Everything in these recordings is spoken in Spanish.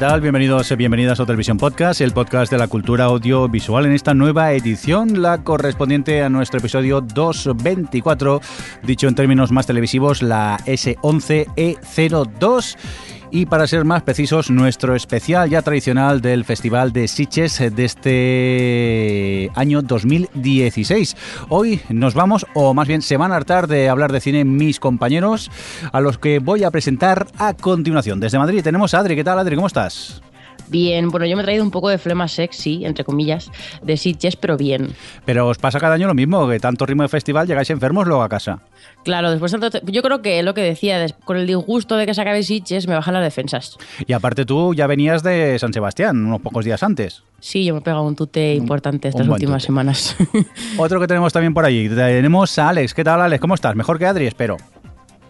Tal? Bienvenidos bienvenidas a Televisión Podcast, el podcast de la cultura audiovisual en esta nueva edición, la correspondiente a nuestro episodio 224, dicho en términos más televisivos, la S11E02 y para ser más precisos, nuestro especial ya tradicional del Festival de Sitges de este año 2016. Hoy nos vamos, o más bien se van a hartar de hablar de cine mis compañeros, a los que voy a presentar a continuación. Desde Madrid tenemos a Adri. ¿Qué tal, Adri? ¿Cómo estás? Bien, bueno, yo me he traído un poco de flema sexy, entre comillas, de Sitges, pero bien. Pero os pasa cada año lo mismo, que tanto ritmo de festival llegáis enfermos luego a casa. Claro, después tanto, yo creo que lo que decía, con el disgusto de que se acabe Sitges, me bajan las defensas. Y aparte tú ya venías de San Sebastián, unos pocos días antes. Sí, yo me he pegado un tute importante estas últimas tute. semanas. Otro que tenemos también por allí, tenemos a Alex. ¿Qué tal, Alex? ¿Cómo estás? Mejor que Adri, espero.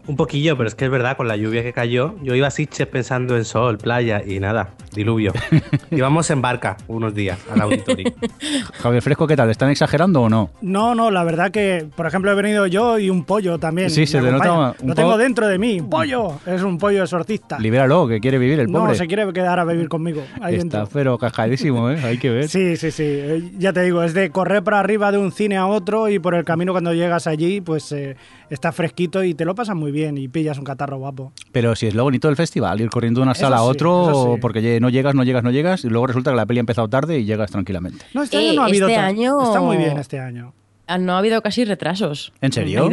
Un poquillo, pero es que es verdad, con la lluvia que cayó, yo iba a Sitges pensando en sol, playa y nada, diluvio. Íbamos en barca unos días al auditorio. Javier Fresco, ¿qué tal? ¿Están exagerando o no? No, no, la verdad que, por ejemplo, he venido yo y un pollo también. Sí, me se te nota un Lo tengo dentro de mí. ¡Pollo! Es un pollo exorcista. Libéralo, que quiere vivir el no, pobre. se quiere quedar a vivir conmigo. Ahí Está dentro. pero cascadísimo, ¿eh? Hay que ver. Sí, sí, sí. Eh, Ya te digo, es de correr para arriba de un cine a otro y por el camino cuando llegas allí, pues eh, está fresquito y te lo pasas muy bien y pillas un catarro guapo. Pero si es lo bonito del festival, ir corriendo de una Eso sala a otro, sí. porque no llegas, no llegas, no llegas, y luego resulta que la peli ha empezado tarde y llegas tranquilamente. No, este Eh, año no ha habido este tan- año- Está muy bien este año. No ha habido casi retrasos. ¿En serio?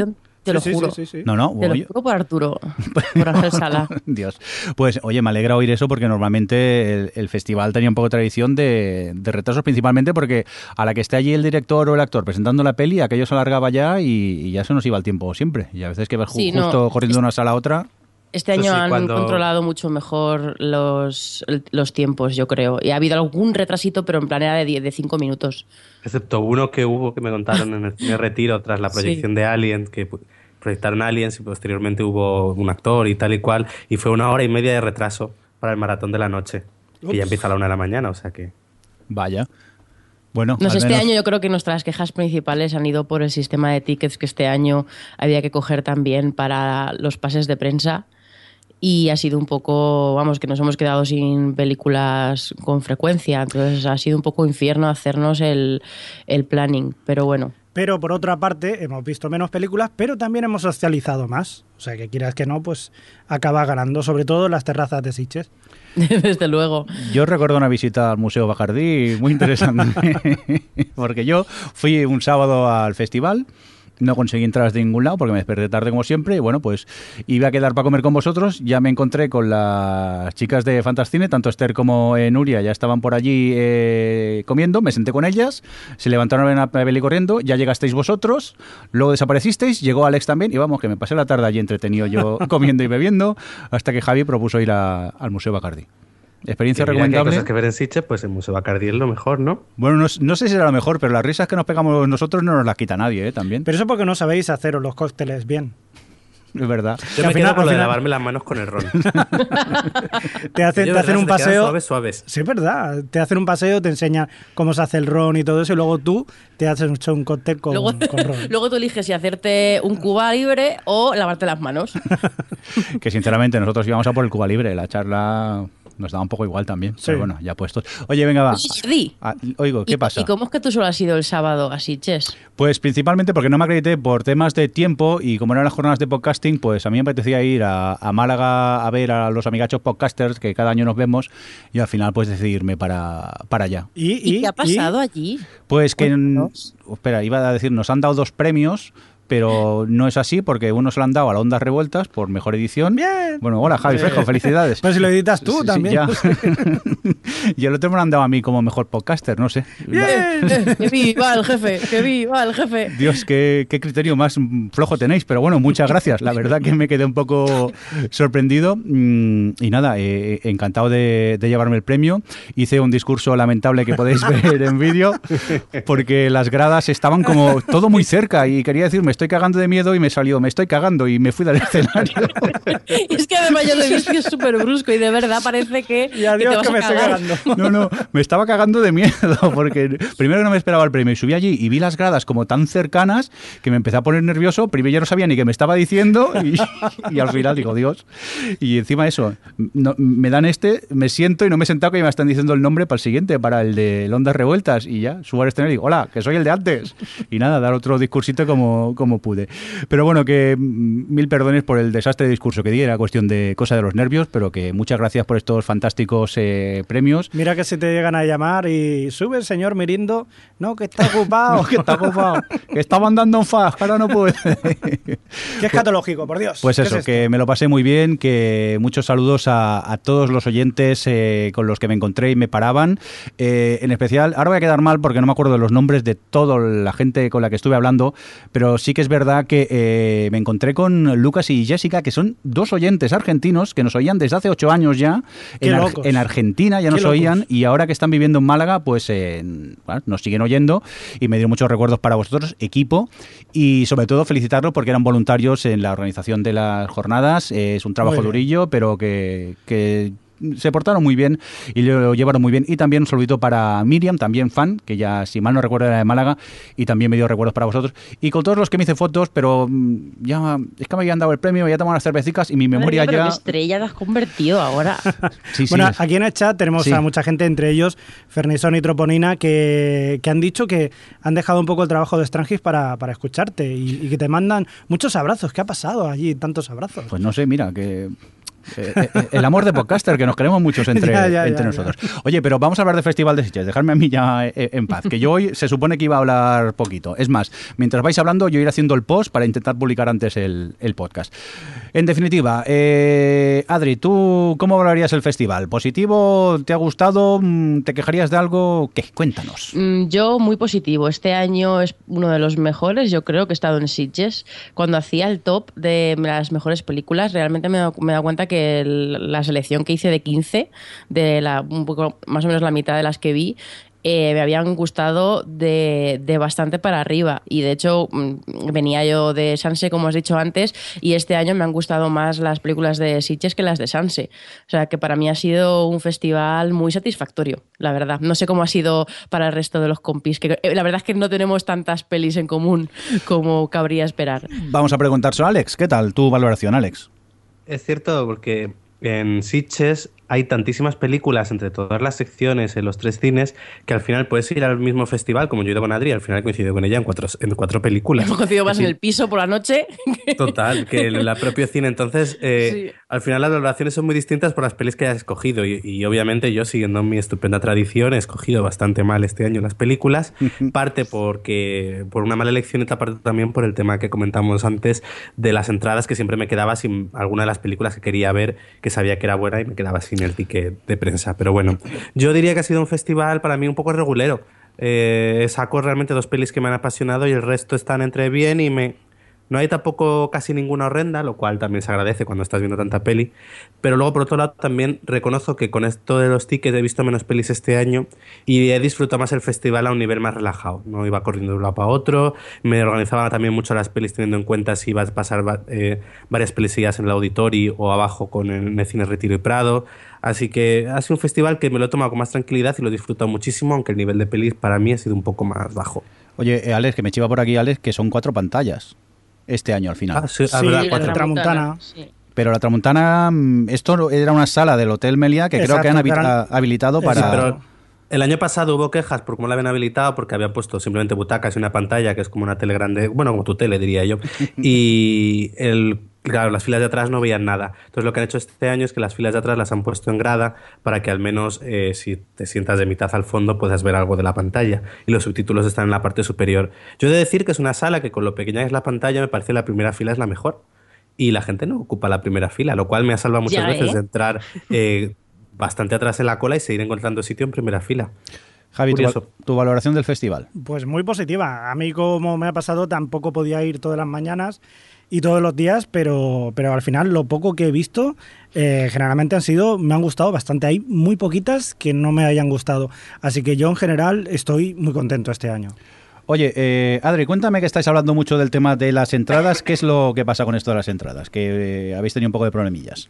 Te lo Sí, sí, juro. sí, sí, sí. No, no, Te lo juro por Arturo, por Ángel Sala. Dios. Pues oye, me alegra oír eso porque normalmente el, el festival tenía un poco de tradición de, de retrasos, principalmente porque a la que esté allí el director o el actor presentando la peli, aquello se alargaba ya y, y ya se nos iba el tiempo siempre. Y a veces que vas ju- Sí, no, justo corriendo de una sala a otra. Este año sí, han cuando- controlado mucho mejor los, los tiempos, yo creo. Y ha habido algún retrasito, pero en plan era de 10, de 5 minutos. Excepto uno que hubo que me contaron en el cine retiro tras la Sí. proyección de Alien, que pu- proyectaron Aliens y posteriormente hubo un actor y tal y cual, y fue una hora y media de retraso para el maratón de la noche, que ya Ups. empieza a la una de la mañana, o sea que... Vaya. Bueno, No sé, este menos- año yo creo que nuestras quejas principales han ido por el sistema de tickets que este año había que coger también para los pases de prensa. Y ha sido un poco, vamos, que nos hemos quedado sin películas con frecuencia. Entonces ha sido un poco infierno hacernos el, el planning. Pero bueno, Pero por otra parte, hemos visto menos películas, pero también hemos socializado más. O sea, que quieras que no, pues acaba ganando, sobre todo en las terrazas de Sitges. desde luego. Yo recuerdo una visita al Museo Bacardí muy interesante, porque yo fui un sábado al festival, no conseguí entrar de ningún lado porque me desperté tarde como siempre, y bueno, pues iba a quedar para comer con vosotros, ya me encontré con las chicas de Fantascine, tanto Esther como eh, Nuria ya estaban por allí eh, comiendo, me senté con ellas, se levantaron a ver peli corriendo, ya llegasteis vosotros, luego desaparecisteis, llegó Alex también, y vamos, que me pasé la tarde allí entretenido yo comiendo y bebiendo, hasta que Javi propuso ir al Museo Bacardí. Experiencia que mira que hay recomendable. cosas que ver en Sitges, pues el Museo Bacardí es lo mejor, ¿no? Bueno, no, no sé si será lo mejor, pero las risas que nos pegamos nosotros no nos las quita nadie, ¿eh? También. Pero eso porque no sabéis haceros los cócteles bien. es verdad. Yo al me final- quedo con al lo de lavarme las manos con el ron. Te hacen, te hacen un paseo. Suaves, suaves. Sí, es verdad. Te hacen un paseo, te enseñan cómo se hace el ron y todo eso, y luego tú te haces un- un cóctel con, Luego, con ron. luego tú eliges si hacerte un Cuba libre o lavarte las manos. Que sinceramente nosotros íbamos a por el Cuba Libre. La charla nos daba un poco igual también. Sí. Pero bueno, ya puestos. Oye, venga, va. Oye, Ah, oigo, ¿qué ¿y- pasa? ¿Y cómo es que tú solo has ido el sábado a Sitges? Pues principalmente porque no me acredité por temas de tiempo y como eran las jornadas de podcasting, pues a mí me apetecía ir a, a Málaga a ver a los amigachos podcasters que cada año nos vemos y al final pues decidirme para, para allá. ¿Y, ¿Y, qué ha pasado allí? Pues que, espera, iba a decir, nos han dado dos premios, pero no es así porque uno se lo han dado a la Ondas Revueltas por mejor edición. Bien. Bueno, hola Javi Frejo, felicidades. Pues si lo editas tú Sí, sí, también. ya. y el otro me lo han dado a mí como mejor podcaster, no sé. Eh, que viva el jefe, que viva el jefe. Dios, qué, qué criterio más flojo tenéis, pero bueno, muchas gracias. La verdad que me quedé un poco sorprendido mm, y nada, eh, encantado de, de llevarme el premio. Hice un discurso lamentable que podéis ver en vídeo porque las gradas estaban como todo muy cerca y quería decir, me estoy cagando de miedo y me salió, me estoy cagando y me fui del escenario. Es que además yo lo he visto es súper brusco y de verdad parece que, Y adiós que me estoy cagando. No, no, me estaba cagando de miedo porque primero que no me esperaba el premio y subí allí y vi las gradas como tan cercanas que me empecé a poner nervioso. Primero ya no sabía ni qué me estaba diciendo y, y al final digo, Dios. Y encima eso, no- me dan este, me siento y no me he sentado que ya me están diciendo el nombre para el siguiente, para el de Ondas Revueltas y ya subo al escenario y digo, hola, que soy el de antes. Y nada, dar otro discursito como, como pude. Pero bueno, que mm, mil perdones por el desastre de discurso que di, era cuestión de cosa de los nervios, pero que muchas gracias por estos fantásticos eh, premios. Mira que si te llegan a llamar y sube el señor Mirindo, no, que está ocupado. que está ocupado, que estaban dando un faz, que ahora no puede. Qué escatológico, por Dios. Pues ¿Qué es eso, que me lo pasé muy bien, que muchos saludos a, a todos los oyentes eh, con los que me encontré y me paraban. Eh, en especial, ahora voy a quedar mal porque no me acuerdo de los nombres de toda la gente con la que estuve hablando, pero sí que es verdad que eh, me encontré con Lucas y Jessica, que son dos oyentes argentinos que nos oían desde hace ocho años ya. En, Ar- locos. en Argentina ya nos oían y ahora que están viviendo en Málaga, pues eh, bueno, nos siguen oyendo y me dio muchos recuerdos para vosotros, equipo, y sobre todo felicitarlos porque eran voluntarios en la organización de las jornadas. Eh, es un trabajo durillo, pero que, que se portaron muy bien y lo llevaron muy bien. Y también un saludito para Miriam, también fan, que ya, si mal no recuerdo, era de Málaga, y también me dio recuerdos para vosotros. Y con todos los que me hice fotos, pero mm, ya es que me habían dado el premio, ya tomaban unas cervecicas y mi memoria Madre pero ya... qué estrella te has convertido ahora. Sí, sí, Bueno, es- aquí en el chat tenemos Sí. a mucha gente, entre ellos Fernison y Troponina, que, que han dicho que han dejado un poco el trabajo de Strangis para, para escucharte y, y que te mandan muchos abrazos. ¿Qué ha pasado allí? Tantos abrazos. Pues no sé, mira, que... eh, eh, el amor de podcaster, que nos queremos muchos entre, Ya, ya, entre ya, nosotros. Oye, pero vamos a hablar de Festival de Sitges, dejarme a mí ya eh, en paz, que yo hoy se supone que iba a hablar poquito. Es más, mientras vais hablando, yo iré haciendo el post para intentar publicar antes el, el podcast. En definitiva, eh, Adri, ¿tú cómo valorarías el festival? ¿Positivo? ¿Te ha gustado? Mm, ¿Te quejarías de algo? ¿Qué? Cuéntanos. Mm, Yo muy positivo. Este año es uno de los mejores. Yo creo que he estado en Sitges. Cuando hacía el top de las mejores películas, realmente me he dado, me he dado cuenta que la selección que hice de 15, de la, un poco más o menos la mitad de las que vi, eh, me habían gustado de, de bastante para arriba. Y de hecho, mm, venía yo de Sanse, como has dicho antes, y este año me han gustado más las películas de Sitges que las de Sanse. O sea que para mí ha sido un festival muy satisfactorio, la verdad. No sé cómo ha sido para el resto de los compis, que eh, la verdad es que no tenemos tantas pelis en común como cabría esperar. Vamos a preguntárselo a Alex. ¿Qué tal tu valoración, Alex? Es cierto, porque en Sitges hay tantísimas películas entre todas las secciones en los tres cines que al final puedes ir al mismo festival, como yo he ido con Adri, al final coincido con ella en cuatro, en cuatro películas. Hemos coincidido más en el piso por la noche. Total, que en el propio cine. Entonces, eh, Sí. al final las valoraciones son muy distintas por las pelis que hayas escogido. Y, y obviamente yo, siguiendo mi estupenda tradición, he escogido bastante mal este año las películas. parte porque por una mala elección y otra parte también por el tema que comentamos antes de las entradas, que siempre me quedaba sin alguna de las películas que quería ver, que sabía que era buena y me quedaba sin el ticket de prensa. Pero bueno, yo diría que ha sido un festival para mí un poco regulero. Eh, saco realmente dos pelis que me han apasionado y el resto están entre bien y me, no hay tampoco casi ninguna horrenda, lo cual también se agradece cuando estás viendo tanta peli. Pero luego, por otro lado, también reconozco que con esto de los tickets he visto menos pelis este año y he disfrutado más el festival a un nivel más relajado. No iba corriendo de un lado para otro, me organizaba también mucho las pelis teniendo en cuenta si ibas a pasar eh, varias pelis seguidas en el auditorio o abajo con el, en el cine Retiro y Prado. Así que ha sido un festival que me lo he tomado con más tranquilidad y lo he disfrutado muchísimo, aunque el nivel de pelis para mí ha sido un poco más bajo. Oye, eh, Alex, que me chiva por aquí, Alex, que son cuatro pantallas este año al final. Ah, sí, Sí, verdad, la. Sí. Pero la Tramuntana, mm, esto era una sala del Hotel Meliá que creo que han habi- habilitado para... Sí, pero El año pasado hubo quejas por cómo la habían habilitado, porque habían puesto simplemente butacas y una pantalla, que es como una tele grande, bueno, como tu tele, diría yo. Y el, claro, las filas de atrás no veían nada. Entonces lo que han hecho este año es que las filas de atrás las han puesto en grada para que al menos eh, si te sientas de mitad al fondo puedas ver algo de la pantalla. Y los subtítulos están en la parte superior. Yo he de decir que es una sala que con lo pequeña que es la pantalla me parece la primera fila es la mejor. Y la gente no ocupa la primera fila, lo cual me ha salvado muchas Ya, veces ¿eh? de entrar eh, bastante atrás en la cola y seguir encontrando sitio en primera fila. Javi, tu, valoración del festival. Pues muy positiva. A mí, como me ha pasado, tampoco podía ir todas las mañanas y todos los días, pero, pero al final lo poco que he visto eh, generalmente han sido, me han gustado bastante. Hay muy poquitas que no me hayan gustado. Así que yo en general estoy muy contento este año. Oye, eh, Adri, cuéntame que estáis hablando mucho del tema de las entradas. ¿Qué es lo que pasa con esto de las entradas? Que eh, habéis tenido un poco de problemillas.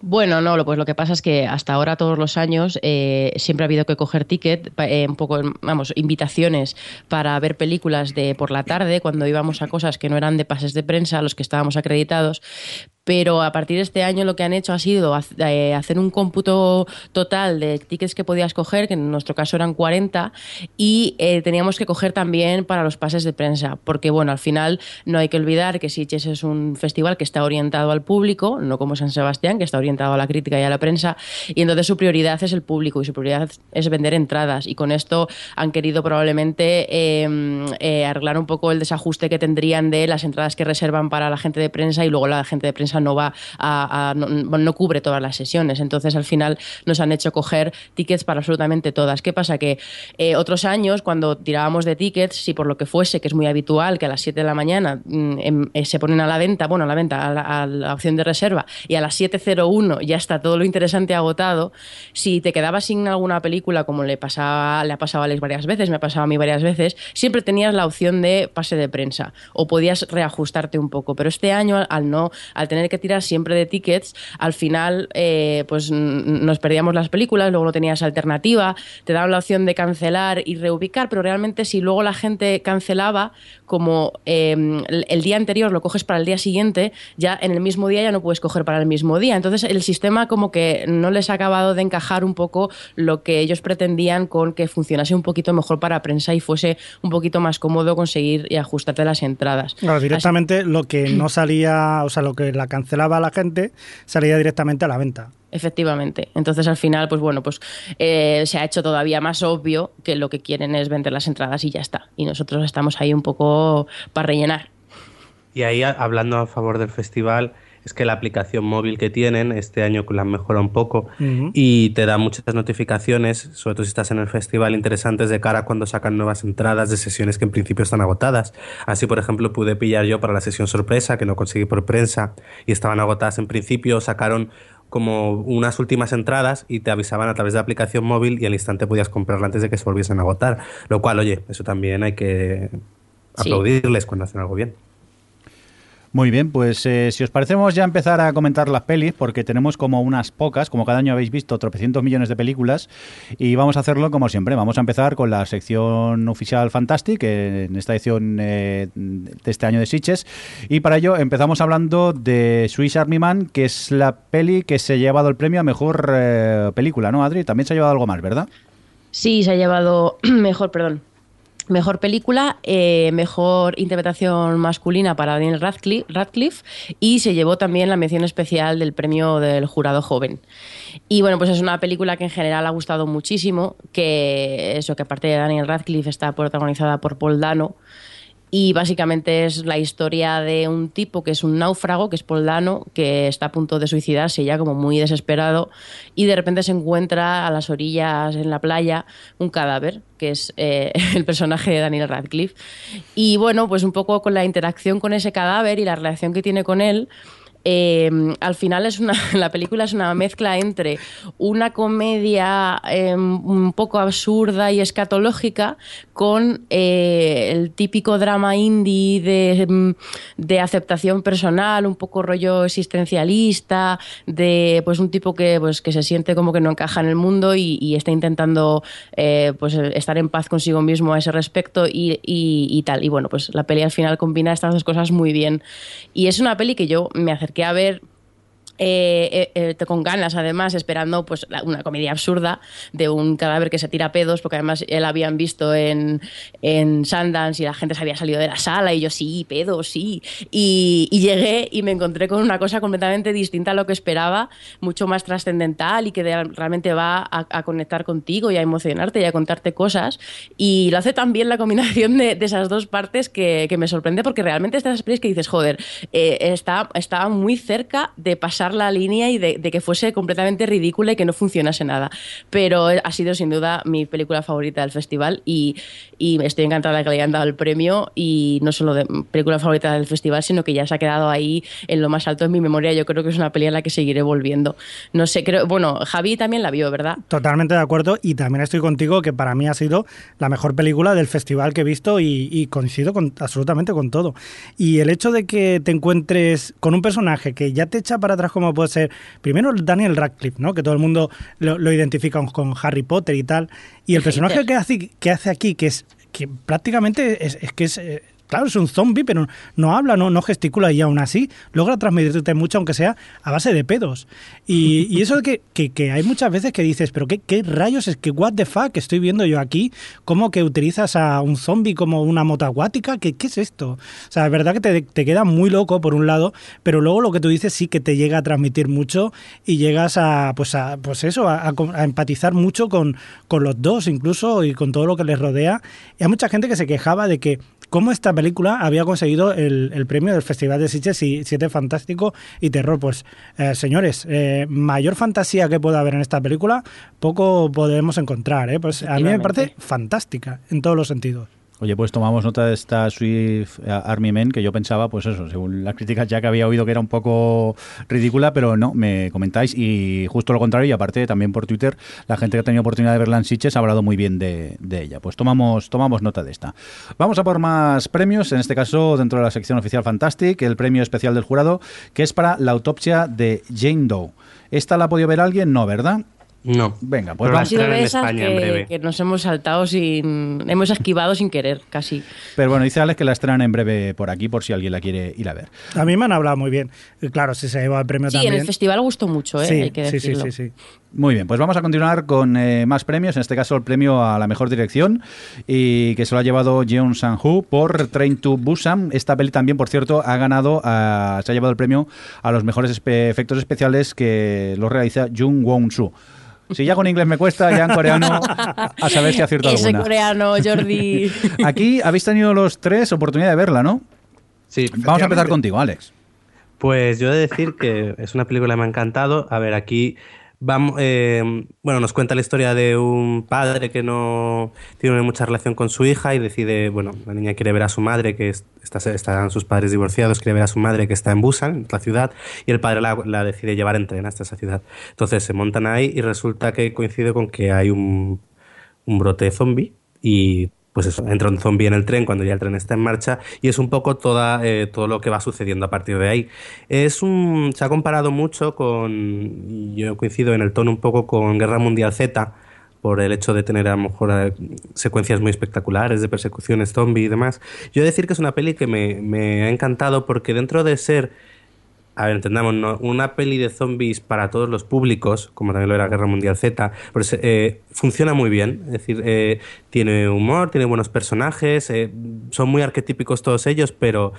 Bueno, no, lo- pues lo que pasa es que hasta ahora todos los años eh, siempre ha habido que coger ticket, eh, un poco, vamos, invitaciones para ver películas de por la tarde cuando íbamos a cosas que no eran de pases de prensa, los que estábamos acreditados. Pero a partir de este año lo que han hecho ha sido eh, hacer un cómputo total de tickets que podías coger, que en nuestro caso eran 40, y eh, teníamos que coger también para los pases de prensa, porque bueno, al final no hay que olvidar que Sitges es un festival que está orientado al público, no como San Sebastián, que está orientado a la crítica y a la prensa, y entonces su prioridad es el público y su prioridad es vender entradas, y con esto han querido probablemente eh, eh, arreglar un poco el desajuste que tendrían de las entradas que reservan para la gente de prensa y luego la gente de prensa no va a, no, cubre todas las sesiones. Entonces al final nos han hecho coger tickets para absolutamente todas. ¿Qué pasa? Que eh, otros años cuando tirábamos de tickets, si por lo que fuese, que es muy habitual que a las 7 de la mañana mm, em, eh, se ponen a la venta, bueno, a la venta, a la, opción de reserva, y a las 7.01 ya está todo lo interesante agotado, si te quedabas sin alguna película, como le, pasaba, le ha pasado a Alex varias veces, me ha pasado a mí varias veces, siempre tenías la opción de pase de prensa o podías reajustarte un poco. Pero este año, al no, al tener que tirar siempre de tickets, al final eh, pues nos perdíamos las películas, luego no tenías alternativa, te daban la opción de cancelar y reubicar, pero realmente si luego la gente cancelaba, como eh, el, el día anterior lo coges para el día siguiente, ya en el mismo día ya no puedes coger para el mismo día. Entonces el sistema como que no les ha acabado de encajar un poco lo que ellos pretendían con que funcionase un poquito mejor para prensa y fuese un poquito más cómodo conseguir y ajustarte las entradas. Claro, directamente lo que no salía, o sea, lo que la cancelaba la gente, salía directamente a la venta. Efectivamente. Entonces, al final, pues bueno, pues eh, se ha hecho todavía más obvio que lo que quieren es vender las entradas y ya está. Y nosotros estamos ahí un poco para rellenar. Y ahí, a- hablando a favor del festival, es que la aplicación móvil que tienen este año la han mejorado un poco y te da muchas notificaciones, sobre todo si estás en el festival, interesantes de cara a cuando sacan nuevas entradas de sesiones que en principio están agotadas. Así, por ejemplo, pude pillar yo para la sesión sorpresa, que no conseguí por prensa, y estaban agotadas en principio, sacaron como unas últimas entradas y te avisaban a través de la aplicación móvil y al instante podías comprarla antes de que se volviesen a agotar. Lo cual, oye, eso también hay que Sí. aplaudirles cuando hacen algo bien. Muy bien, pues eh, si os parece vamos ya a empezar a comentar las pelis porque tenemos como unas pocas, como cada año habéis visto, tropecientos millones de películas y vamos a hacerlo como siempre. Vamos a empezar con la sección oficial Fantastic, en esta edición eh, de este año de Sitges y para ello empezamos hablando de Swiss Army Man, que es la peli que se ha llevado el premio a Mejor eh, Película, ¿no, Adri? También se ha llevado algo más, ¿verdad? Sí, se ha llevado mejor, perdón. Mejor película, eh, mejor interpretación masculina para Daniel Radcliffe, Radcliffe y se llevó también la mención especial del premio del jurado joven. Y bueno, pues es una película que en general ha gustado muchísimo, que eso que aparte de Daniel Radcliffe está protagonizada por Paul Dano y básicamente es la historia de un tipo que es un náufrago, que es Paul Dano, que está a punto de suicidarse ya como muy desesperado y de repente se encuentra a las orillas en la playa un cadáver, que es eh, el personaje de Daniel Radcliffe. Y bueno, pues un poco con la interacción con ese cadáver y la relación que tiene con él, eh, al final es una, la película es una mezcla entre una comedia eh, un poco absurda y escatológica con eh, el típico drama indie de, mm, de aceptación personal, un poco rollo existencialista, de pues un tipo que, pues, que se siente como que no encaja en el mundo y, y está intentando eh, pues, estar en paz consigo mismo a ese respecto y, y- y tal. Y bueno, pues la peli al final combina estas dos cosas muy bien. Y es una peli que yo me acerqué a ver eh, eh, eh, con ganas, además, esperando pues una comedia absurda de un cadáver que se tira pedos, porque además él habían visto en, en Sundance y la gente se había salido de la sala y yo sí, pedos, sí. Y, llegué y me encontré con una cosa completamente distinta a lo que esperaba, mucho más trascendental y que realmente va a, conectar contigo y a emocionarte y a contarte cosas. Y lo hace también la combinación de, esas dos partes que, me sorprende porque realmente estas experiencias que dices, joder, está, estaba muy cerca de pasar la línea y de, que fuese completamente ridícula y que no funcionase nada. Pero ha sido sin duda mi película favorita del festival y, y estoy encantada de que le hayan dado el premio y no solo de película favorita del festival, sino que ya se ha quedado ahí en lo más alto de mi memoria. Yo creo que es una peli a la que seguiré volviendo. No sé, creo, bueno, Javi también la vio, ¿verdad? Totalmente de acuerdo y también estoy contigo que para mí ha sido la mejor película del festival que he visto y, y coincido con, absolutamente con todo. Y el hecho de que te encuentres con un personaje que ya te echa para atrás como puede ser, primero Daniel Radcliffe, ¿no? que todo el mundo lo, identifica con Harry Potter y tal, y el personaje que hace, que hace aquí, que es que prácticamente es, es que es eh, claro, es un zombie, pero no habla, no, no gesticula y aún así logra transmitirte mucho, aunque sea a base de pedos. Y, eso de que, que, hay muchas veces que dices, pero qué, qué, rayos es que, what the fuck, estoy viendo yo aquí, cómo que utilizas a un zombie como una moto acuática, ¿qué, qué es esto? O sea, es verdad que te, te, queda muy loco por un lado, pero luego lo que tú dices sí que te llega a transmitir mucho y llegas a, pues, a, pues eso, a, a empatizar mucho con, con los dos incluso y con todo lo que les rodea. Y hay mucha gente que se quejaba de que cómo esta película había conseguido el, premio del Festival de Sitges y Siete Fantástico y Terror. Pues, eh, señores, eh, mayor fantasía que pueda haber en esta película, poco podemos encontrar. ¿eh? Pues a mí me parece fantástica en todos los sentidos. Oye, pues tomamos nota de esta Swift eh, Army Men que yo pensaba, pues eso, según las críticas ya que había oído que era un poco ridícula, pero no, me comentáis y justo lo contrario y aparte también por Twitter la gente que ha tenido oportunidad de verla en Sitges ha hablado muy bien de, ella. Pues tomamos, tomamos nota de esta. Vamos a por más premios, en este caso dentro de la sección oficial Fantastic, el premio especial del jurado, que es para la autopsia de Jane Doe. ¿Esta la ha podido ver alguien? No, ¿verdad? No. Venga, pues va a sido de esas que, que, nos hemos saltado sin. Hemos esquivado sin querer, casi. Pero bueno, dice Alex que la estrenan en breve por aquí, por si alguien la quiere ir a ver. A mí me han hablado muy bien. Claro, si se lleva el premio también. Sí, en el festival gustó mucho, ¿eh? Sí, Hay que sí, sí, sí, sí. Muy bien, pues vamos a continuar con eh, más premios, en este caso el premio a la mejor dirección, y que se lo ha llevado Jeon Sang-hoo por Train to Busan. Esta peli también, por cierto, ha ganado, se ha llevado el premio a los mejores efectos especiales que lo realiza Jung Won-soo. Si ya con inglés me cuesta, ya en coreano a saber si acierto Ese alguna. coreano, Jordi. Aquí habéis tenido los tres oportunidad de verla, ¿no? Sí. Vamos a empezar contigo, Alex. Pues yo he de decir que es una película que me ha encantado. A ver, aquí Vamos, eh, bueno, nos cuenta la historia de un padre que no tiene mucha relación con su hija y decide, bueno, la niña quiere ver a su madre, que está, están sus padres divorciados, quiere ver a su madre que está en Busan, la ciudad, y el padre la, decide llevar en tren hasta esa ciudad. Entonces se montan ahí y resulta que coincide con que hay un, un brote zombie y pues eso, entra un zombie en el tren cuando ya el tren está en marcha y es un poco toda, eh, todo lo que va sucediendo a partir de ahí. Es un, se ha comparado mucho con, yo coincido en el tono un poco con Guerra Mundial Z, por el hecho de tener a lo mejor eh, secuencias muy espectaculares de persecuciones zombie y demás. Yo he de decir que es una peli que me, me ha encantado porque dentro de ser a ver, entendamos, una peli de zombies para todos los públicos, como también lo era Guerra Mundial Z, pues, eh, funciona muy bien. Es decir, eh, tiene humor, tiene buenos personajes, eh, son muy arquetípicos todos ellos, pero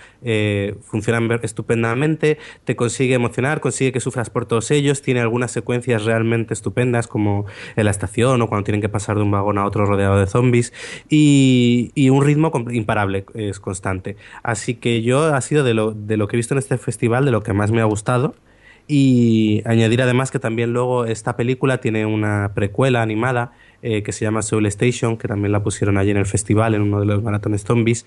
funcionan estupendamente, te consigue emocionar, consigue que sufras por todos ellos, tiene algunas secuencias realmente estupendas, como en la estación o cuando tienen que pasar de un vagón a otro rodeado de zombies, y, y un ritmo imparable, es constante. Así que yo ha sido de lo, de lo que he visto en este festival, de lo que más me ha gustado. Y añadir además que también luego esta película tiene una precuela animada eh, que se llama Soul Station, que también la pusieron allí en el festival, en uno de los maratones zombies,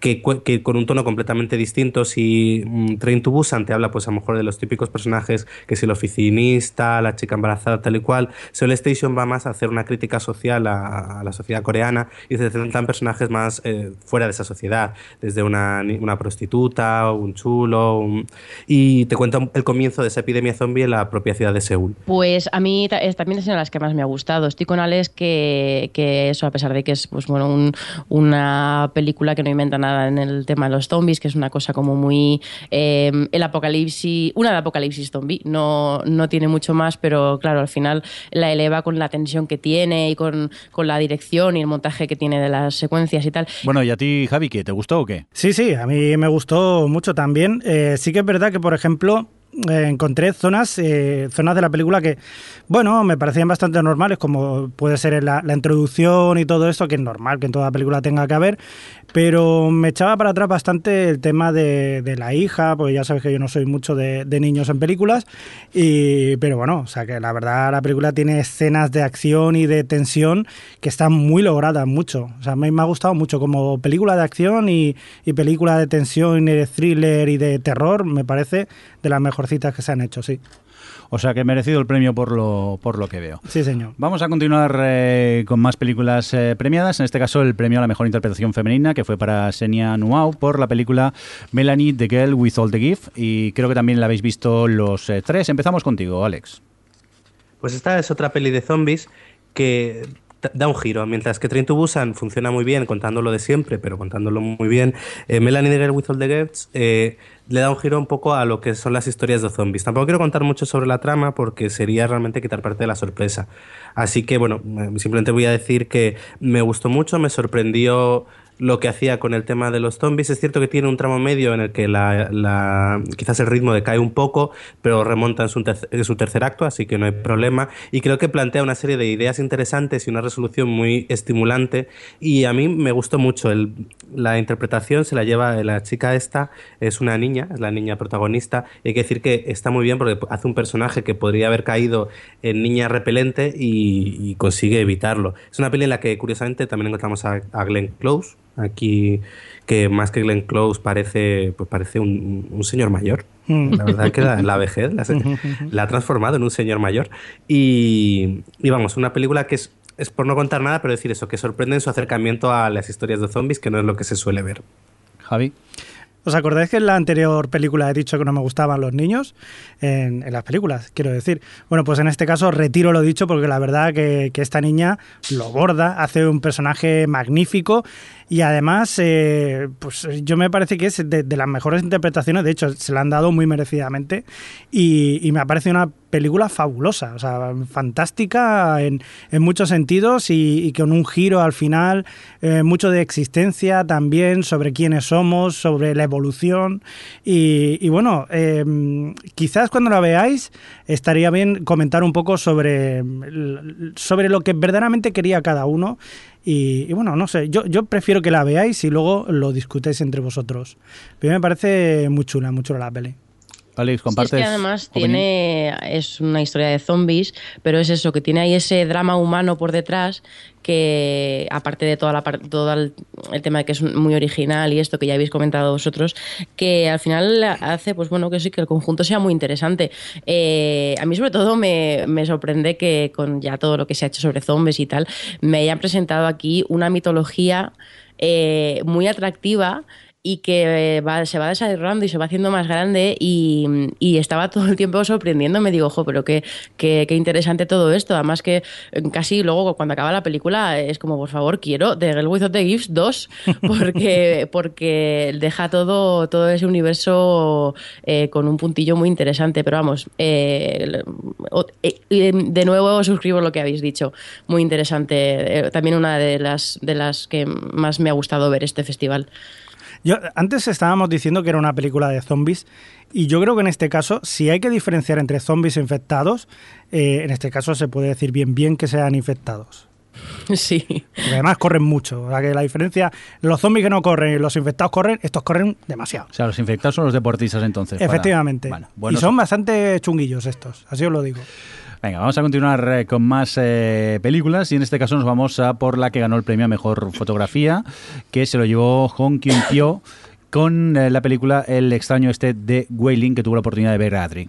que, con un tono completamente distinto. Si mm, Train to Busan te habla, pues a lo mejor de los típicos personajes, que es el oficinista, la chica embarazada, tal y cual, Soul Station va más a hacer una crítica social a, la sociedad coreana y se presentan personajes más eh, fuera de esa sociedad, desde una, una prostituta, un chulo, y te cuenta el comienzo de esa epidemia zombie en la propia ciudad de Seúl. Pues a mí también es una de las que más me ha gustado. Estoy con Alex que, que eso, a pesar de que es pues bueno una película que no inventa nada nada en el tema de los zombies, que es una cosa como muy... eh, el apocalipsis, una de apocalipsis zombie, no, no tiene mucho más, pero claro, al final la eleva con la tensión que tiene y con, con la dirección y el montaje que tiene de las secuencias y tal. Bueno, ¿y a ti, Javi, qué? ¿Te gustó o qué? Sí, sí, a mí me gustó mucho también. Eh, sí que es verdad que, por ejemplo, eh, encontré zonas, eh, zonas de la película que, bueno, me parecían bastante normales, como puede ser la, la introducción y todo eso, que es normal que en toda película tenga que haber, pero me echaba para atrás bastante el tema de, de la hija, porque ya sabes que yo no soy mucho de, de niños en películas, y, pero bueno, o sea que la verdad la película tiene escenas de acción y de tensión que están muy logradas, mucho. O sea, me, me ha gustado mucho como película de acción y, y película de tensión y de thriller y de terror, me parece de las mejorcitas que se han hecho, sí. O sea que merecido el premio por lo, por lo que veo. Sí, señor. Vamos a continuar eh, con más películas eh, premiadas. En este caso, el premio a la mejor interpretación femenina, que fue para Senia Nuau por la película Melanie, The Girl with All the Gift. Y creo que también la habéis visto los eh, tres. Empezamos contigo, Alex. Pues esta es otra peli de zombies que da un giro. Mientras que Train to Busan funciona muy bien contándolo de siempre, pero contándolo muy bien, eh, Melanie the Girl with All the Gifts eh, le da un giro un poco a lo que son las historias de zombies. Tampoco quiero contar mucho sobre la trama porque sería realmente quitar parte de la sorpresa. Así que, bueno, eh, simplemente voy a decir que me gustó mucho, me sorprendió lo que hacía con el tema de los zombies. Es cierto que tiene un tramo medio en el que la, la- quizás el ritmo decae un poco, pero remonta en su, en su tercer acto, así que no hay problema. Y creo que plantea una serie de ideas interesantes y una resolución muy estimulante. Y a mí me gustó mucho. El- la interpretación se la lleva la chica esta, es una niña, es la niña protagonista. Y hay que decir que está muy bien porque hace un personaje que podría haber caído en niña repelente y, y consigue evitarlo. Es una peli en la que curiosamente también encontramos a, a Glenn Close, aquí que más que Glenn Close parece, pues parece un, un señor mayor. Mm. La verdad que la, la vejez la, la ha transformado en un señor mayor. Y, y vamos, una película que es, es por no contar nada, pero decir eso, que sorprende en su acercamiento a las historias de zombies, que no es lo que se suele ver. Javi. ¿Os acordáis que en la anterior película he dicho que no me gustaban los niños? En, en las películas, quiero decir. Bueno, pues en este caso retiro lo dicho porque la verdad que, que esta niña lo borda, hace un personaje magnífico y además, eh, pues yo me parece que es de, las mejores interpretaciones, de hecho se la han dado muy merecidamente y, y me parece una película fabulosa, o sea, fantástica en, en muchos sentidos y, y con un giro al final, eh, mucho de existencia también, sobre quiénes somos, sobre la evolución. Y, y bueno, eh, quizás cuando la veáis estaría bien comentar un poco sobre, sobre lo que verdaderamente quería cada uno y, bueno, no sé, yo, yo prefiero que la veáis y luego lo discutáis entre vosotros. Pero me parece muy chula, muy chula la peli. Alex, Sí, compartes. es que además opinión? tiene es una historia de zombies, pero es eso que tiene ahí ese drama humano por detrás que aparte de toda la todo el, el tema de que es muy original y esto que ya habéis comentado vosotros, que al final hace pues bueno que sí que el conjunto sea muy interesante. Eh, a mí sobre todo me, me sorprende que con ya todo lo que se ha hecho sobre zombies y tal me hayan presentado aquí una mitología eh, muy atractiva y que eh, va- se va desarrollando y se va haciendo más grande y, y estaba todo el tiempo sorprendiéndome. Digo, ojo, pero qué, qué, qué interesante todo esto. Además que eh, casi luego cuando acaba la película es como, por favor, quiero The Girl Without the Gifts 2 porque, porque deja todo, todo ese universo eh, con un puntillo muy interesante. Pero vamos, eh, eh, de nuevo suscribo lo que habéis dicho. Muy interesante. También una de las, de las que más me ha gustado ver este festival. Yo, antes estábamos diciendo que era una película de zombies y yo creo que en este caso, si hay que diferenciar entre zombies e infectados, eh, en este caso se puede decir bien bien que sean infectados. Sí. Porque además corren mucho. O sea que la diferencia, los zombies que no corren y los infectados corren, estos corren demasiado. O sea, los infectados son los deportistas entonces. para- Efectivamente. Bueno, bueno, y son bastante chunguillos estos, así os lo digo. Venga, vamos a continuar eh, con más eh, películas y en este caso nos vamos a por la que ganó el premio a mejor fotografía, que se lo llevó Hong Kyun Pyo con eh, la película El extraño este de Wailing, que tuvo la oportunidad de ver a Adri.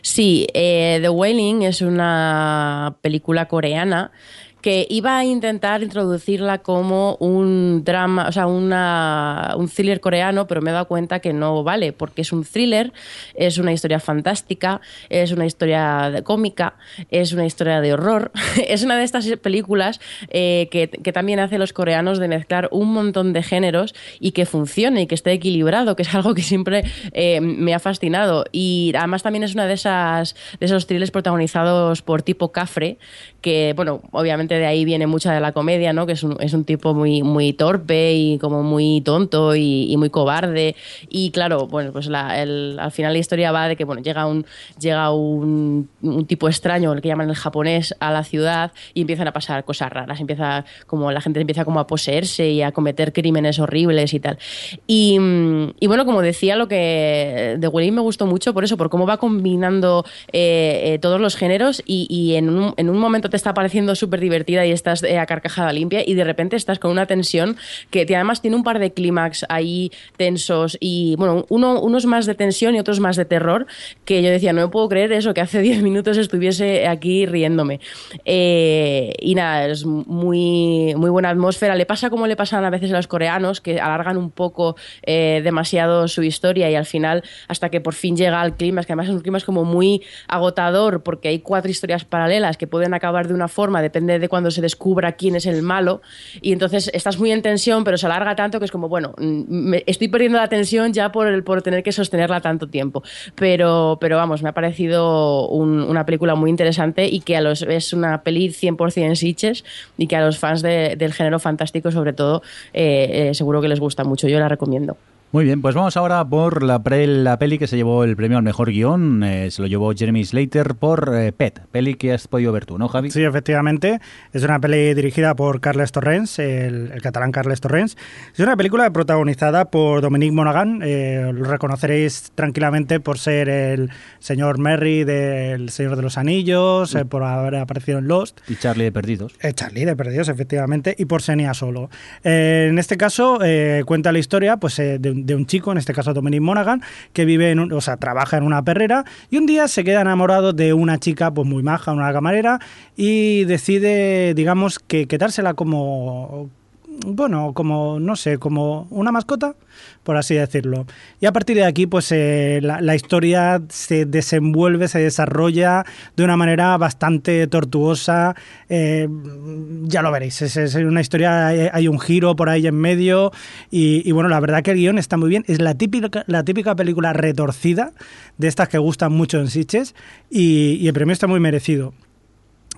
Sí, The Wailing es una película coreana que iba a intentar introducirla como un drama, o sea, una, un thriller coreano, pero me he dado cuenta que no vale, porque es un thriller, es una historia fantástica, es una historia de cómica, es una historia de horror, es una de estas películas eh, que, que también hace los coreanos de mezclar un montón de géneros y que funcione y que esté equilibrado, que es algo que siempre eh, me ha fascinado. Y además también es una de esas de esos thrillers protagonizados por tipo Cafre, que, bueno, obviamente de ahí viene mucha de la comedia, ¿no? Que es un, es un tipo muy, muy torpe y como muy tonto y, muy cobarde. Y claro, bueno, pues el, al final la historia va de que, bueno, llega un, llega un, un tipo extraño, el que llaman el japonés, a la ciudad y empiezan a pasar cosas raras. Empieza como la gente empieza como a poseerse y a cometer crímenes horribles y tal. Y, bueno, como decía, lo que de Willy me gustó mucho por eso, por cómo va combinando eh, eh, todos los géneros y, en, un, en un momento te está pareciendo súper divertida y estás eh, a carcajada limpia y de repente estás con una tensión que además tiene un par de clímax ahí tensos y bueno, uno, unos más de tensión y otros más de terror que yo decía, no me puedo creer eso, que hace 10 minutos estuviese aquí riéndome. Eh, y nada, es muy, muy buena atmósfera. Le pasa como le pasan a veces a los coreanos, que alargan un poco eh, demasiado su historia y al final, hasta que por fin llega al clímax, que además es un clímax como muy agotador porque hay cuatro historias paralelas que pueden acabar de una forma, depende de cuando se descubra quién es el malo. Y entonces estás muy en tensión, pero se alarga tanto que es como, bueno, mm, estoy perdiendo la tensión ya por, el, por tener que sostenerla tanto tiempo. Pero, pero vamos, me ha parecido una película muy interesante y que a los, es una peli 100% Sitches y que a los fans del género fantástico, sobre todo, eh, eh, seguro que les gusta mucho. Yo la recomiendo. Muy bien, pues vamos ahora por la, la peli que se llevó el premio al mejor guion. Eh, se lo llevó Jeremy Slater por eh, Pet, peli que has podido ver tú, ¿no, Javi? Sí, efectivamente. Es una peli dirigida por Carles Torrens, el, catalán Carles Torrens. Es una película protagonizada por Dominique Monaghan. Eh, lo reconoceréis tranquilamente por ser el señor Merry del Señor de los Anillos, mm. por haber aparecido en Lost. Y Charlie de Perdidos. Charlie de Perdidos, efectivamente. Y por Senia Solo. en este caso, cuenta la historia pues, de de un chico, en este caso Dominic Monaghan, que vive en o sea, trabaja en una perrera y un día se queda enamorado de una chica pues muy maja, una camarera y decide, digamos, que quedársela como bueno, como, no sé, como una mascota, por así decirlo. Y a partir de aquí, pues eh, la, historia se desenvuelve, se desarrolla de una manera bastante tortuosa. Eh, ya lo veréis, es, una historia, hay, un giro por ahí en medio. Y, bueno, la verdad que el guion está muy bien. Es la típica, la típica película retorcida de estas que gustan mucho en Sitches. y el premio está muy merecido.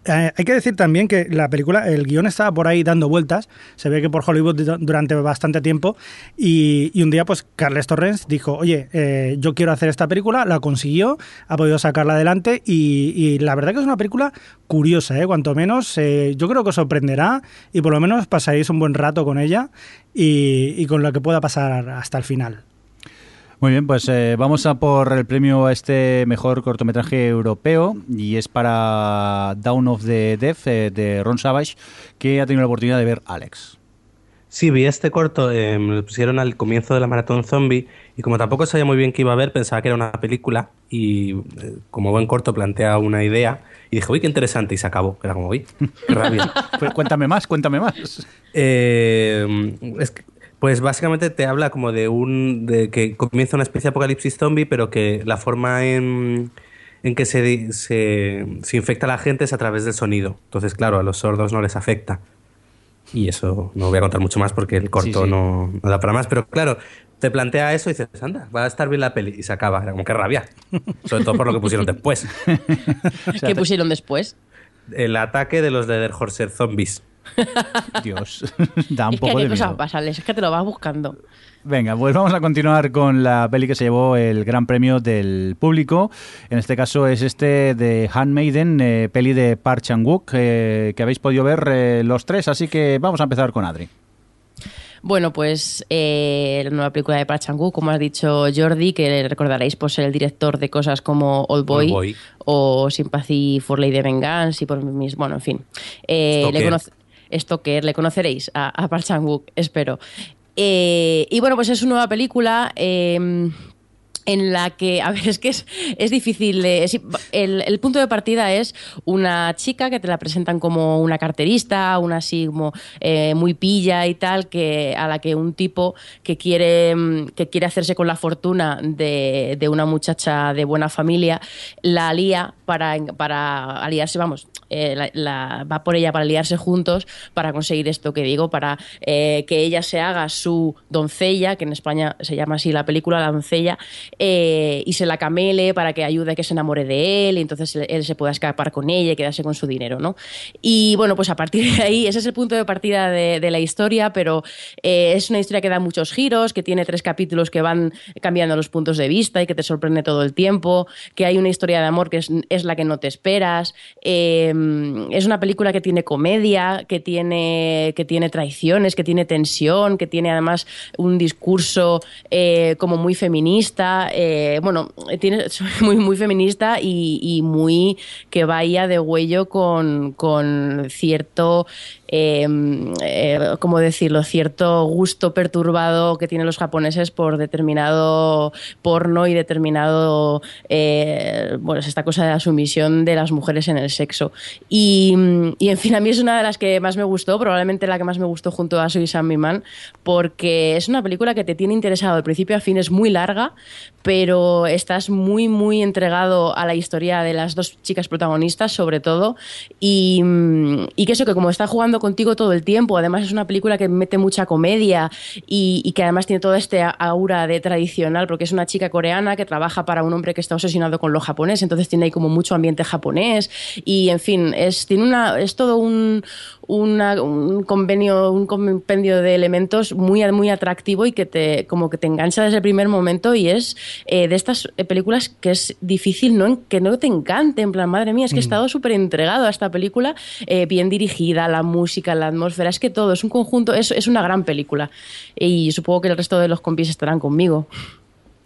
Eh, hay que decir también que la película, el guion estaba por ahí dando vueltas, se ve que por Hollywood durante bastante tiempo, y, un día pues Carles Torrens dijo, oye, eh, yo quiero hacer esta película, la consiguió, ha podido sacarla adelante, y, la verdad que es una película curiosa, ¿eh? cuanto menos yo creo que os sorprenderá, y por lo menos pasaréis un buen rato con ella, y con lo que pueda pasar hasta el final. Muy bien, pues eh, vamos a por el premio a este mejor cortometraje europeo y es para Down of the Deaf eh, de Ron Savage, que ha tenido la oportunidad de ver Alex. Sí, vi este corto, eh, me lo pusieron al comienzo de la maratón zombie y como tampoco sabía muy bien qué iba a ver, pensaba que era una película y como buen corto plantea una idea y dije, uy, qué interesante y se acabó. Era como, uy, qué rabia. Pues cuéntame más, cuéntame más. es que pues básicamente te habla como de un. de que comienza una especie de apocalipsis zombie, pero que la forma en, en que se, se, se, infecta la gente es a través del sonido. Entonces, claro, a los sordos no les afecta. Y eso no voy a contar mucho más porque el corto No, da para más. Pero claro, te plantea eso y dices, anda, va a estar bien la peli. Y se acaba. Era como que rabia. Sobre todo por lo que pusieron después. ¿Qué pusieron después? El ataque de los Leather Horser zombies. Dios, da un poco de miedo. es que te lo vas buscando. Venga, pues vamos a continuar con la peli que se llevó el gran premio del público. En este caso es este de Handmaiden, eh, peli de Park Chan-wook, eh, que habéis podido ver eh, los tres, así que vamos a empezar con Adri. Bueno, pues la nueva película de Park Chan-wook, como has dicho Jordi, que recordaréis por ser el director de cosas como Old Boy, o Sympathy for Lady Vengeance y por mis... Bueno, en fin. le conoce que le conoceréis a, a Park Chan-wook, espero. Eh, y bueno, pues es una nueva película. Em, en la que, a ver, es que es, es difícil. de- es- el, punto de partida es una chica que te la presentan como una carterista, una así como eh, muy pilla y tal, que a la que un tipo que quiere, mm, que quiere hacerse con la fortuna de, de una muchacha de buena familia, la alía para, para aliarse, vamos, eh, la- va por ella para aliarse juntos para conseguir esto que digo, para eh, que ella se haga su doncella, que en España se llama así la película, la doncella, eh, y se la camele para que ayude a que se enamore de él y entonces él, se pueda escapar con ella y quedarse con su dinero, ¿no? Y bueno, pues a partir de ahí, ese es el punto de partida de, la historia, pero eh, es una historia que da muchos giros, que tiene tres capítulos que van cambiando los puntos de vista y que te sorprende todo el tiempo, que hay una historia de amor que es, la que no te esperas, eh, es una película que tiene comedia, que tiene, que tiene traiciones, que tiene tensión, que tiene además un discurso como muy feminista, eh, bueno, tiene muy, muy feminista y, y muy que vaya de huello con, con cierto, eh, eh, ¿cómo decirlo?, cierto gusto perturbado que tienen los japoneses por determinado porno y determinado, eh, bueno, es esta cosa de la sumisión de las mujeres en el sexo. Y, en fin, a mí es una de las que más me gustó, probablemente la que más me gustó junto a Soy Sam Mi Man, porque es una película que te tiene interesado de principio a fin, es muy larga, pero estás muy, muy entregado a la historia de las dos chicas protagonistas, sobre todo, y, y que eso, que como está jugando contigo todo el tiempo, además es una película que mete mucha comedia y, que además tiene todo este aura de tradicional, porque es una chica coreana que trabaja para un hombre que está obsesionado con lo japonés, entonces tiene ahí como mucho ambiente japonés, y en fin, es, tiene una, es todo un, una, un convenio, un compendio de elementos muy, muy atractivo y que te, como que te engancha desde el primer momento y es eh, de estas películas que es difícil no, que no te encante, en plan, madre mía, es que he estado súper entregado a esta película, eh, bien dirigida, la música, la atmósfera, es que todo, es un conjunto, es, es una gran película. Y supongo que el resto de los compis estarán conmigo.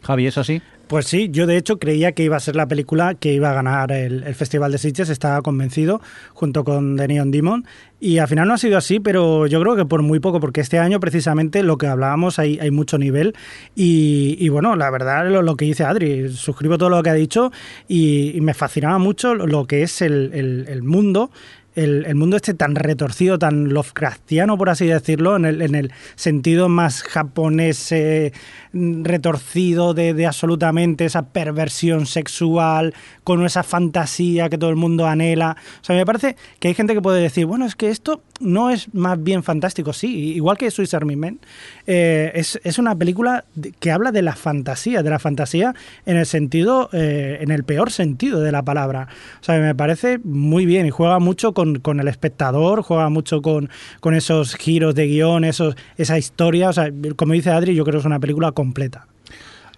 Javi, ¿es así? Pues sí, yo de hecho creía que iba a ser la película que iba a ganar el, Festival de Sitges, estaba convencido, junto con The Neon Demon, y al final no ha sido así, pero yo creo que por muy poco, porque este año precisamente lo que hablábamos hay, hay mucho nivel, y, bueno, la verdad lo, que dice Adri, suscribo todo lo que ha dicho, y, me fascinaba mucho lo que es el mundo el, mundo este tan retorcido, tan Lovecraftiano, por así decirlo, en el, en el sentido más japonés eh, retorcido de, absolutamente esa perversión sexual, con esa fantasía que todo el mundo anhela. O sea, me parece que hay gente que puede decir, bueno, es que esto no es más bien fantástico, sí, igual que Swiss Army Men, eh, es, es, una película que habla de la fantasía, de la fantasía en el sentido, eh, en el peor sentido de la palabra. O sea, me parece muy bien y juega mucho con, con el espectador, juega mucho con, con esos giros de guion, esos, esa historia. O sea, como dice Adri, yo creo que es una película completa.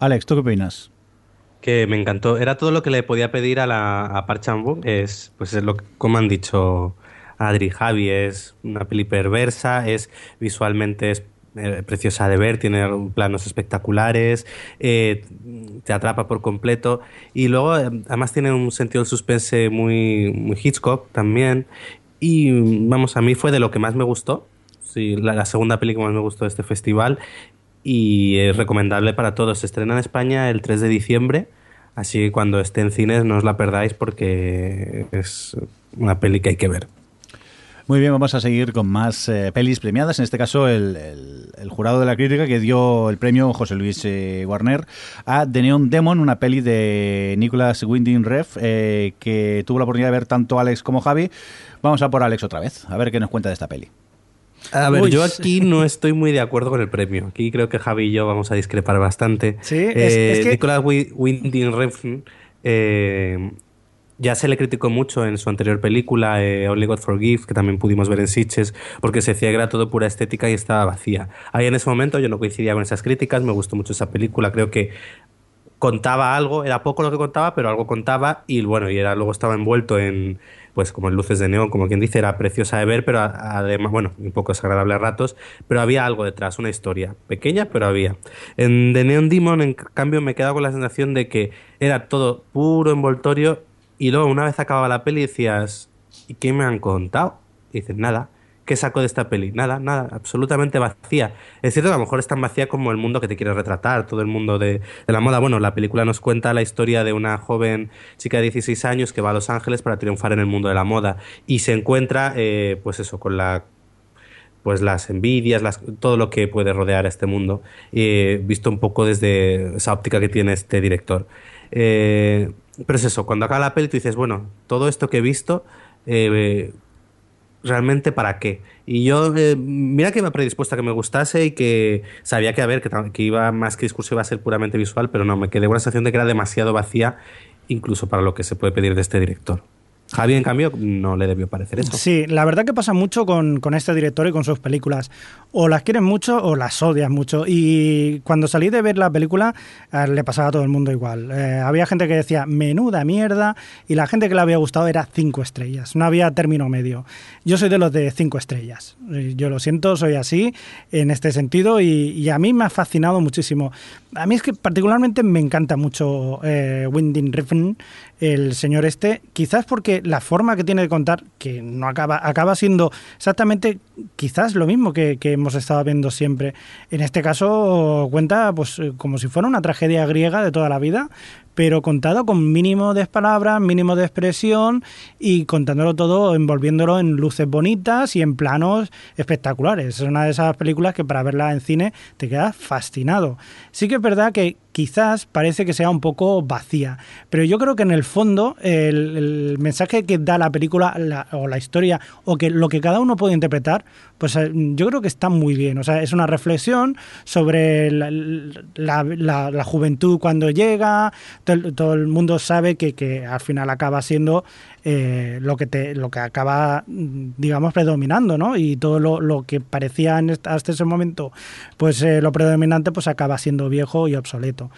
Alex, ¿tú qué opinas? Que me encantó. Era todo lo que le podía pedir a, la, a Park Chan-wook. Es, pues es lo que, como han dicho Adri y Javi, es una peli perversa, es visualmente es preciosa de ver, tiene planos espectaculares, eh, te atrapa por completo. Y luego eh, además tiene un sentido del suspense muy, muy Hitchcock también. Y vamos, a mí fue de lo que más me gustó, sí, la, segunda peli que más me gustó de este festival. Y es recomendable para todos. Se estrena en España el 3 de diciembre, así que cuando esté en cines no os la perdáis porque es una peli que hay que ver. Muy bien, vamos a seguir con más eh, pelis premiadas. En este caso, el, el, el, jurado de la crítica que dio el premio José Luis eh, Warner a The Neon Demon, una peli de Nicholas Winding Ref, eh, que tuvo la oportunidad de ver tanto Alex como Javi. Vamos a por Alex otra vez, a ver qué nos cuenta de esta peli. A ver, Uy, yo aquí no estoy muy de acuerdo con el premio. Aquí creo que Javi y yo vamos a discrepar bastante. Sí, es, es que... Nicholas Winding Refn eh, ya se le criticó mucho en su anterior película, eh, Only God Forgives, que también pudimos ver en Sitches, porque se decía que era todo pura estética y estaba vacía. Ahí en ese momento yo no coincidía con esas críticas, me gustó mucho esa película, creo que contaba algo, era poco lo que contaba, pero algo contaba y bueno, y era, luego estaba envuelto en pues como en luces de neón, como quien dice, era preciosa de ver, pero además, bueno, un poco desagradable a ratos, pero había algo detrás, una historia, pequeña, pero había. En The Neon Demon, en cambio, me quedaba con la sensación de que era todo puro envoltorio y luego una vez acababa la peli decías, ¿y qué me han contado? Y dices, nada. ¿qué saco de esta peli? Nada, nada, absolutamente vacía. Es cierto a lo mejor es tan vacía como el mundo que te quiere retratar, todo el mundo de, la moda. Bueno, la película nos cuenta la historia de una joven chica de 16 años que va a Los Ángeles para triunfar en el mundo de la moda y se encuentra, eh, pues eso, con la pues las envidias, todo lo que puede rodear a este mundo, eh, visto un poco desde esa óptica que tiene este director. Eh, pero es eso, cuando acaba la peli tú dices, bueno, todo esto que he visto, eh, realmente para qué. Y yo, mira que iba predispuesta a que me gustase y que sabía que, a ver, que, que, iba más que discurso iba a ser puramente visual, pero no, me quedé con la sensación de que era demasiado vacía, incluso para lo que se puede pedir de este director. Javi, en cambio, no le debió parecer eso. Sí, la verdad que pasa mucho con, con, este director y con sus películas. O las quieren mucho o las odias mucho. Y cuando salí de ver la película, eh, le pasaba a todo el mundo igual. Eh, había gente que decía, menuda mierda, y la gente que le había gustado era cinco estrellas. No había término medio. Yo soy de los de cinco estrellas. Yo lo siento, soy así en este sentido y, a mí me ha fascinado muchísimo. A mí es que particularmente me encanta mucho eh, Winding Refn, el señor este, quizás porque la forma que tiene de contar, que no acaba, acaba siendo exactamente quizás lo mismo que, hemos estado viendo siempre. En este caso cuenta pues como si fuera una tragedia griega de toda la vida, pero contado con mínimo de palabras, mínimo de expresión y contándolo todo, envolviéndolo en luces bonitas y en planos espectaculares. Es una de esas películas que para verla en cine te quedas fascinado. Sí que es verdad que quizás parece que sea un poco vacía, pero yo creo que en el fondo el, mensaje que da la película o la historia o que lo que cada uno puede interpretar, pues eh, yo creo que está muy bien. O sea, es una reflexión sobre la, juventud cuando llega, todo, el mundo sabe que, que al final acaba siendo eh, lo que te lo que acaba digamos predominando no y todo lo, que parecía hasta ese momento pues eh, lo predominante pues acaba siendo viejo y obsoleto.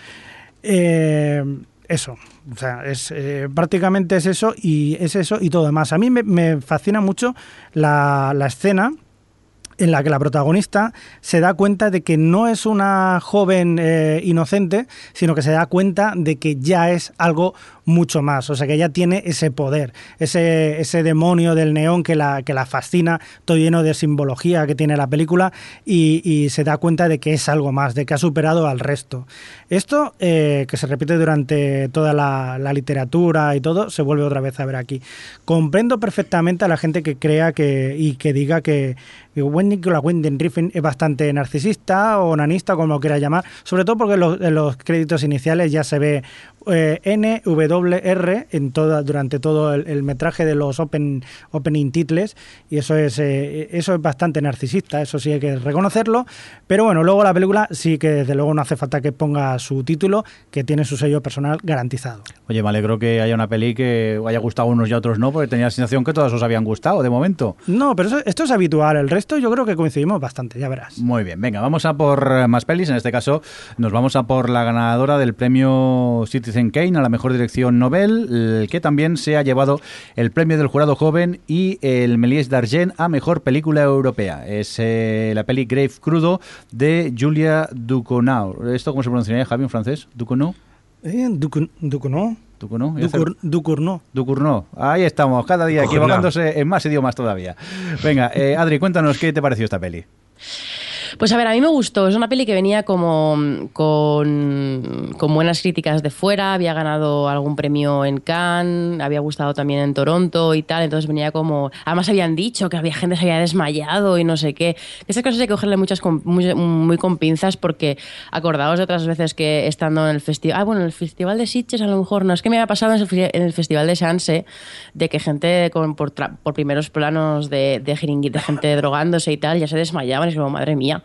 Eh, eso o sea es prácticamente es eso y es eso y todo demás a mí me, fascina mucho la, la escena en la que la protagonista se da cuenta de que no es una joven inocente, sino que se da cuenta de que ya es algo mucho más. O sea que ella tiene ese poder, ese, ese demonio del neón que la, que la fascina, todo lleno de simbología que tiene la película y, se da cuenta de que es algo más, de que ha superado al resto. Esto, eh, que se repite durante toda la, literatura y todo, se vuelve otra vez a ver aquí. Comprendo perfectamente a la gente que crea que y que diga que, que Nicola Winding Refn es bastante narcisista o nanista, como lo quiera llamar, sobre todo porque en los créditos iniciales ya se ve eh, En toda, durante todo el, metraje de los open, opening titles y eso es, eh, eso es bastante narcisista, eso sí hay que reconocerlo, pero bueno, luego la película sí que desde luego no hace falta que ponga su título, que tiene su sello personal garantizado. Oye, me alegro que haya una peli que haya gustado a unos y a otros no, porque tenía la sensación que todos os habían gustado de momento. No, pero esto es habitual, el resto yo creo que coincidimos bastante, ya verás. Muy bien, venga, vamos a por más pelis, en este caso nos vamos a por la ganadora del premio Citizen Kane a la mejor dirección Nobel, que también se ha llevado el premio del jurado joven y el Méliès d'Argent a mejor película europea. Es eh, la peli Grave Crudo de Julia Ducournau. ¿Esto cómo se pronunciaría, Javi, en francés? ¿Ducournau? Eh, Ducournau. Ducournau. Ducournau. Ahí estamos, cada día equivocándose en más idiomas todavía. Venga, eh, Adri, cuéntanos qué te pareció esta peli. Pues a ver, a mí me gustó. Es una peli que venía como con, buenas críticas de fuera, había ganado algún premio en Cannes, había gustado también en Toronto y tal, entonces venía como... Además habían dicho que había gente que se había desmayado y no sé qué. Esas cosas hay que cogerle muchas muy, muy, con pinzas porque acordaos de otras veces que estando en el festival... Ah, bueno, en el Festival de Sitges a lo mejor no. Es que me había pasado en el, Festival de Sanse de que gente con, por, primeros planos de, de, de gente drogándose y tal ya se desmayaban y es como, madre mía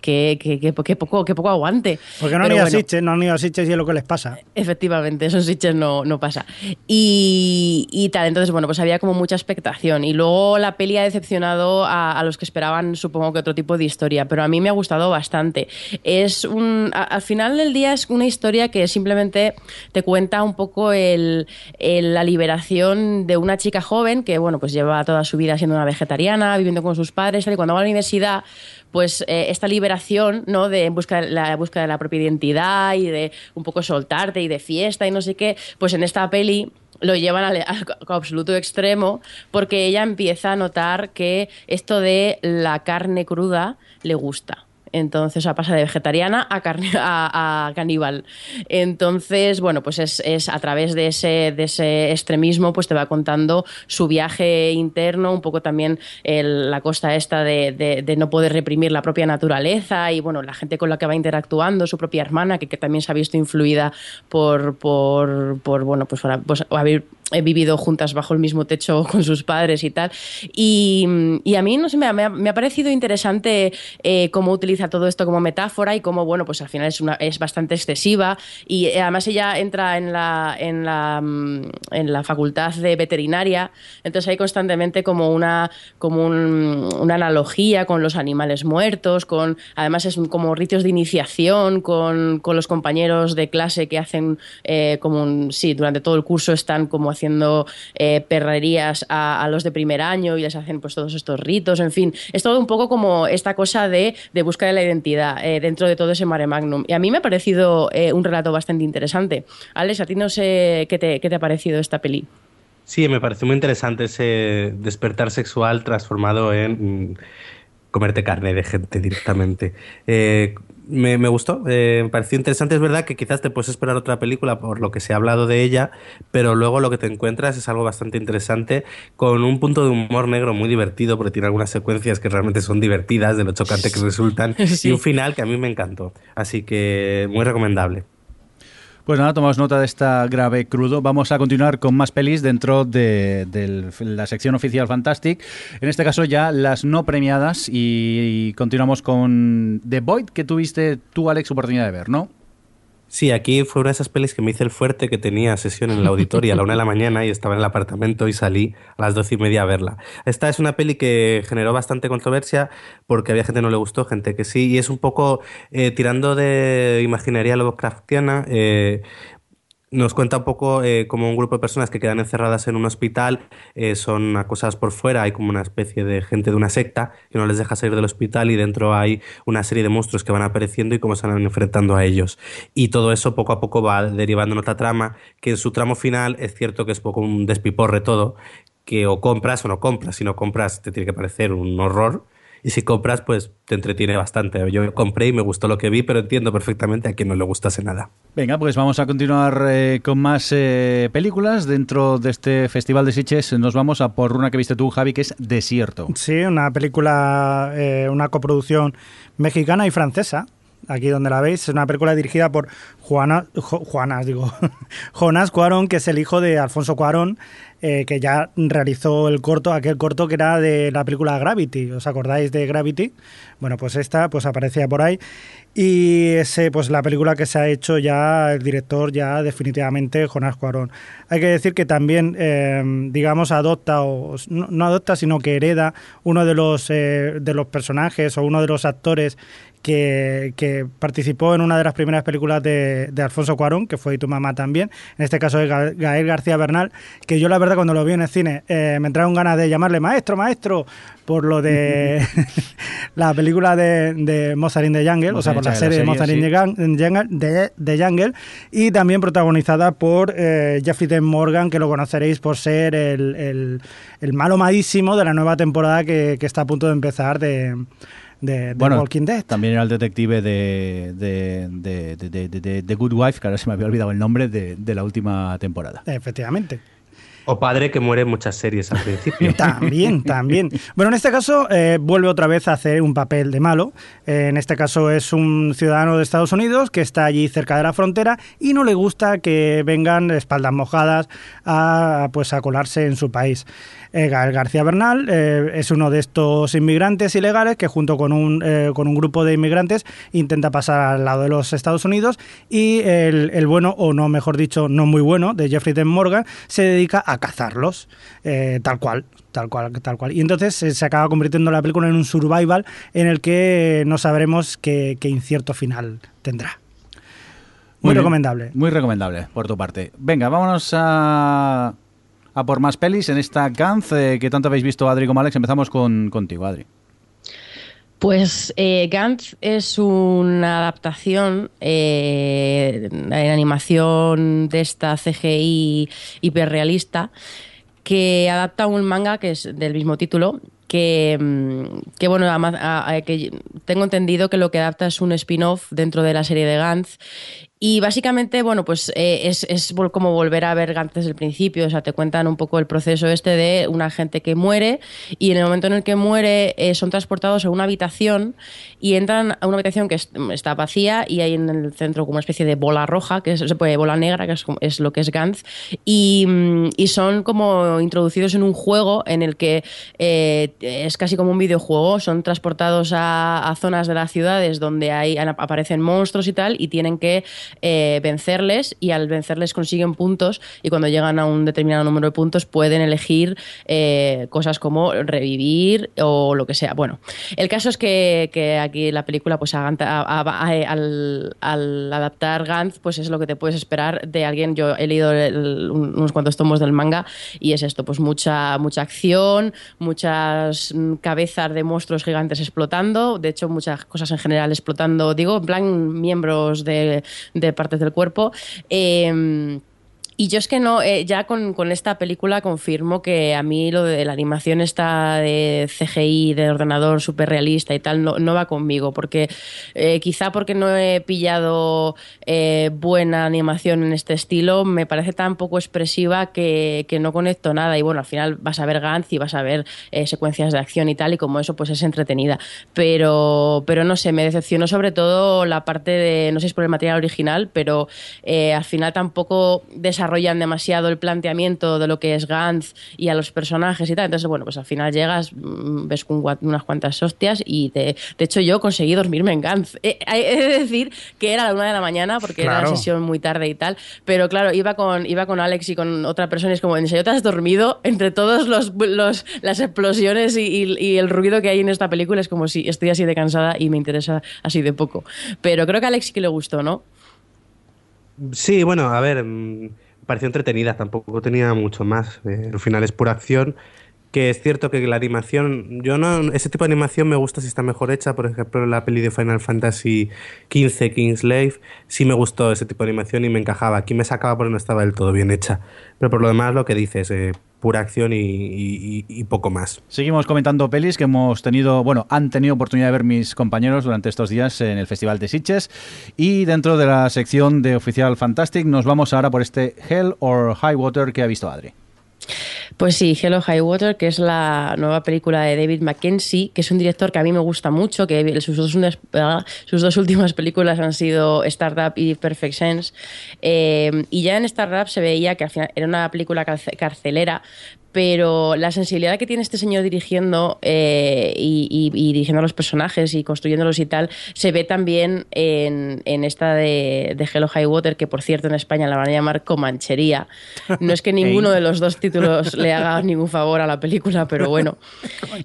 que, poco, que poco aguante. Porque no han ido a Sitges, no han ido a Sitges y es lo que les pasa. Efectivamente, esos Sitges no, no pasa. Y, tal, entonces, bueno, pues había como mucha expectación. Y luego la peli ha decepcionado a, los que esperaban, supongo que otro tipo de historia, pero a mí me ha gustado bastante. Es un, al final del día es una historia que simplemente te cuenta un poco el, la liberación de una chica joven que, bueno, pues lleva toda su vida siendo una vegetariana, viviendo con sus padres, y cuando va a la universidad pues eh, esta liberación, ¿no? De busca la búsqueda de la propia identidad y de un poco soltarte y de fiesta y no sé qué, pues en esta peli lo llevan al absoluto extremo porque ella empieza a notar que esto de la carne cruda le gusta. Entonces, o sea, pasa de vegetariana a, carne, a, caníbal. Entonces, bueno, pues es, a través de ese, extremismo, pues te va contando su viaje interno, un poco también la costa esta de, no poder reprimir la propia naturaleza y, bueno, la gente con la que va interactuando, su propia hermana, que, también se ha visto influida por, por, por bueno, pues, para- pues haber he vivido juntas bajo el mismo techo con sus padres y tal. Y, y a mí, no sé, me ha, me ha- parecido interesante eh, cómo utiliza todo esto como metáfora y cómo, bueno, pues al final es, una, es bastante excesiva. Y eh, además ella entra en la, en, la, mm, en la facultad de veterinaria, entonces hay constantemente como una, como un- una analogía con los animales muertos, con además es como ritos de iniciación con, con los compañeros de clase que hacen eh, como un, sí, durante todo el curso están como haciendo eh, perrerías a, los de primer año y les hacen pues todos estos ritos, en fin, es todo un poco como esta cosa de, de de la identidad eh, dentro de todo ese mare magnum. Y a mí me ha parecido eh, un relato bastante interesante. Alex, a ti no sé qué te, qué te ha parecido esta peli. Sí, me pareció muy interesante ese despertar sexual transformado en mm, comerte carne de gente directamente. Me, me gustó, eh, me pareció interesante. Es verdad que quizás te puedes esperar otra película por lo que se ha hablado de ella, pero luego lo que te encuentras es algo bastante interesante, con un punto de humor negro muy divertido, porque tiene algunas secuencias que realmente son divertidas, de lo chocante que resultan, Sí. y un final que a mí me encantó. Así que muy recomendable. Pues nada, tomamos nota de esta grave crudo. Vamos a continuar con más pelis dentro de, la sección oficial Fantastic. En este caso ya las no premiadas y, continuamos con The Void que tuviste tú, Alex, oportunidad de ver, ¿no? Sí, aquí fue una de esas pelis que me hice el fuerte que tenía sesión en la auditoria a la una de la mañana y estaba en el apartamento y salí a las doce y media a verla. Esta es una peli que generó bastante controversia porque había gente que no le gustó, gente que sí, y es un poco eh, tirando de imaginería Lovecraftiana. eh, nos cuenta un poco eh, como un grupo de personas que quedan encerradas en un hospital, eh, son acosadas por fuera, hay como una especie de gente de una secta que no les deja salir del hospital y dentro hay una serie de monstruos que van apareciendo y cómo se van enfrentando a ellos. Y todo eso poco a poco va derivando en otra trama, que en su tramo final es cierto que es poco un despiporre todo, que o compras o no compras, si no compras te tiene que parecer un horror. Y si compras, pues te entretiene bastante. Yo compré y me gustó lo que vi, pero entiendo perfectamente a quien no le gustase nada. Venga, pues vamos a continuar eh, con más eh, películas. Dentro de este Festival de Sitges nos vamos a por una que viste tú, Javi, que es Desierto. Sí, una película, eh, una coproducción mexicana y francesa. Aquí donde la veis, es una película dirigida por Juana, Jo- Juanas, digo, Jonas Cuarón, que es el hijo de Alfonso Cuarón, eh, que ya realizó el corto, aquel corto que era de la película Gravity. ¿Os acordáis de Gravity? Bueno, pues esta pues aparecía por ahí. Y ese, pues la película que se ha hecho ya, el director ya definitivamente Jonás Cuarón. Hay que decir que también, eh, digamos, adopta, o no, adopta, sino que hereda uno de los, eh, de los personajes o uno de los actores que, que participó en una de las primeras películas de, de Alfonso Cuarón, que fue Y tu mamá también. En este caso Ga- Gael García Bernal, que yo la verdad cuando lo vi en el cine eh, me entraron ganas de llamarle maestro, maestro, por lo de la película de, de Mozart in the Jungle, o sea, por la serie de Mozart in the Jungle, de, de Jungle, y también protagonizada por eh, Jeffrey Morgan, que lo conoceréis por ser el, el- el malo malísimo de la nueva temporada que, que está a punto de empezar de, de, de Walking Dead. también era el detective de, de, de, Good Wife, que ahora se me había olvidado el nombre, de, de la última temporada. Efectivamente. O padre que muere en muchas series al principio. También, también. Bueno, en este caso eh, vuelve otra vez a hacer un papel de malo. Eh, en este caso es un ciudadano de Estados Unidos que está allí cerca de la frontera y no le gusta que vengan espaldas mojadas a, pues, a colarse en su país. Eh, García Bernal eh, es uno de estos inmigrantes ilegales que junto con un, con un grupo de inmigrantes intenta pasar al lado de los Estados Unidos y el, el bueno, o no, mejor dicho, no muy bueno, de Jeffrey Dean Morgan, se dedica a cazarlos, eh, tal cual, tal cual, tal cual. Y entonces eh, se acaba convirtiendo la película en un survival en el que no sabremos qué, qué incierto final tendrá. Muy, recomendable. Muy recomendable, por tu parte. Venga, vámonos a, a por más pelis en esta Canz eh, que tanto habéis visto Adri como Alex. Empezamos con, contigo, Adri. Pues eh, Gantz es una adaptación eh, en animación de esta CGI hiperrealista que adapta un manga que es del mismo título que, mm, bueno, que tengo entendido que lo que adapta es un spin-off dentro de la serie de Gantz y básicamente, bueno, pues eh, es, es como volver a ver Gantz desde el principio, o sea, te cuentan un poco el proceso este de una gente que muere y en el momento en el que muere eh, son transportados a una habitación y entran a una habitación que es- está vacía y hay en el centro como una especie de bola roja, que es puede bola negra, que es, es lo que es Gantz, y, mm, y son como introducidos en un juego en el que eh, es casi como un videojuego, son transportados a, a zonas de las ciudades donde hay, aparecen monstruos y tal y tienen que eh, vencerles y al vencerles consiguen puntos y cuando llegan a un determinado número de puntos pueden elegir eh, cosas como revivir o lo que sea. Bueno, el caso es que, que aquí la película, pues al, adaptar Gantz, pues es lo que te puedes esperar de alguien. Yo he leído unos cuantos tomos del manga y es esto, pues mucha, mucha acción, muchas mm, cabezas de monstruos gigantes explotando, de hecho muchas cosas en general explotando, digo, en plan miembros de, de partes del cuerpo. Em, y yo es que no, eh, ya con, con esta película confirmo que a mí lo de la animación esta de CGI, de ordenador súper realista y tal, no, no va conmigo, porque eh, quizá porque no he pillado eh, buena animación en este estilo, me parece tan poco expresiva que, que no conecto nada. Y bueno, al final vas a ver Gantz y vas a ver eh, secuencias de acción y tal, y como eso pues es entretenida. Pero, pero no sé, me decepcionó sobre todo la parte de, no sé si es por el material original, pero al final tampoco desarrollan demasiado el planteamiento de lo que es Gantz y a los personajes y tal. Entonces, bueno, pues al final llegas, mm, ves unas cuantas hostias y te- de hecho yo conseguí dormirme en Gantz. Eh, He de decir que era a la una de la mañana porque era la sesión muy tarde y tal, pero claro, iba con, iba con Alex y con otra persona y es como, ¿en serio te has dormido? Entre todos los, los- las explosiones y, y- y el ruido que hay en esta película es como si estoy así de cansada y me interesa así de poco. Pero creo que a Alex sí que le gustó, ¿no? Sí, bueno, a ver, mm, pareció entretenida, tampoco tenía mucho más. eh, al final es pura acción. Que es cierto que la animación, yo no, ese tipo de animación me gusta si está mejor hecha. Por ejemplo, la peli de Final Fantasy XV, Kingslave, sí me gustó ese tipo de animación y me encajaba. Aquí me sacaba porque no estaba del todo bien hecha. Pero por lo demás, lo que dices, eh, pura acción y, poco más. Seguimos comentando pelis que hemos tenido, bueno, han tenido oportunidad de ver mis compañeros durante estos días en el Festival de Sitges. Y dentro de la sección de Oficial Fantastic nos vamos ahora por este Hell or High Water que ha visto Adri. Pues sí, Hello High Water, que es la nueva película de David Mackenzie, que es un director que a mí me gusta mucho, que sus dos, sus dos últimas películas han sido Startup y Perfect Sense. Eh, y ya en Startup se veía que al final era una película carce- carcelera, pero la sensibilidad que tiene este señor dirigiendo eh, y, y- y dirigiendo a los personajes y construyéndolos y tal, se ve también en, en esta de, de Hello High Water, que por cierto en España la van a llamar Comanchería. No es que ninguno de los dos títulos le haga ningún favor a la película, pero bueno.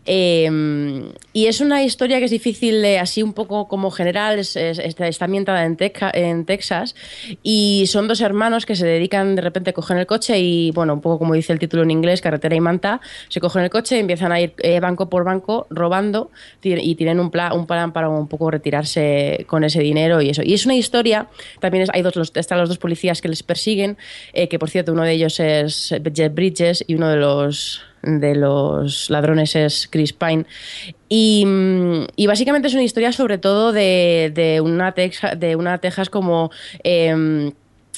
Eh, y es una historia que es difícil, de, así un poco como general, es- es- está, ambientada en, Teca- en Texas y son dos hermanos que se dedican de repente a coger el coche y, bueno, un poco como dice el título en inglés, carretera y manta, se cogen el coche y empiezan a ir eh, banco por banco robando y tienen un plan, un plan para un poco retirarse con ese dinero y eso. Y es una historia, también es- hay dos, los, están los dos policías que les persiguen, eh, que por cierto uno de ellos es Jeff Bridges y uno de los de los ladrones es Chris Pine. Y, mm, básicamente es una historia sobre todo de, de una, Texas, de una Texas como... em,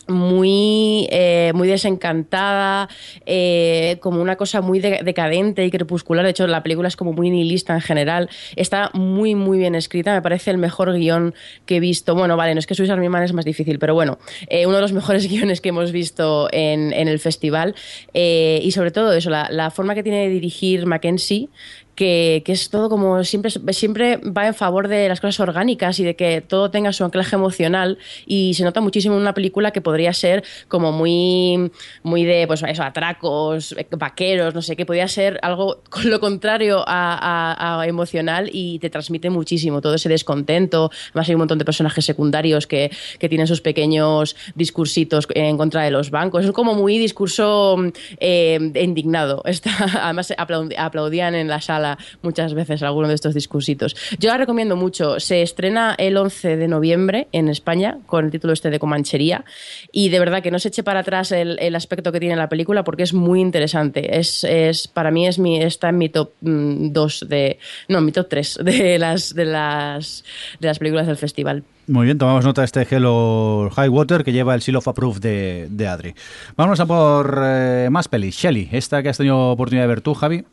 muy, eh, muy desencantada, eh, como una cosa muy de- decadente y crepuscular. De hecho, la película es como muy nihilista en general. Está muy, muy bien escrita. Me parece el mejor guion que he visto. Bueno, vale, no es que Swiss Army Man es más difícil, pero bueno, eh, uno de los mejores guiones que hemos visto en, en el festival. Y sobre todo eso, la, la forma que tiene de dirigir Mackenzie, que, que es todo como siempre, siempre va en favor de las cosas orgánicas y de que todo tenga su anclaje emocional y se nota muchísimo en una película que podría ser como muy, muy de pues eso, atracos, vaqueros, no sé, que podría ser algo con lo contrario a, a- a emocional y te transmite muchísimo todo ese descontento. Además hay un montón de personajes secundarios que, que tienen sus pequeños discursitos en contra de los bancos. Es como muy discurso eh, indignado. Está, además aplaudían en la sala muchas veces alguno de estos discursitos. Yo la recomiendo mucho. Se estrena el 11 de noviembre en España con el título este de Comanchería y de verdad que no se eche para atrás el, el aspecto que tiene la película porque es muy interesante. Es, es para mí es mi, está en mi top 2 de... No, en mi top 3 de las, de, las, de las películas del festival. Muy bien, tomamos nota de este Hello High Water que lleva el Seal of Approve de, de Adri. Vamos a por eh, más pelis. Shelly, esta que has tenido oportunidad de ver tú, Javi.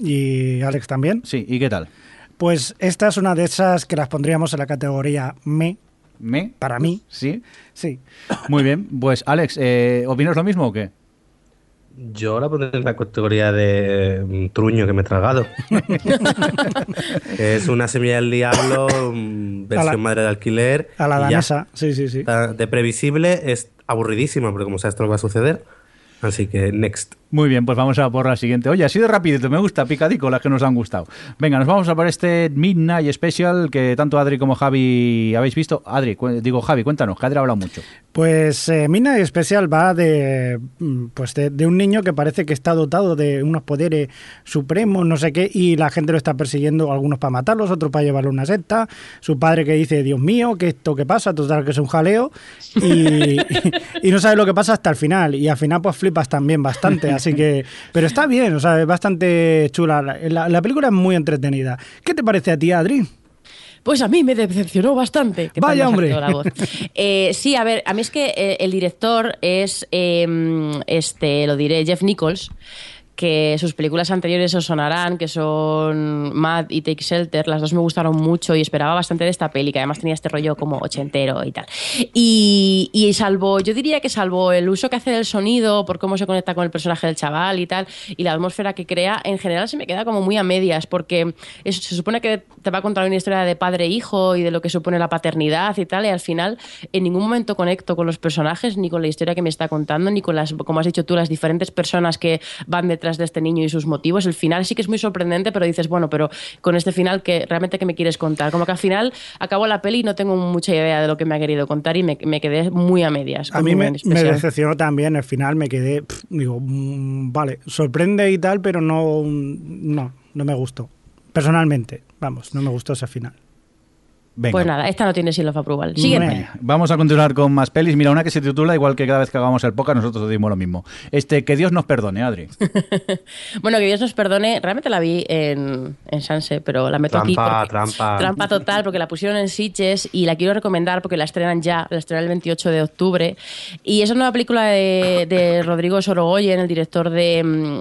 Y Alex también. Sí, ¿y qué tal? Pues esta es una de esas que las pondríamos en la categoría me, ¿Me? para mí. Sí. Sí. Muy bien. Pues, Alex, eh, ¿opinas lo mismo o qué? Yo la pondré en la categoría de mm, truño que me he tragado. es una semilla del diablo, mm, versión la- madre de alquiler. A la ya. danesa. Sí, sí, sí. De previsible es aburridísimo, porque como sabes, esto no va a suceder. Así que, next. Muy bien, pues vamos a por la siguiente. Oye, ha sido rapidito, me gusta, picadico, las que nos han gustado. Venga, nos vamos a por este Midnight Special que tanto Adri como Javi habéis visto. Adri, digo Javi, cuéntanos, que Adri ha hablado mucho. Pues eh, Midnight Special va de, mm, pues de, de un niño que parece que está dotado de unos poderes supremos, no sé qué, y la gente lo está persiguiendo, algunos para matarlos, otros para llevarlo a una secta. Su padre que dice, Dios mío, ¿qué esto qué pasa? Total, que es un jaleo. Y, y no sabe lo que pasa hasta el final. Y al final, pues flipas también bastante. Así que, pero está bien, o sea, es bastante chula. La, la- la película es muy entretenida. ¿Qué te parece a ti, Adri? Pues a mí me decepcionó bastante. ¿Qué tal Vaya, hombre. salido la voz? Eh, sí, a ver, a mí es que eh, el director es, eh, este, lo diré, Jeff Nichols, que sus películas anteriores os sonarán, que son Mad y Take Shelter, las dos me gustaron mucho y esperaba bastante de esta peli, que además tenía este rollo como ochentero y tal. Y, y salvo, yo diría que salvo el uso que hace del sonido, por cómo se conecta con el personaje del chaval y tal, y la atmósfera que crea, en general se me queda como muy a medias, porque es- se supone que te va a contar una historia de padre e y de lo que supone la paternidad y tal, y al final en ningún momento conecto con los personajes, ni con la historia que me está contando, ni con las, como has dicho tú, las diferentes personas que van detrás de este niño y sus motivos. El final sí que es muy sorprendente, pero dices, bueno, pero con este final, que realmente qué me quieres contar? Como que al final acabo la peli y no tengo mucha idea de lo que me ha querido contar y me, me quedé muy a medias. A mí me, decepcionó también, al final me quedé, pff, digo, mm, vale, sorprende y tal, pero no, no, no me gustó. Personalmente, vamos, no me gustó ese final. Venga. Pues nada, esta no tiene seal of approval. Siguiente. Bueno. Vamos a continuar con más pelis. Mira, una que se titula igual que cada vez que hagamos el podcast, nosotros decimos lo mismo. Este, que Dios nos perdone, Adri. Bueno, que Dios nos perdone, realmente la vi en, en Sanse, pero la meto aquí. Trampa, porque- trampa. Trampa total, porque la pusieron en Sitges y la quiero recomendar porque la estrenan ya, la estrenan el 28 de octubre. Y es una nueva película de, de Rodrigo Sorogoyen, el director de. mm,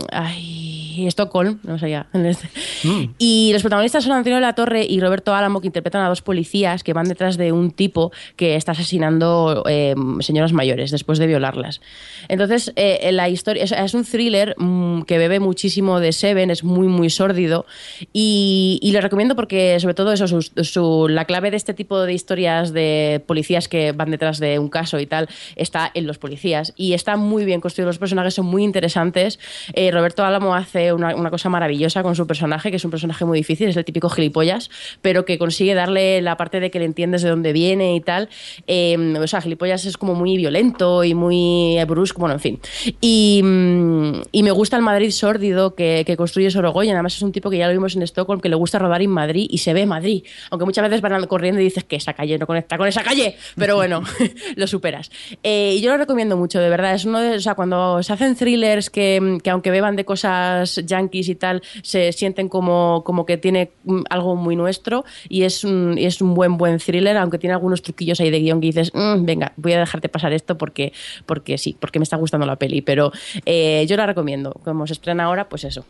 Ay, Stockholm, no sé ya. Y los protagonistas son Antonio La Torre y Roberto Álamo, que interpretan a dos policías que van detrás de un tipo que está asesinando eh, señoras mayores después de violarlas. Entonces, eh, la historia es, es un thriller mm, que bebe muchísimo de Seven, es muy, muy sórdido. Y, y lo recomiendo porque, sobre todo, eso, su- su- la clave de este tipo de historias de policías que van detrás de un caso y tal está en los policías. Y está muy bien construido, los personajes son muy interesantes. Eh, Roberto Álamo hace una, cosa maravillosa con su personaje, que es un personaje muy difícil, es el típico gilipollas, pero que consigue darle la parte de que le entiendes de dónde viene y tal. Eh, o sea, gilipollas es como muy violento y muy brusco, bueno, en fin. Y, mm, y me gusta el Madrid sórdido que, que construye Sorogoyen. Además, es un tipo que ya lo vimos en Stockholm, que le gusta rodar en Madrid y se ve Madrid. Aunque muchas veces van corriendo y dices que esa calle no conecta con esa calle, pero bueno, lo superas. Eh, y yo lo recomiendo mucho, de verdad. Es uno de, o sea, cuando se hacen thrillers que, que aunque beban de cosas yankees y tal, se sienten como, como que tiene mm, algo muy nuestro y es un, y es un buen, buen thriller, aunque tiene algunos truquillos ahí de guion que dices, "Mm, venga, voy a dejarte pasar esto porque, porque sí, porque me está gustando la peli. Pero eh, yo la recomiendo. Como se estrena ahora, pues eso.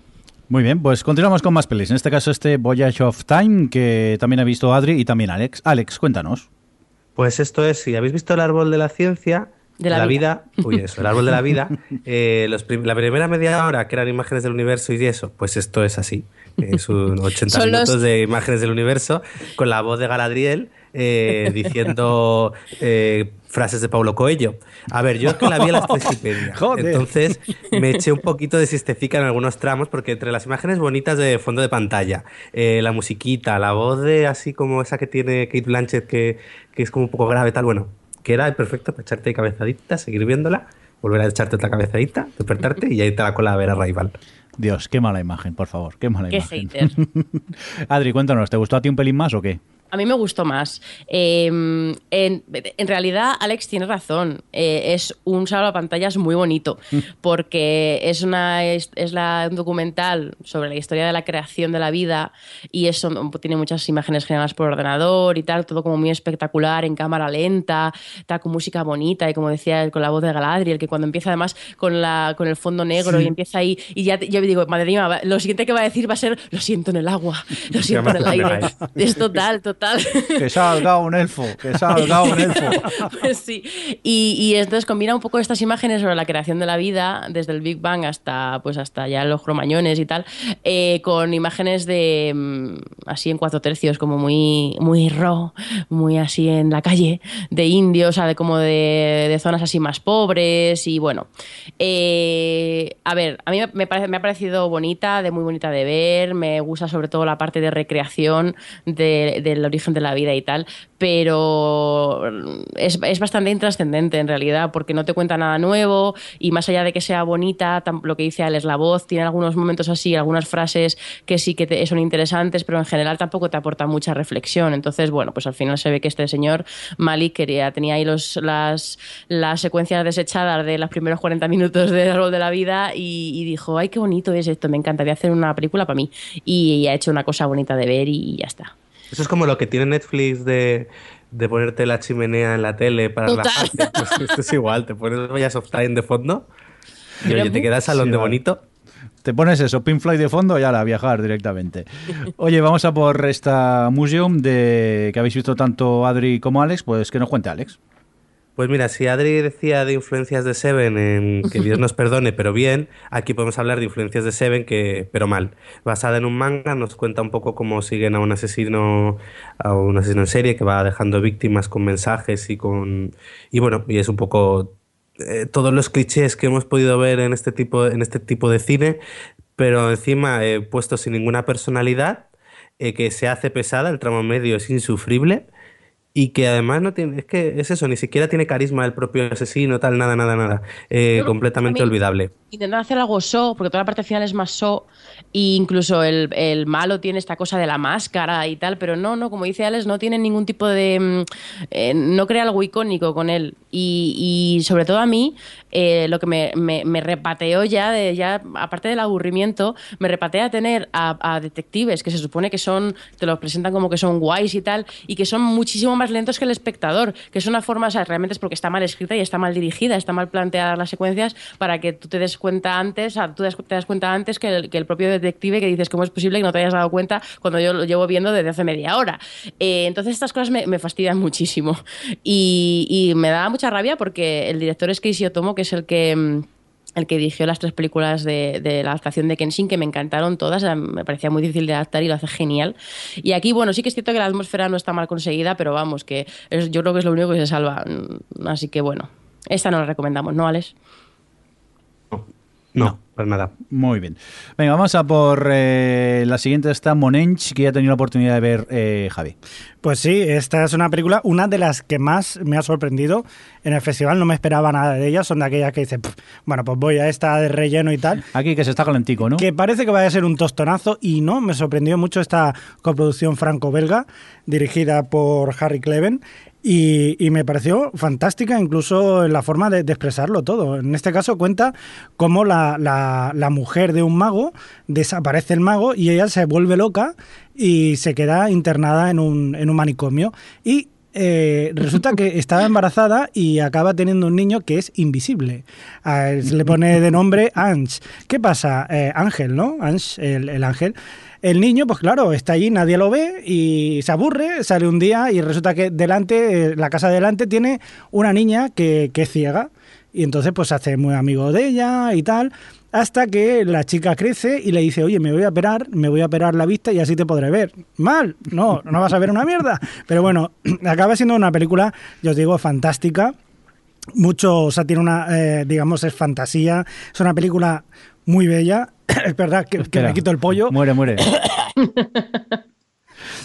Muy bien, pues continuamos con más pelis. En este caso, este Voyage of Time, que también ha visto Adri y también Alex. Alex, cuéntanos. Pues esto es, si habéis visto el árbol de la ciencia, De la vida. uy, eso, el árbol de la vida, eh, los prim- la primera media hora que eran imágenes del universo y eso, pues esto es así. Es un 80 Son los- minutos de imágenes del universo con la voz de Galadriel eh, diciendo eh, frases de Paulo Coelho. A ver, yo es que la vi a las tres y media. Joder. Entonces me eché un poquito de sistecica en algunos tramos porque entre las imágenes bonitas de fondo de pantalla, eh, la musiquita, la voz de así como esa que tiene Kate Blanchett que, que es como un poco grave tal, bueno, que era perfecto para echarte cabezadita, seguir viéndola, volver a echarte otra cabezadita, despertarte y ya irte a la cola a ver a Rival. Dios, qué mala imagen, por favor, qué mala Qué imagen. hater. Adri, cuéntanos, ¿te gustó a ti un pelín más o qué? A mí me gustó más. Eh, en, en realidad, Alex tiene razón. Eh, es un pantallas muy bonito, porque es, una, es, es la, un documental sobre la historia de la creación de la vida y eso tiene muchas imágenes generadas por ordenador y tal, todo como muy espectacular, en cámara lenta, tal, con música bonita y como decía, con la voz de Galadriel, que cuando empieza además con, la, con el fondo negro y empieza ahí, y ya yo digo, madre mía, lo siguiente que va a decir va a ser, lo siento en el agua, lo siento en el aire. Es total, total. Que salga un elfo, que salga un elfo. Pues sí. Y, y entonces combina un poco estas imágenes sobre la creación de la vida, desde el Big Bang hasta, pues hasta ya los cromañones y tal, eh, con imágenes de mm, así en cuatro tercios, como muy, muy raw, muy así en la calle, de indios, o sea, de como de, de zonas así más pobres. Y bueno, eh, a ver, a mí me, parece, me ha parecido bonita, de muy bonita de ver, me gusta sobre todo la parte de recreación de- del origen de la vida y tal, pero es, es bastante intrascendente en realidad, porque no te cuenta nada nuevo y más allá de que sea bonita, lo que dice Al es la voz, tiene algunos momentos así, algunas frases que sí que son interesantes, pero en general tampoco te aporta mucha reflexión. Entonces, bueno, pues al final se ve que este señor Malik quería, tenía ahí los, las, las secuencias desechadas de los primeros 40 minutos del árbol de la vida y, y dijo, ay, qué bonito es esto, me encantaría hacer una película para mí. Y, ha hecho una cosa bonita de ver y ya está. Eso es como lo que tiene Netflix de, de ponerte la chimenea en la tele para Total. relajarte. Pues esto es igual, te pones Vallas of Time de fondo y oye, te quedas salón Sí, de bonito. Te pones eso, Pink Floyd de fondo y ala, a viajar directamente. Oye, vamos a por esta museum de que habéis visto tanto Adri como Alex, pues que nos cuente Alex. Pues mira, si Adri decía de influencias de Seven en que Dios nos perdone, pero bien, aquí podemos hablar de influencias de Seven que, pero mal. Basada en un manga, nos cuenta un poco cómo siguen a un asesino, a un asesino en serie que va dejando víctimas con mensajes y con y bueno, y es un poco eh, todos los clichés que hemos podido ver en este tipo, en este tipo de cine, pero encima puesto sin ninguna personalidad, eh, que se hace pesada, el tramo medio es insufrible. Y que además no tiene, es que es eso, ni siquiera tiene carisma el propio asesino, tal, nada, nada, nada. Eh, completamente olvidable. Intentan hacer algo so, porque toda la parte final es más so, e incluso el, el malo tiene esta cosa de la máscara y tal, pero no, no, como dice Alex, no tiene ningún tipo de. mm, eh, no crea algo icónico con él. Y, y sobre todo a mí, eh, lo que me, me- me repateó ya, ya, aparte del aburrimiento, me repatea tener a, detectives que se supone que son, te los presentan como que son guays y tal, y que son muchísimo más lentos que el espectador, que es una forma, realmente es porque está mal escrita y está mal dirigida, está mal planteadas las secuencias para que tú te des cuenta antes, o sea, tú te das cuenta antes que el, que el propio detective que dices cómo es posible que no te hayas dado cuenta cuando yo lo llevo viendo desde hace media hora. Eh, entonces estas cosas me, me fastidian muchísimo y, y me da mucha rabia porque el director es Casey Otomo, que es el que... mm, el que dirigió las tres películas de, de la adaptación de Kenshin, que me encantaron todas, me parecía muy difícil de adaptar y lo hace genial. Y aquí, bueno, sí que es cierto que la atmósfera no está mal conseguida, pero vamos, que es- yo creo que es lo único que se salva. Mm, Así que bueno, esta no la recomendamos, ¿no, Alex? No, para nada. Muy bien. Venga, vamos a por eh, la siguiente, está Monench, que ya ha tenido la oportunidad de ver eh, Javi. Pues sí, esta es una película, una de las que más me ha sorprendido en el festival. No me esperaba nada de ellas. Son de aquellas que dicen, "Pff, bueno, pues voy a esta de relleno y tal. Aquí que se está calentico, ¿no? Que parece que vaya a ser un tostonazo y no, me sorprendió mucho esta coproducción franco-belga dirigida por Harry Cleven y, y me pareció fantástica incluso en la forma de, de expresarlo todo. En este caso cuenta cómo la, la- la mujer de un mago desaparece el mago y ella se vuelve loca y se queda internada en un, en un manicomio y eh, resulta que estaba embarazada y acaba teniendo un niño que es invisible. A él se le pone de nombre Ange. ¿Qué pasa? Eh, ángel, ¿no? Ange, el, el ángel. El niño, pues claro, está allí, nadie lo ve y se aburre, sale un día y resulta que delante, eh, la casa de delante tiene una niña que, que es ciega. Y entonces pues se hace muy amigo de ella y tal, hasta que la chica crece y le dice, oye, me voy a operar, me voy a operar la vista y así te podré ver. Mal, no, no vas a ver una mierda. Pero bueno, acaba siendo una película, yo os digo, fantástica. Mucho, o sea, tiene una, eh, digamos, es fantasía. Es una película muy bella. es verdad que, que me quito el pollo. Muere, muere.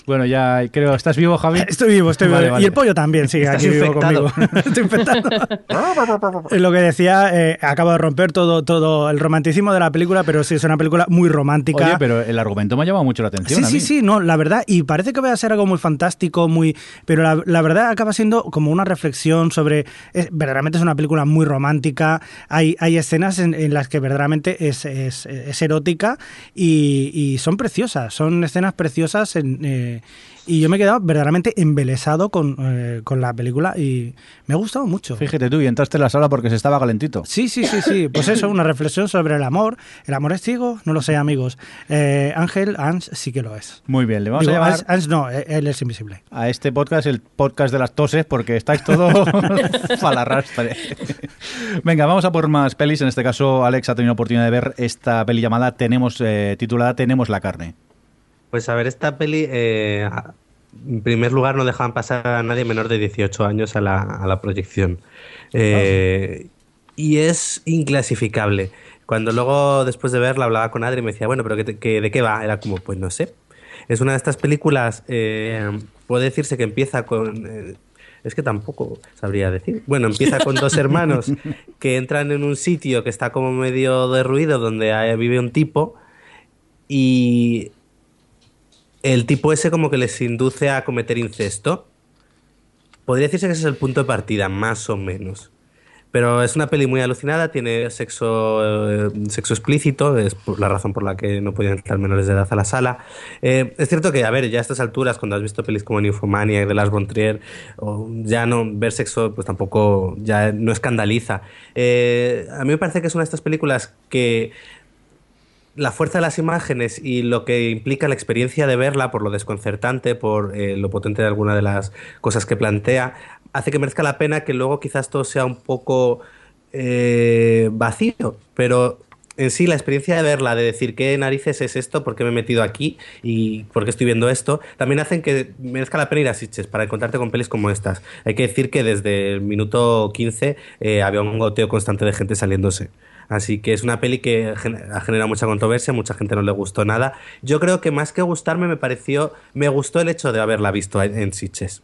Bueno, ya creo, ¿estás vivo, Javi? Estoy vivo, estoy Vale, vivo. vale. Y el pollo también sigue Estás aquí vivo infectado. conmigo. Estoy infectado. Lo que decía, eh, acabo de romper todo, todo el romanticismo de la película, pero sí es una película muy romántica. Oye, pero el argumento me ha llamado mucho la atención. Sí, a sí, sí, no, la verdad, y parece que va a ser algo muy fantástico, muy, pero la, la verdad acaba siendo como una reflexión sobre, es- verdaderamente es una película muy romántica, hay, hay escenas en, en las que verdaderamente es, es, es erótica y, y son preciosas, son escenas preciosas en, eh, y yo me he quedado verdaderamente embelesado con, eh, con la película y me ha gustado mucho. Fíjate tú, y entraste en la sala porque se estaba calentito. Sí, sí, sí, sí. Pues eso, una reflexión sobre el amor. ¿El amor es ciego? No lo sé, amigos. Eh, Ángel, Ans sí que lo es. Muy bien, le vamos Digo, a llamar Ans, Ans no, eh, él es invisible. a este podcast el podcast de las toses porque estáis todo falarrastre. Venga, vamos a por más pelis. En este caso, Alex ha tenido oportunidad de ver esta peli llamada Tenemos, eh, titulada Tenemos la carne. Pues a ver, esta peli, eh, en primer lugar, no dejaban pasar a nadie menor de 18 años a la, a la proyección. Eh, y es inclasificable. Cuando luego, después de verla, hablaba con Adri y me decía, bueno, pero ¿qué te- qué- ¿de qué va? Era como, pues no sé. Es una de estas películas, eh, puede decirse que empieza con... es que tampoco sabría decir. Bueno, empieza con dos hermanos que entran en un sitio que está como medio derruido, donde vive un tipo y el tipo ese como que les induce a cometer incesto. Podría decirse que ese es el punto de partida, más o menos. Pero es una peli muy alucinada, tiene sexo, eh, sexo explícito, es la razón por la que no podían entrar menores de edad a la sala. Eh, es cierto que, a ver, ya a estas alturas, cuando has visto pelis como Nymphomania de Lars von Trier, o ya no ver sexo, pues tampoco, ya no escandaliza. Eh, a mí me parece que es una de estas películas que la fuerza de las imágenes y lo que implica la experiencia de verla, por lo desconcertante, por eh, lo potente de alguna de las cosas que plantea, hace que merezca la pena que luego quizás todo sea un poco eh, vacío. Pero en sí, la experiencia de verla, de decir qué narices es esto, por qué me he metido aquí y por qué estoy viendo esto, también hacen que merezca la pena ir a Sitges para encontrarte con pelis como estas. Hay que decir que desde el minuto 15 eh, había un goteo constante de gente saliéndose. Así que es una peli que ha generado mucha controversia, mucha gente no le gustó nada. Yo creo que más que gustarme me pareció, me gustó el hecho de haberla visto en, en Sitges.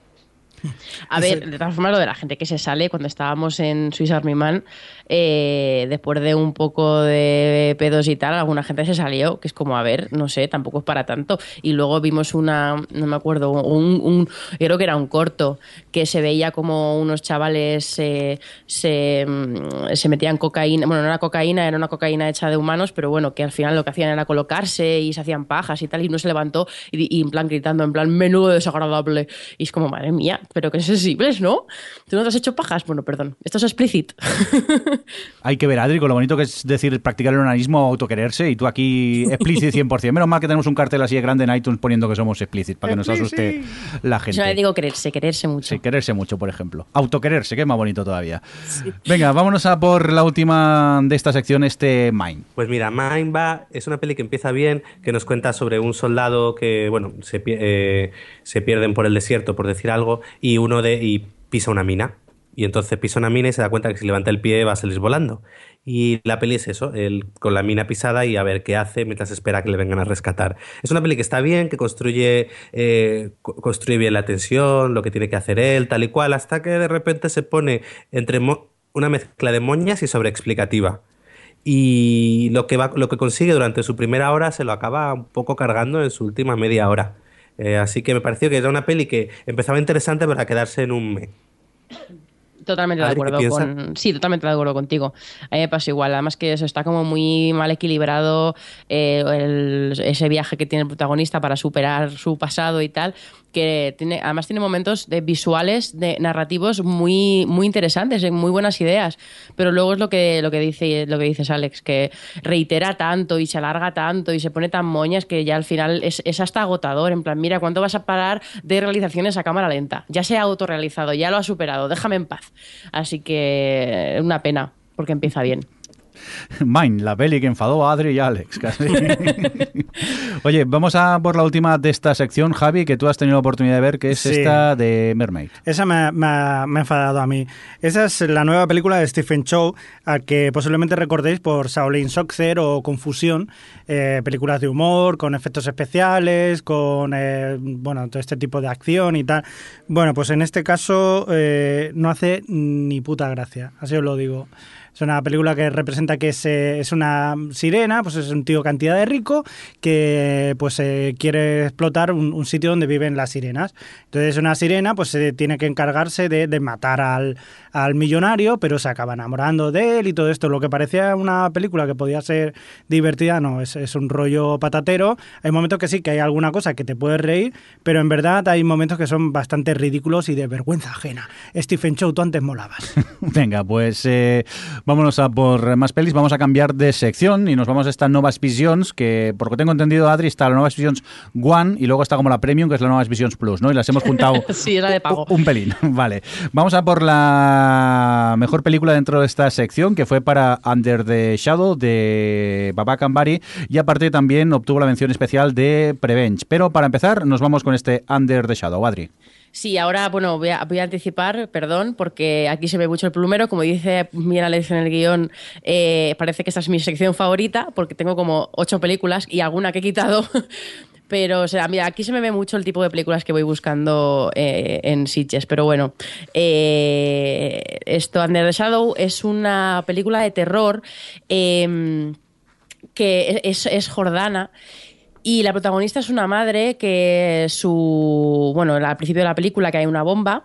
A ver, de todas formas, lo de la gente que se sale cuando estábamos en Swiss Army Man, eh, después de un poco de pedos y tal, alguna gente se salió, que es como, a ver, no sé, tampoco es para tanto. Y luego vimos una, no me acuerdo, un, creo que era un corto, que se veía como unos chavales eh, se, mm, se metían cocaína, bueno, no era cocaína, era una cocaína hecha de humanos, pero bueno, que al final lo que hacían era colocarse y se hacían pajas y tal, y uno se levantó y, y en plan gritando, en plan, menudo desagradable. Y es como, madre mía, pero que sensibles, ¿no? ¿Tú no te has hecho pajas? Bueno, perdón, esto es explícit. Hay que ver, Adri, con lo bonito que es decir practicar el onanismo o autoquererse y tú aquí explícit 100%. Menos mal que tenemos un cartel así de grande en iTunes poniendo que somos explícit para que nos asuste la gente. Yo le digo quererse, quererse mucho. Sí, quererse mucho, por ejemplo. Autoquererse, que es más bonito todavía. Venga, vámonos a por la última de esta sección, este Mind. Pues mira, Mindba es una peli que empieza bien, que nos cuenta sobre un soldado que, bueno, se, pie- eh, se pierden por el desierto, por decir algo, y uno de y pisa una mina. Y entonces pisa una mina y se da cuenta que si levanta el pie va a salir volando. Y la peli es eso, él con la mina pisada y a ver qué hace mientras espera que le vengan a rescatar. Es una peli que está bien, que construye, eh, co- construye bien la tensión, lo que tiene que hacer él, tal y cual, hasta que de repente se pone entre una mezcla de moñas y sobreexplicativa y lo que, va, lo que consigue durante su primera hora se lo acaba un poco cargando en su última media hora. Eh, así que me pareció que era una peli que empezaba interesante para quedarse en un me. Totalmente de Adri, ¿qué acuerdo con. Sí, totalmente de acuerdo contigo. A mí me pasa igual. Además que eso está como muy mal equilibrado eh, el- ese viaje que tiene el protagonista para superar su pasado y tal. Que tiene, además tiene momentos de visuales, de narrativos muy, muy interesantes, muy buenas ideas. Pero luego es lo que, lo que dice, lo que dices, Alex, que reitera tanto y se alarga tanto y se pone tan moñas que ya al final es, es hasta agotador. En plan, mira, ¿cuánto vas a parar de realizaciones a cámara lenta? Ya se ha autorrealizado, ya lo ha superado, déjame en paz. Así que una pena, porque empieza bien. Mine, la peli que enfadó a Adri y a Alex, casi. Oye, vamos a por la última de esta sección, Javi, que tú has tenido la oportunidad de ver, que es Sí. esta de Mermaid. Esa me ha enfadado a mí. Esa es la nueva película de Stephen Chow, a que posiblemente recordéis por Shaolin Soccer o Confusión, eh, películas de humor, con efectos especiales, con eh, bueno todo este tipo de acción y tal. Bueno, pues en este caso eh, no hace ni puta gracia, así os lo digo. Es una película que representa que es, es una sirena, pues es un tío cantidad de rico que pues eh, quiere explotar un, sitio donde viven las sirenas. Entonces una sirena pues eh, tiene que encargarse de, de matar al, al millonario, pero se acaba enamorando de él y todo esto. Lo que parecía una película que podía ser divertida, no, es, es un rollo patatero. Hay momentos que sí, que hay alguna cosa que te puedes reír, pero en verdad hay momentos que son bastante ridículos y de vergüenza ajena. Stephen Chow, tú antes molabas. Venga, pues eh, vámonos a por más pelis. Vamos a cambiar de sección y nos vamos a estas Novas Visions, que por lo que tengo entendido, Adri, está la Novas Visions One y luego está como la Premium, que es la Novas Visions Plus, ¿no? Y las hemos juntado Sí, es la de pago. un pelín. Vale. Vamos a por la mejor película dentro de esta sección, que fue para Under the Shadow de Baba Kambari y aparte también obtuvo la mención especial de Prevenge. Pero para empezar, nos vamos con este Under the Shadow, Adri. Sí, ahora, bueno, voy a, voy a anticipar, perdón, porque aquí se ve mucho el plumero. Como dice bien Alex en el guion, eh, parece que esta es mi sección favorita, porque tengo como ocho películas y alguna que he quitado. Pero, o sea, mira, aquí se me ve mucho el tipo de películas que voy buscando eh, en Sitges. Pero bueno, eh, esto, Under the Shadow, es una película de terror eh, que es, es jordana. Y la protagonista es una madre que su. Bueno, al principio de la película que hay una bomba.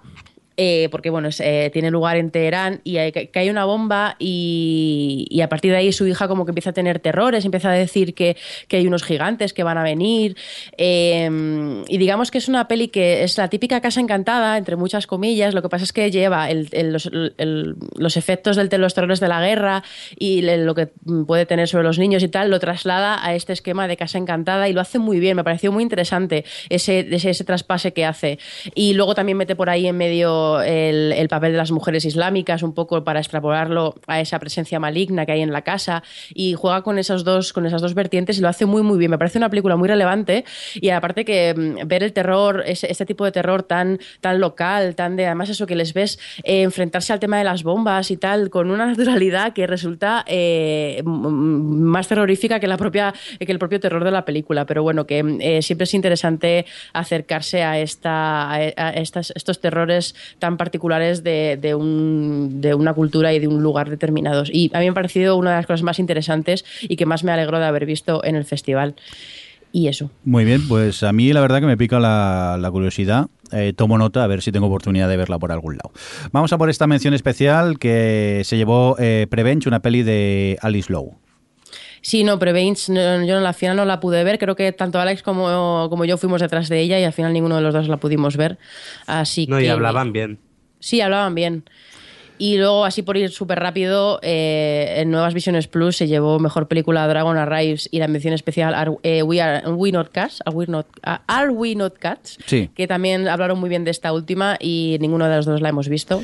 Eh, porque bueno, es, eh, tiene lugar en Teherán y hay, hay una bomba y, y a partir de ahí su hija como que empieza a tener terrores, empieza a decir que, que hay unos gigantes que van a venir eh, y digamos que es una peli que es la típica casa encantada, entre muchas comillas, lo que pasa es que lleva el- el- los, el- los efectos de los terrores de la guerra y lo que puede tener sobre los niños y tal, lo traslada a este esquema de casa encantada y lo hace muy bien, me pareció muy interesante ese, ese, ese traspase que hace. Y luego también mete por ahí en medio el, el papel de las mujeres islámicas, un poco para extrapolarlo a esa presencia maligna que hay en la casa y juega con, esos dos, con esas dos vertientes y lo hace muy, muy bien. Me parece una película muy relevante y aparte que mm, ver el terror, ese- este tipo de terror tan, tan local, tan de, además eso que les ves eh, enfrentarse al tema de las bombas y tal, con una naturalidad que resulta eh, más terrorífica que, la propia, que el propio terror de la película. Pero bueno, que eh, siempre es interesante acercarse a, esta, a estas, estos terrores tan particulares de, de un- de una cultura y de un lugar determinados. Y a mí me ha parecido una de las cosas más interesantes y que más me alegró de haber visto en el festival. Y eso. Muy bien, pues a mí la verdad que me pica la, la curiosidad. Eh, tomo nota a ver si tengo oportunidad de verla por algún lado. Vamos a por esta mención especial que se llevó eh, Prevenge, una peli de Alice Lowe. Sí, no, Prevenge, no, yo en la final no la pude ver. Creo que tanto Alex como, como yo fuimos detrás de ella y al final ninguno de los dos la pudimos ver. Así No, que. y hablaban bien. Sí, hablaban bien. Y luego, así por ir súper rápido, eh, en Nuevas Visiones Plus se llevó mejor película Dragon Arrives y la mención especial Are, eh, We, Are, We Not Cats, Are We Not, Are We Not Cats, Sí. que también hablaron muy bien de esta última y ninguno de los dos la hemos visto.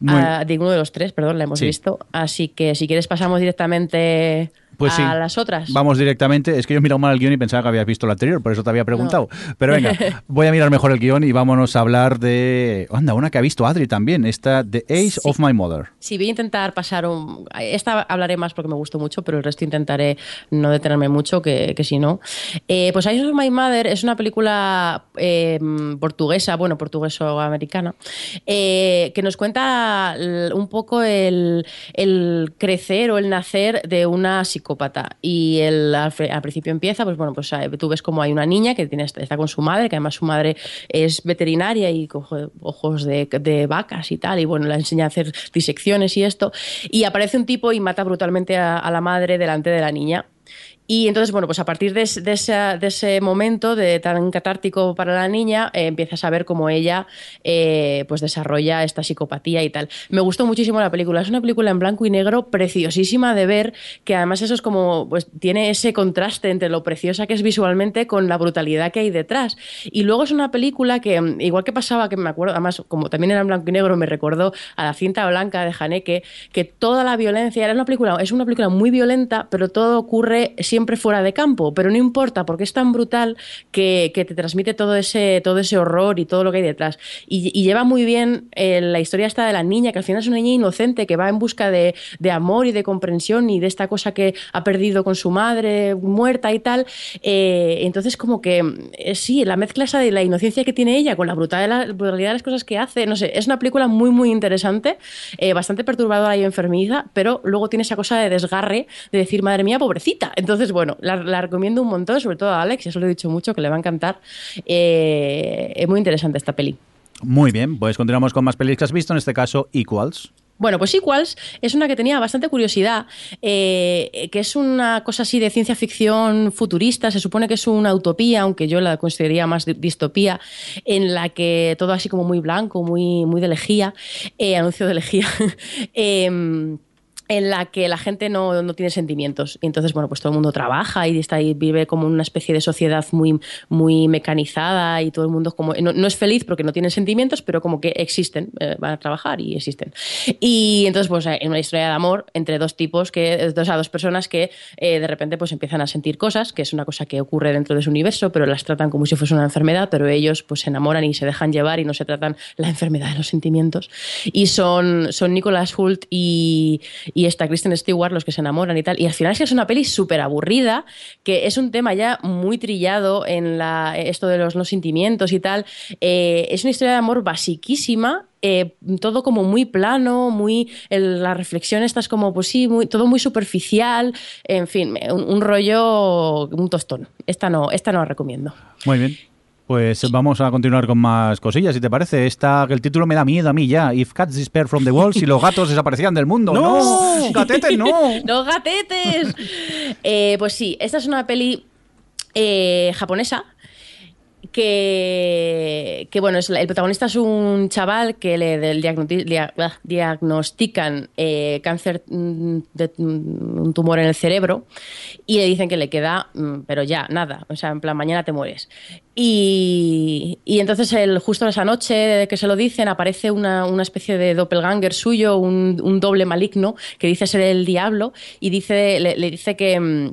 Muy- Ah, ninguno de los tres, perdón, la hemos Sí. visto. Así que si quieres pasamos directamente Pues a sí. las otras. Vamos directamente. Es que yo he mirado mal el guion y pensaba que habías visto el anterior, por eso te había preguntado. Pero venga, voy a mirar mejor el guion y vámonos a hablar de. Anda, una que ha visto Adri también, esta The Age Sí. of My Mother. Sí, voy a intentar pasar un... Esta hablaré más porque me gustó mucho, pero el resto intentaré no detenerme mucho, que, que si no. Eh, pues Eyes of My Mother es una película eh, portuguesa, bueno, portugueso-americana, eh, que nos cuenta un poco el, el crecer o el nacer de una psicópata. Y el, al, principio empieza, pues bueno, pues eh, tú ves como hay una niña que tiene, está con su madre, que además su madre es veterinaria y coge ojos de, vacas y tal, y bueno, la enseña a hacer disecciones y esto. Y aparece un tipo y mata brutalmente a la madre delante de la niña. Y entonces, bueno, pues a partir de, de de ese momento de tan catártico para la niña, eh, empiezas a ver cómo ella eh, pues desarrolla esta psicopatía y tal. Me gustó muchísimo la película. Es una película en blanco y negro preciosísima de ver, que además eso es como, pues tiene ese contraste entre lo preciosa que es visualmente con la brutalidad que hay detrás. Y luego es una película que, mm, igual que pasaba, que me acuerdo, además, como también era en blanco y negro, me recordó a la cinta blanca de Haneke, que toda la violencia, era una película, es una película muy violenta, pero todo ocurre siempre fuera de campo, pero no importa, porque es tan brutal que, que te transmite todo ese, todo ese horror y todo lo que hay detrás. Y, lleva muy bien eh, la historia esta de la niña, que al final es una niña inocente, que va en busca de, de amor y de comprensión y de esta cosa que ha perdido con su madre muerta y tal. Eh, entonces, como que eh, sí, la mezcla esa de la inocencia que tiene ella con la brutalidad, de las cosas que hace, no sé, es una película muy, muy interesante, bastante perturbadora y enfermiza, pero luego tiene esa cosa de desgarre de decir, madre mía, pobrecita. Entonces, bueno, la, la recomiendo un montón, sobre todo a Alex, eso lo he dicho mucho, que le va a encantar. Eh, es muy interesante esta peli. Muy bien, pues continuamos con más pelis que has visto, en este caso Equals. Bueno, pues Equals es una que tenía bastante curiosidad, eh, que es una cosa así de ciencia ficción futurista, se supone que es una utopía, aunque yo la consideraría más di- distopía, en la que todo así como muy blanco, muy, muy de lejía, eh, anuncio de lejía. Em, en la que la gente no, no tiene sentimientos. Y entonces, bueno, pues todo el mundo trabaja y está ahí, vive como una especie de sociedad muy, muy mecanizada y todo el mundo como. No, no es feliz porque no tienen sentimientos, pero como que existen, eh, van a trabajar y existen. Y entonces, pues en una historia de amor entre dos tipos, que, dos, a dos personas que eh, de repente pues empiezan a sentir cosas, que es una cosa que ocurre dentro de su universo, pero las tratan como si fuese una enfermedad, pero ellos pues se enamoran y se dejan llevar y no se tratan la enfermedad de los sentimientos. Y son, son Nicholas Hult y, y esta Kristen Stewart los que se enamoran y tal. Y al final es que es una peli súper aburrida, que es un tema ya muy trillado en la, esto de los no sentimientos y tal. Eh, es una historia de amor basiquísima. eh, todo como muy plano, muy el- la reflexión esta es como pues sí, muy, todo muy superficial, en fin, un, un rollo, un tostón. Esta no, esta no la recomiendo. Muy bien. Pues vamos a continuar con más cosillas, si te parece. Esta, el título me da miedo a mí ya. If cats disappear from the walls, si los gatos desaparecían del mundo. ¡No! ¡Gatetes, no! ¡Los gatetes! Eh, pues sí, esta es una peli eh, japonesa que, bueno, el protagonista es un chaval que le del diagnoti- dia- ah, diagnostican eh, cáncer, mm, de mm, un tumor en el cerebro y le dicen que le queda, mm, pero ya, nada, o sea, en plan, mañana te mueres. Y, y entonces el, justo esa noche que se lo dicen aparece una, una especie de doppelganger suyo, un, doble maligno que dice ser el diablo y dice, le, le dice que...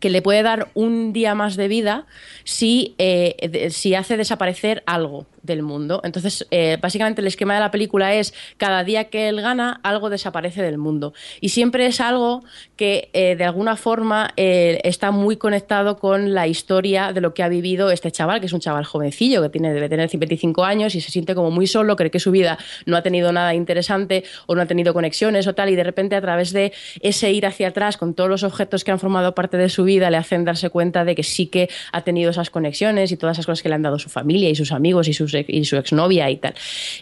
que le puede dar un día más de vida si, eh, si hace desaparecer algo del mundo. Entonces, eh, básicamente el esquema de la película es cada día que él gana, algo desaparece del mundo. Y siempre es algo que eh, de alguna forma eh, está muy conectado con la historia de lo que ha vivido este chaval, que es un chaval jovencillo, que tiene, debe tener 25 años y se siente como muy solo, cree que su vida no ha tenido nada interesante o no ha tenido conexiones o tal, y de repente a través de ese ir hacia atrás con todos los objetos que han formado parte de su vida le hacen darse cuenta de que sí que ha tenido esas conexiones y todas esas cosas que le han dado su familia y sus amigos y, sus, y su exnovia y tal.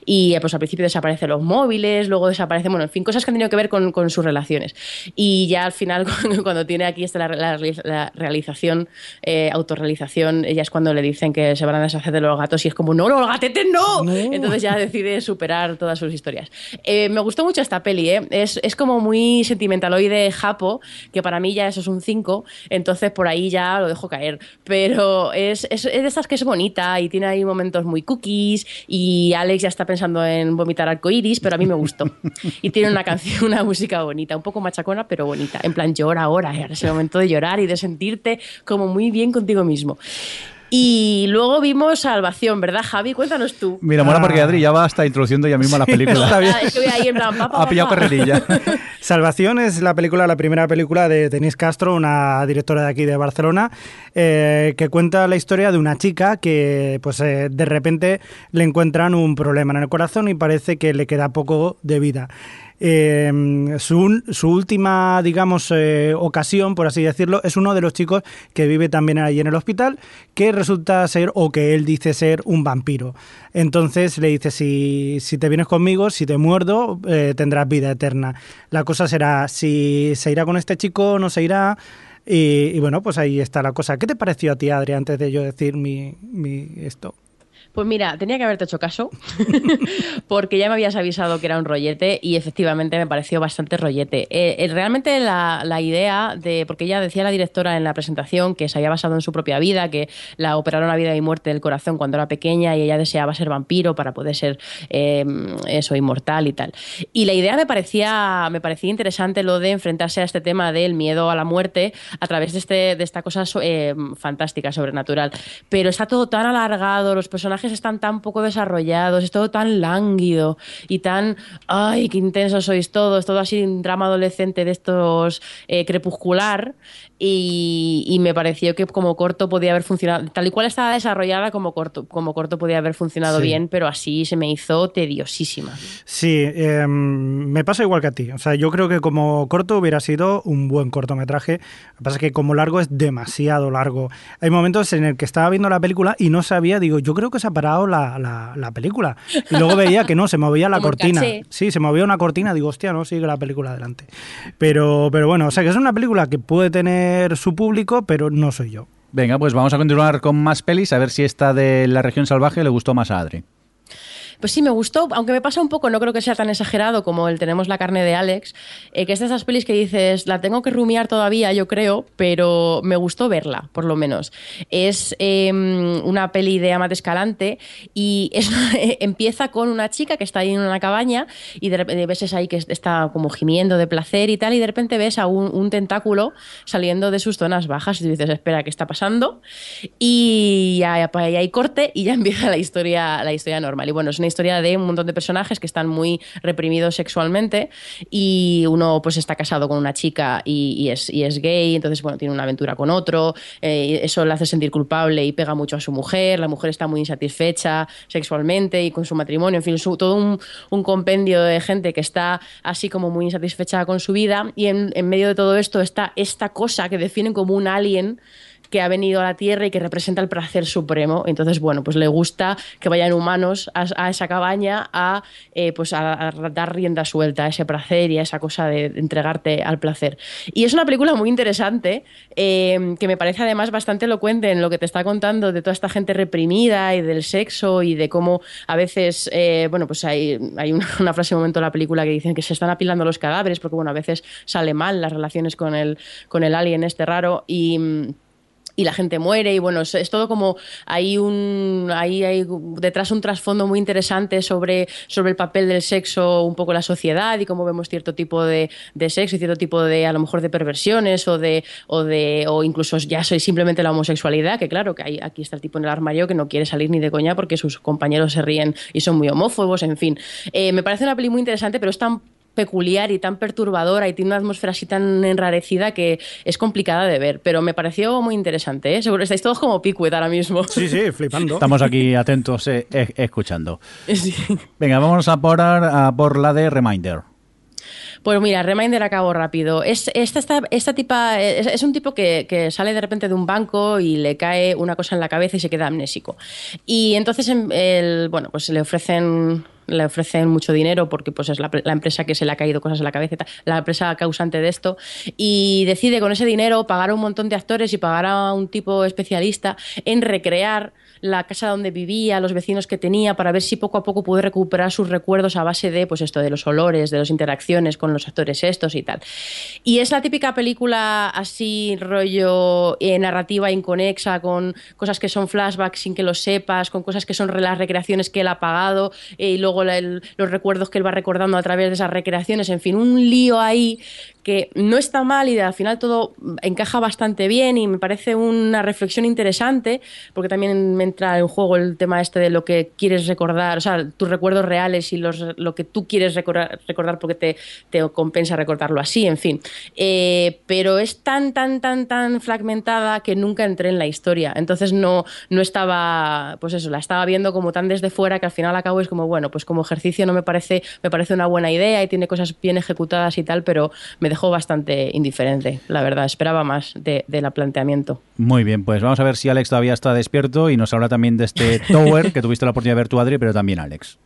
Y eh, pues al principio desaparecen los móviles, luego desaparecen, bueno, en fin, cosas que han tenido que ver con, con sus relaciones. Y ya al final, cuando, tiene aquí esta la, la- la realización, eh, autorrealización, ella es cuando le dicen que se van a deshacer de los gatos y es como, no, los gatetes no. Entonces ya decide superar todas sus historias. Eh, me gustó mucho esta peli, ¿eh? es, es como muy sentimentaloide japo, que para mí ya eso es un 5, entonces por ahí ya lo dejo caer. Pero es, es, es de estas que es bonita y tiene ahí momentos muy cookies y Alex ya está pensando en vomitar arcoiris, pero a mí me gustó. Y tiene una canción, una música bonita, un poco machacona, pero bonita. En plan, llora ahora, ahora es el momento de llorar y de sentirte como muy bien contigo mismo. Y luego vimos Salvación, ¿verdad, Javi? Cuéntanos tú. Mira, mola porque Adri ya va hasta introduciendo ya mismo las películas. Ah, es que voy ahí en plan, pa, pa, Ha pillado carrerilla. Salvación es la película, la primera película de Denise Castro, una directora de aquí de Barcelona, eh, que cuenta la historia de una chica que, pues, eh, de repente le encuentran un problema en el corazón y parece que le queda poco de vida. Eh, su, su última, digamos, eh, ocasión, por así decirlo, es uno de los chicos que vive también ahí en el hospital, que resulta ser, o que él dice ser, un vampiro. Entonces le dice, si, si te vienes conmigo, si te muerdo, eh, tendrás vida eterna. La cosa será si se irá con este chico no se irá. Y, y bueno, pues ahí está la cosa. ¿Qué te pareció a ti, Adri, antes de yo decir mi, mi esto? Pues mira, tenía que haberte hecho caso, porque ya me habías avisado que era un rollete y efectivamente me pareció bastante rollete. Eh, eh, realmente la, idea de, porque ya decía la directora en la presentación que se había basado en su propia vida, que la operaron a vida y muerte del corazón cuando era pequeña y ella deseaba ser vampiro para poder ser eh, eso, inmortal y tal. Y la idea me parecía, me parecía interesante lo de enfrentarse a este tema del miedo a la muerte a través de, este, de esta cosa fantástica, sobrenatural. Pero está todo tan alargado, los personajes están tan poco desarrollados, es todo tan lánguido y tan, ay, qué intensos sois todos, todo así un drama adolescente de estos eh, crepuscular y, y, me pareció que como corto podía haber funcionado, tal y cual estaba desarrollada como corto, como corto podía haber funcionado Sí. bien, pero así se me hizo tediosísima. Sí, eh, me pasa igual que a ti. O sea, yo creo que como corto hubiera sido un buen cortometraje. Lo que pasa es que como largo es demasiado largo. Hay momentos en el que estaba viendo la película y no sabía, digo, yo creo que se ha parado la, la- la película. Y luego veía que no, se movía la cortina. caché. Sí, se movía una cortina, digo, hostia, no, sigue la película adelante. Pero, pero bueno, o sea, que es una película que puede tener su público, pero no soy yo. Venga, pues vamos a continuar con más pelis, a ver si esta de la región salvaje le gustó más a Adri. Pues sí, me gustó, aunque me pasa un poco, no creo que sea tan exagerado como el Tenemos la carne de Alex, eh, que es de esas pelis que dices, la tengo que rumiar todavía, yo creo, pero me gustó verla, por lo menos. Es eh, una peli de Amat Escalante y es- empieza con una chica que está ahí en una cabaña y de repente ves ahí que está como gimiendo de placer y tal, y de repente ves a un, tentáculo saliendo de sus zonas bajas y dices, espera, ¿qué está pasando? Y ya, ya hay corte y ya empieza la historia, la historia normal. Y bueno, es una historia de un montón de personajes que están muy reprimidos sexualmente y uno pues está casado con una chica y, es, y es gay, entonces bueno, tiene una aventura con otro, eh, eso le hace sentir culpable y pega mucho a su mujer, la mujer está muy insatisfecha sexualmente y con su matrimonio, en fin, su- todo un, un compendio de gente que está así como muy insatisfecha con su vida y en, en medio de todo esto está esta cosa que definen como un alien que ha venido a la Tierra y que representa el placer supremo. Entonces, bueno, pues le gusta que vayan humanos a, esa cabaña a, eh, pues a, dar rienda suelta a ese placer y a esa cosa de entregarte al placer. Y es una película muy interesante, eh, que me parece además bastante elocuente en lo que te está contando de toda esta gente reprimida y del sexo y de cómo a veces, eh, bueno, pues hay, hay una, una frase en un momento de la película que dicen que se están apilando los cadáveres porque, bueno, a veces sale mal las relaciones con el, con el alien este raro y mm, y la gente muere y bueno, es, todo como hay un hay, hay detrás un trasfondo muy interesante sobre, sobre el papel del sexo un poco la sociedad y cómo vemos cierto tipo de, de sexo y cierto tipo de a lo mejor de perversiones o de o de o incluso ya soy simplemente la homosexualidad que claro que hay, aquí está el tipo en el armario que no quiere salir ni de coña porque sus compañeros se ríen y son muy homófobos en fin. Eh, me parece una peli muy interesante pero es tan peculiar y tan perturbadora y tiene una atmósfera así tan enrarecida que es complicada de ver, pero me pareció muy interesante. ¿eh? Seguro estáis todos como Pickwick ahora mismo. Sí, sí, flipando. Estamos aquí atentos eh, eh, escuchando. Sí. Venga, vamos a por, a por la de Reminder. Pues mira, Reminder acabo rápido. Es, esta, esta, esta tipa es, es un tipo que, que sale de repente de un banco y le cae una cosa en la cabeza y se queda amnésico. Y entonces el, bueno, pues le ofrecen le ofrecen mucho dinero porque pues es la, empresa que se le ha caído cosas en la cabeza, la empresa causante de esto, y decide con ese dinero pagar a un montón de actores y pagar a un tipo especialista en recrear la casa donde vivía, los vecinos que tenía, para ver si poco a poco puede recuperar sus recuerdos a base de, pues esto, de los olores, de las interacciones con los actores estos y tal. Y es la típica película así, rollo eh, narrativa inconexa, con cosas que son flashbacks sin que lo sepas, con cosas que son las recreaciones que él ha pagado eh, y luego los recuerdos que él va recordando a través de esas recreaciones, en fin, un lío ahí que no está mal y al final todo encaja bastante bien y me parece una reflexión interesante porque también me entra en juego el tema este de lo que quieres recordar, o sea, tus recuerdos reales y los, lo que tú quieres recordar, recordar porque te, te, compensa recordarlo así, en fin. Eh, pero es tan, tan, tan, tan fragmentada que nunca entré en la historia. Entonces no, no estaba, pues eso, la estaba viendo como tan desde fuera que al final acabo es como, bueno, pues como ejercicio no me parece, me parece una buena idea y tiene cosas bien ejecutadas y tal, pero me dejó bastante indiferente, la verdad. Esperaba más de, de la planteamiento. Muy bien, pues vamos a ver si Alex todavía está despierto y nos habla también de este Tower que tuviste la oportunidad de ver tú, Adri, pero también Alex.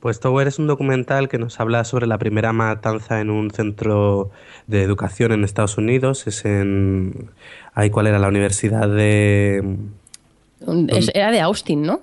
Pues Tower es un documental que nos habla sobre la primera matanza en un centro de educación en Estados Unidos. Es en. Ahí, ¿cuál era? La Universidad de. era de Austin, ¿no?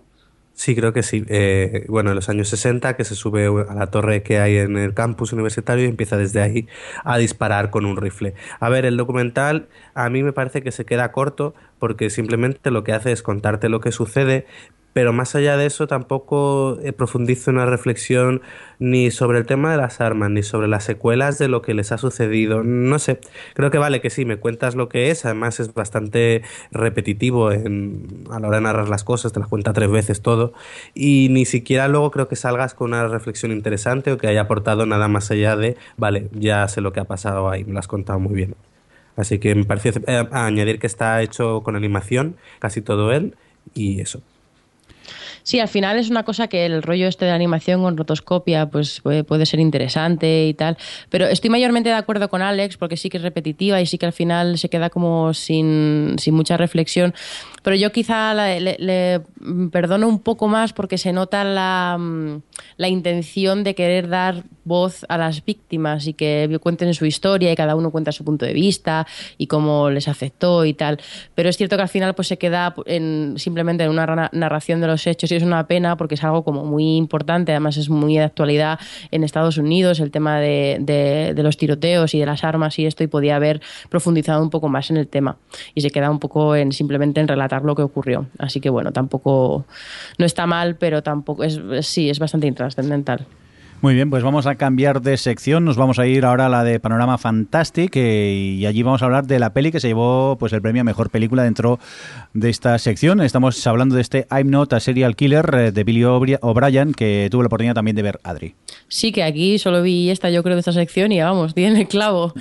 Sí, creo que sí. Eh, bueno, en los años 60, que se sube a la torre que hay en el campus universitario y empieza desde ahí a disparar con un rifle. A ver, el documental a mí me parece que se queda corto porque simplemente lo que hace es contarte lo que sucede, pero más allá de eso tampoco eh, profundizo una reflexión ni sobre el tema de las armas, ni sobre las secuelas de lo que les ha sucedido. No sé, creo que vale que sí, me cuentas lo que es, además es bastante repetitivo en, a la hora de narrar las cosas, te las cuenta tres veces todo, y ni siquiera luego creo que salgas con una reflexión interesante o que haya aportado nada más allá de, vale, ya sé lo que ha pasado ahí, me lo has contado muy bien. Así que me parece eh, añadir que está hecho con animación, casi todo él, y eso. Sí, al final es una cosa que el rollo este de animación con rotoscopia pues puede, ser interesante y tal, pero estoy mayormente de acuerdo con Alex porque sí que es repetitiva y sí que al final se queda como sin, sin mucha reflexión, pero yo quizá le, perdono un poco más porque se nota la, la intención de querer dar voz a las víctimas y que cuenten su historia y cada uno cuenta su punto de vista y cómo les afectó y tal. Pero es cierto que al final pues se queda en, simplemente en una narración de los hechos y es una pena porque es algo como muy importante, además es muy de actualidad en Estados Unidos el tema de, de, los tiroteos y de las armas y esto y podía haber profundizado un poco más en el tema y se queda un poco en simplemente en relatar lo que ocurrió. Así que bueno, tampoco no está mal, pero tampoco es sí, es bastante intrascendental. Muy bien, pues vamos a cambiar de sección. Nos vamos a ir ahora a la de Panorama Fantastic eh, y allí vamos a hablar de la peli que se llevó pues el premio a mejor película dentro de esta sección. Estamos hablando de este I'm Not a Serial Killer eh, de Billy O'Brien que tuve la oportunidad también de ver Adri. Sí, que aquí solo vi esta, yo creo, de esta sección y vamos, tiene el clavo.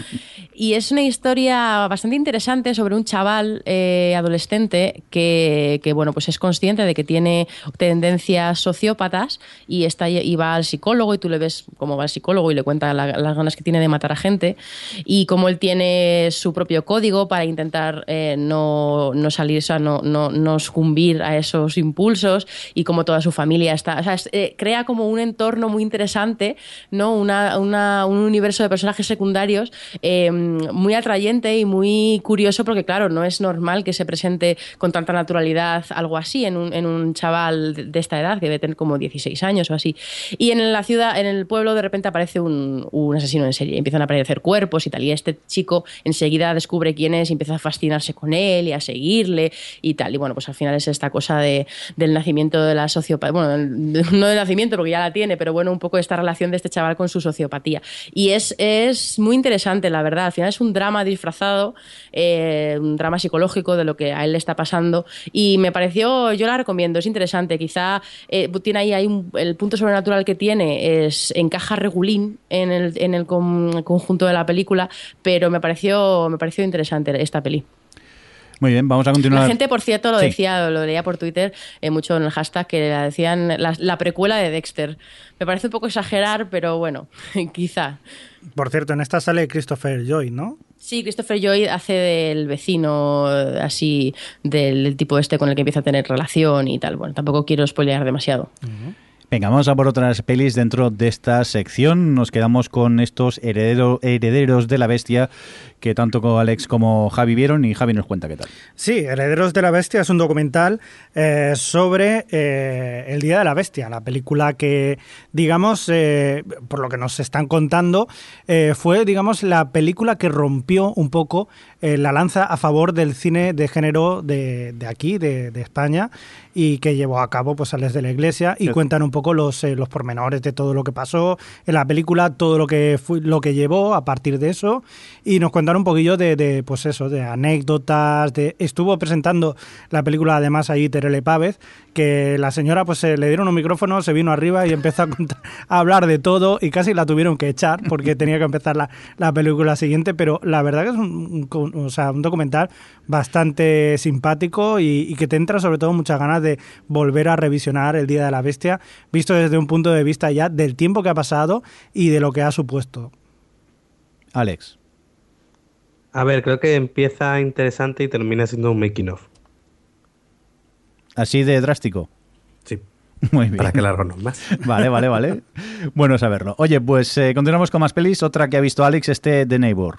Y es una historia bastante interesante sobre un chaval eh, adolescente que, que, bueno, pues es consciente de que tiene tendencias sociópatas y, está, y va al psicólogo y tú le ves cómo va el psicólogo y le cuenta las ganas que tiene de matar a gente y cómo él tiene su propio código para intentar eh, no, no, salir, o sea, no, no, no, sucumbir a esos impulsos y cómo toda su familia está. O sea, eh, crea como un entorno muy interesante, ¿no? Una, una, un universo de personajes secundarios. Eh, muy atrayente y muy curioso porque, claro, no es normal que se presente con tanta naturalidad algo así en un, en un chaval de esta edad, que debe tener como 16 años o así. Y en la ciudad, en el pueblo, de repente aparece un, un asesino en serie. Empiezan a aparecer cuerpos y tal. Y este chico enseguida descubre quién es y empieza a fascinarse con él y a seguirle y tal. Y bueno, pues al final es esta cosa de, del nacimiento de la sociopatía. Bueno, no del nacimiento porque ya la tiene, pero bueno, un poco esta relación de este chaval con su sociopatía. Y es, es muy interesante, la verdad. Al es un drama disfrazado, eh, un drama psicológico de lo que a él le está pasando. Y me pareció, yo la recomiendo, es interesante. Quizá eh, tiene ahí, el punto sobrenatural que tiene es encaja regulín en el, en el conjunto de la película, pero me pareció, me pareció interesante esta peli. Muy bien, vamos a continuar. La gente, por cierto, lo decía, lo leía por Twitter eh, mucho en el hashtag, que la decían la, precuela de Dexter. Me parece un poco exagerar, pero bueno, quizá. Por cierto, en esta sale Christopher Joy, ¿no? Sí, Christopher Joy hace del vecino, así, del tipo este con el que empieza a tener relación y tal. Bueno, tampoco quiero spoilear demasiado. Venga, vamos a por otras pelis dentro de esta sección. Nos quedamos con estos herederos de la bestia que tanto Alex como Javi vieron y Javi nos cuenta qué tal. Sí, Herederos de la Bestia es un documental eh, sobre eh, el Día de la Bestia, la película que, digamos, eh, por lo que nos están contando, fue, digamos, la película que rompió un poco la lanza a favor del cine de género de, aquí, de, España, y que llevó a cabo pues Alex de la Iglesia y cuentan un poco los, los pormenores de todo lo que pasó en la película, todo lo que, lo que llevó a partir de eso, y nos cuentan un poquillo de, pues eso, de anécdotas, de estuvo presentando la película además ahí Terele Pávez, que la señora pues le dieron un micrófono, se vino arriba y empezó a, hablar de todo y casi la tuvieron que echar porque tenía que empezar la, película siguiente, pero la verdad que es un, o sea, un documental bastante simpático y, que te entra sobre todo muchas ganas de volver a revisionar el Día de la Bestia, visto desde un punto de vista ya del tiempo que ha pasado y de lo que ha supuesto. Alex. A ver, creo que empieza interesante y termina siendo un making of. ¿Así de drástico? Sí. Muy bien. Para que largo no más. Vale, vale, vale. Bueno saberlo. Oye, pues eh, continuamos con más pelis. Otra que ha visto Alex, este The Neighbor.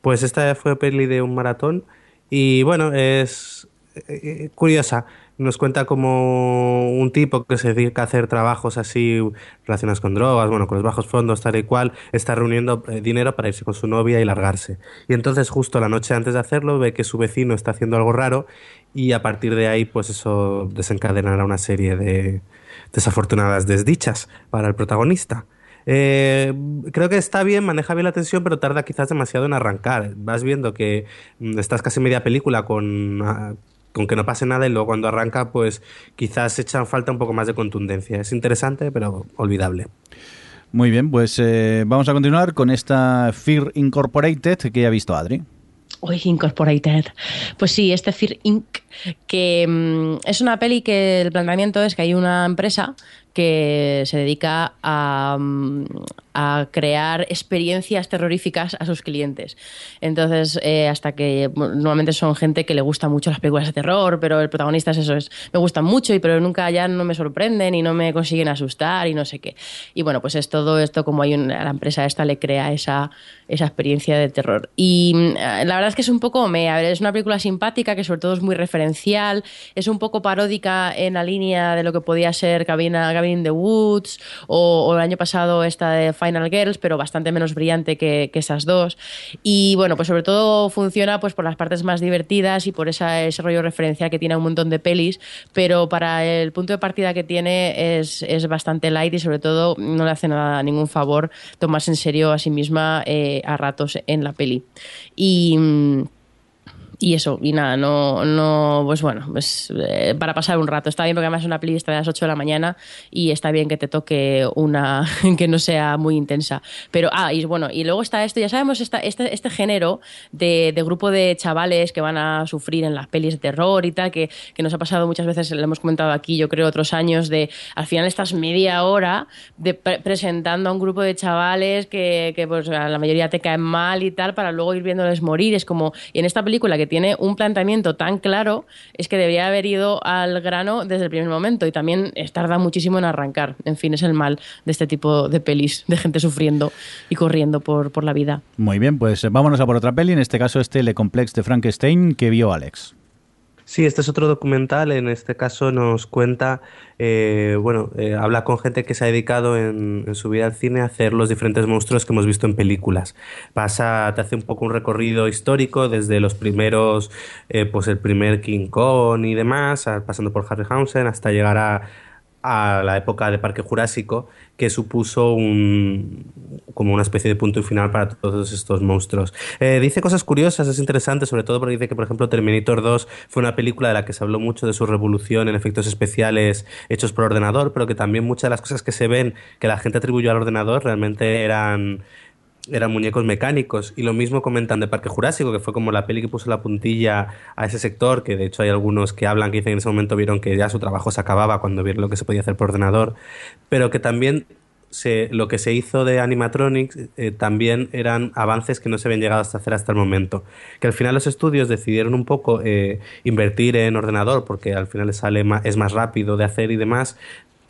Pues esta fue peli de un maratón y bueno, es eh, eh, curiosa. Nos cuenta como un tipo que se dedica a hacer trabajos así relacionados con drogas, bueno, con los bajos fondos, tal y cual, está reuniendo eh, dinero para irse con su novia y largarse. Y entonces justo la noche antes de hacerlo ve que su vecino está haciendo algo raro y a partir de ahí pues eso desencadenará una serie de desafortunadas desdichas para el protagonista. Eh, creo que está bien, maneja bien la tensión, pero tarda quizás demasiado en arrancar. Vas viendo que mm, estás casi media película con, ah, con que no pase nada y luego cuando arranca, pues quizás echan falta un poco más de contundencia. Es interesante, pero olvidable. Muy bien, pues eh, vamos a continuar con esta Fear Incorporated que ha visto Adri. Uy, Incorporated. Pues sí, este Fear Inc., que mm, es una peli que el planteamiento es que hay una empresa que se dedica a, mm, a crear experiencias terroríficas a sus clientes. Entonces, eh, hasta que normalmente son gente que le gusta mucho las películas de terror, pero el protagonista es eso, es, me gustan mucho, y pero nunca ya no me sorprenden y no me consiguen asustar y no sé qué. Y bueno, pues es todo esto como hay una, la empresa esta le crea esa, esa experiencia de terror. Y mm, la verdad es que es un poco, me, es una película simpática que sobre todo es muy referencial, es un poco paródica en la línea de lo que podía ser Cabina Cabin in the Woods o, o, el año pasado esta de Final Girls, pero bastante menos brillante que, esas dos. Y bueno, pues sobre todo funciona pues por las partes más divertidas y por esa, ese rollo referencial que tiene un montón de pelis, pero para el punto de partida que tiene es, es bastante light y sobre todo no le hace nada, ningún favor tomarse en serio a sí misma eh, a ratos en la peli. Y y eso, y nada, no, no pues bueno, pues eh, para pasar un rato. Está bien porque además es una playlist de las 8 de la mañana y está bien que te toque una que no sea muy intensa. Pero, ah, y bueno, y luego está esto, ya sabemos, esta, este, este género de, de, grupo de chavales que van a sufrir en las pelis de terror y tal, que, que nos ha pasado muchas veces, lo hemos comentado aquí, yo creo, otros años, de al final estás media hora de pre presentando a un grupo de chavales que, que pues a la mayoría te caen mal y tal, para luego ir viéndoles morir. Es como, y en esta película que tiene un planteamiento tan claro, es que debería haber ido al grano desde el primer momento y también tarda muchísimo en arrancar. En fin, es el mal de este tipo de pelis, de gente sufriendo y corriendo por, por la vida. Muy bien, pues vámonos a por otra peli, en este caso este Le Complex de Frankenstein que vio Alex. Sí, este es otro documental. En este caso nos cuenta, eh, bueno, eh, habla con gente que se ha dedicado en, su vida al cine a hacer los diferentes monstruos que hemos visto en películas. Pasa, te hace un poco un recorrido histórico desde los primeros, eh, pues el primer King Kong y demás, pasando por Harryhausen hasta llegar a a la época de Parque Jurásico, que supuso un, como una especie de punto final para todos estos monstruos. Eh, dice cosas curiosas, es interesante, sobre todo porque dice que, por ejemplo, Terminator 2 fue una película de la que se habló mucho de su revolución en efectos especiales hechos por ordenador, pero que también muchas de las cosas que se ven que la gente atribuyó al ordenador realmente eran eran muñecos mecánicos. Y lo mismo comentan de Parque Jurásico, que fue como la peli que puso la puntilla a ese sector, que de hecho hay algunos que hablan que dicen que en ese momento vieron que ya su trabajo se acababa cuando vieron lo que se podía hacer por ordenador, pero que también se, lo que se hizo de animatronics eh, también eran avances que no se habían llegado hasta hacer hasta el momento. Que al final los estudios decidieron un poco eh, invertir en ordenador porque al final sale más, es más rápido de hacer y demás,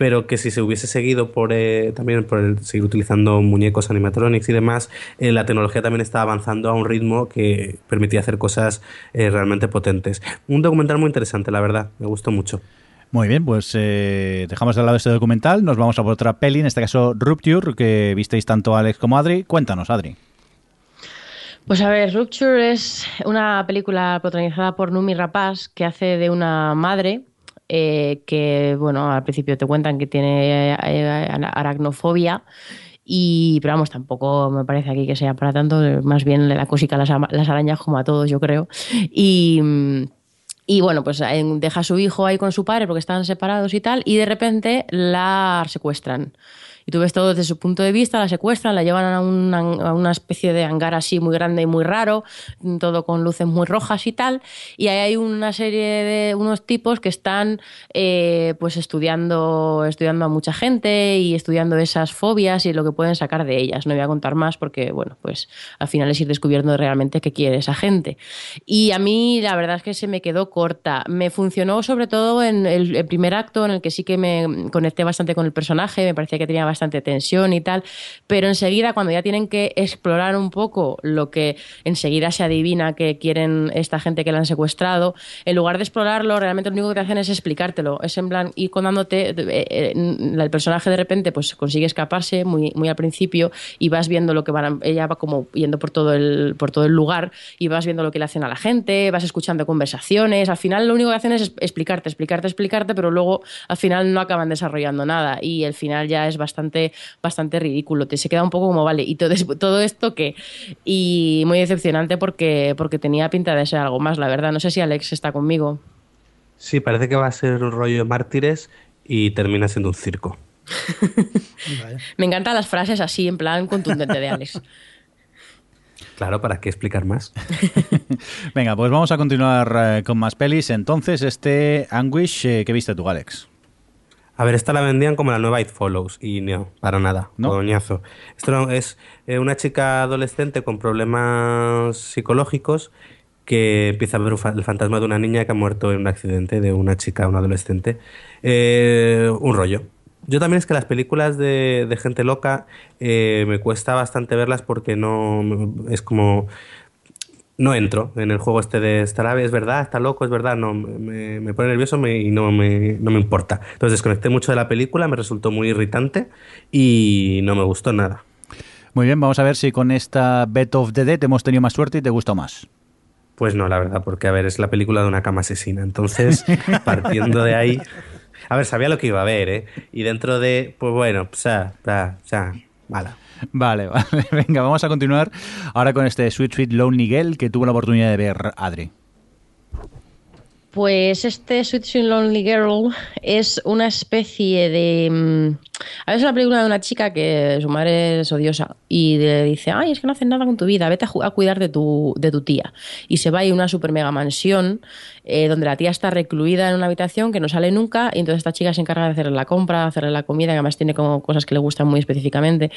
pero que si se hubiese seguido por eh, también por el, seguir utilizando muñecos animatronics y demás, eh, la tecnología también está avanzando a un ritmo que permitía hacer cosas eh, realmente potentes. Un documental muy interesante, la verdad, me gustó mucho. Muy bien, pues eh, dejamos de lado este documental, nos vamos a por otra peli, en este caso Rupture, que visteis tanto Alex como Adri. Cuéntanos, Adri. Pues a ver, Rupture es una película protagonizada por Numi Rapaz que hace de una madre eh, que, bueno, al principio te cuentan que tiene eh, aracnofobia. Y, pero vamos, tampoco me parece aquí que sea para tanto, más bien la cosica las, las arañas como a todos, yo creo. Y, y bueno, pues deja a su hijo ahí con su padre porque están separados y tal, y de repente la secuestran. Tú ves todo desde su punto de vista, la secuestran, la llevan a una, a una especie de hangar así muy grande y muy raro, todo con luces muy rojas y tal. Y ahí hay una serie de unos tipos que están eh, pues estudiando, estudiando a mucha gente y estudiando esas fobias y lo que pueden sacar de ellas. No voy a contar más porque, bueno, pues al final es ir descubriendo realmente qué quiere esa gente. Y a mí la verdad es que se me quedó corta. Me funcionó sobre todo en el, el primer acto en el que sí que me conecté bastante con el personaje, me parecía que tenía bastante tensión y tal, pero enseguida cuando ya tienen que explorar un poco lo que enseguida se adivina que quieren esta gente que la han secuestrado, en lugar de explorarlo, realmente lo único que hacen es explicártelo. Es en plan ir contándote, eh, eh, el personaje de repente pues consigue escaparse muy, muy al principio y vas viendo lo que van, ella va como yendo por todo, el, por todo el lugar y vas viendo lo que le hacen a la gente, vas escuchando conversaciones, al final lo único que hacen es explicarte, explicarte, explicarte, pero luego al final no acaban desarrollando nada y el final ya es bastante, bastante ridículo, te se queda un poco como, vale, ¿y todo, todo esto qué? Y muy decepcionante porque, porque tenía pinta de ser algo más, la verdad. No sé si Alex está conmigo. Sí, parece que va a ser un rollo de mártires y termina siendo un circo. Me encantan las frases así, en plan contundente de Alex. Claro, ¿para qué explicar más? Venga, pues vamos a continuar eh, con más pelis. Entonces, este Anguish, eh, ¿qué viste tú, Alex? A ver, esta la vendían como la nueva It Follows y no, para nada, ¿No? coñazo. Esto es eh, una chica adolescente con problemas psicológicos que empieza a ver un el fantasma de una niña que ha muerto en un accidente de una chica, una adolescente. Eh, un rollo. Yo también es que las películas de, de gente loca eh, me cuesta bastante verlas porque no es como no entro en el juego este de estará es verdad, está loco, es verdad, no me, me pone nervioso me- y no me, no me importa. Entonces desconecté mucho de la película, me resultó muy irritante y no me gustó nada. Muy bien, vamos a ver si con esta Bet of the Dead hemos tenido más suerte y te gustó más. Pues no, la verdad, porque a ver, es la película de una cama asesina. Entonces, partiendo de ahí. A ver, sabía lo que iba a ver, ¿eh? Y dentro de. Pues bueno, o sea, o sea, mala. Vale, vale. Venga, vamos a continuar ahora con este Sweet Sweet Lonely Girl que tuvo la oportunidad de ver Adri. Pues este Sweet Sweet Lonely Girl es una especie de... A ver, es una película de una chica que su madre es odiosa y le dice, ay, es que no haces nada con tu vida, vete a, a cuidar de tu, de tu tía. Y se va a una super mega mansión eh, donde la tía está recluida en una habitación que no sale nunca y entonces esta chica se encarga de hacerle la compra, hacerle la comida, que además tiene como cosas que le gustan muy específicamente.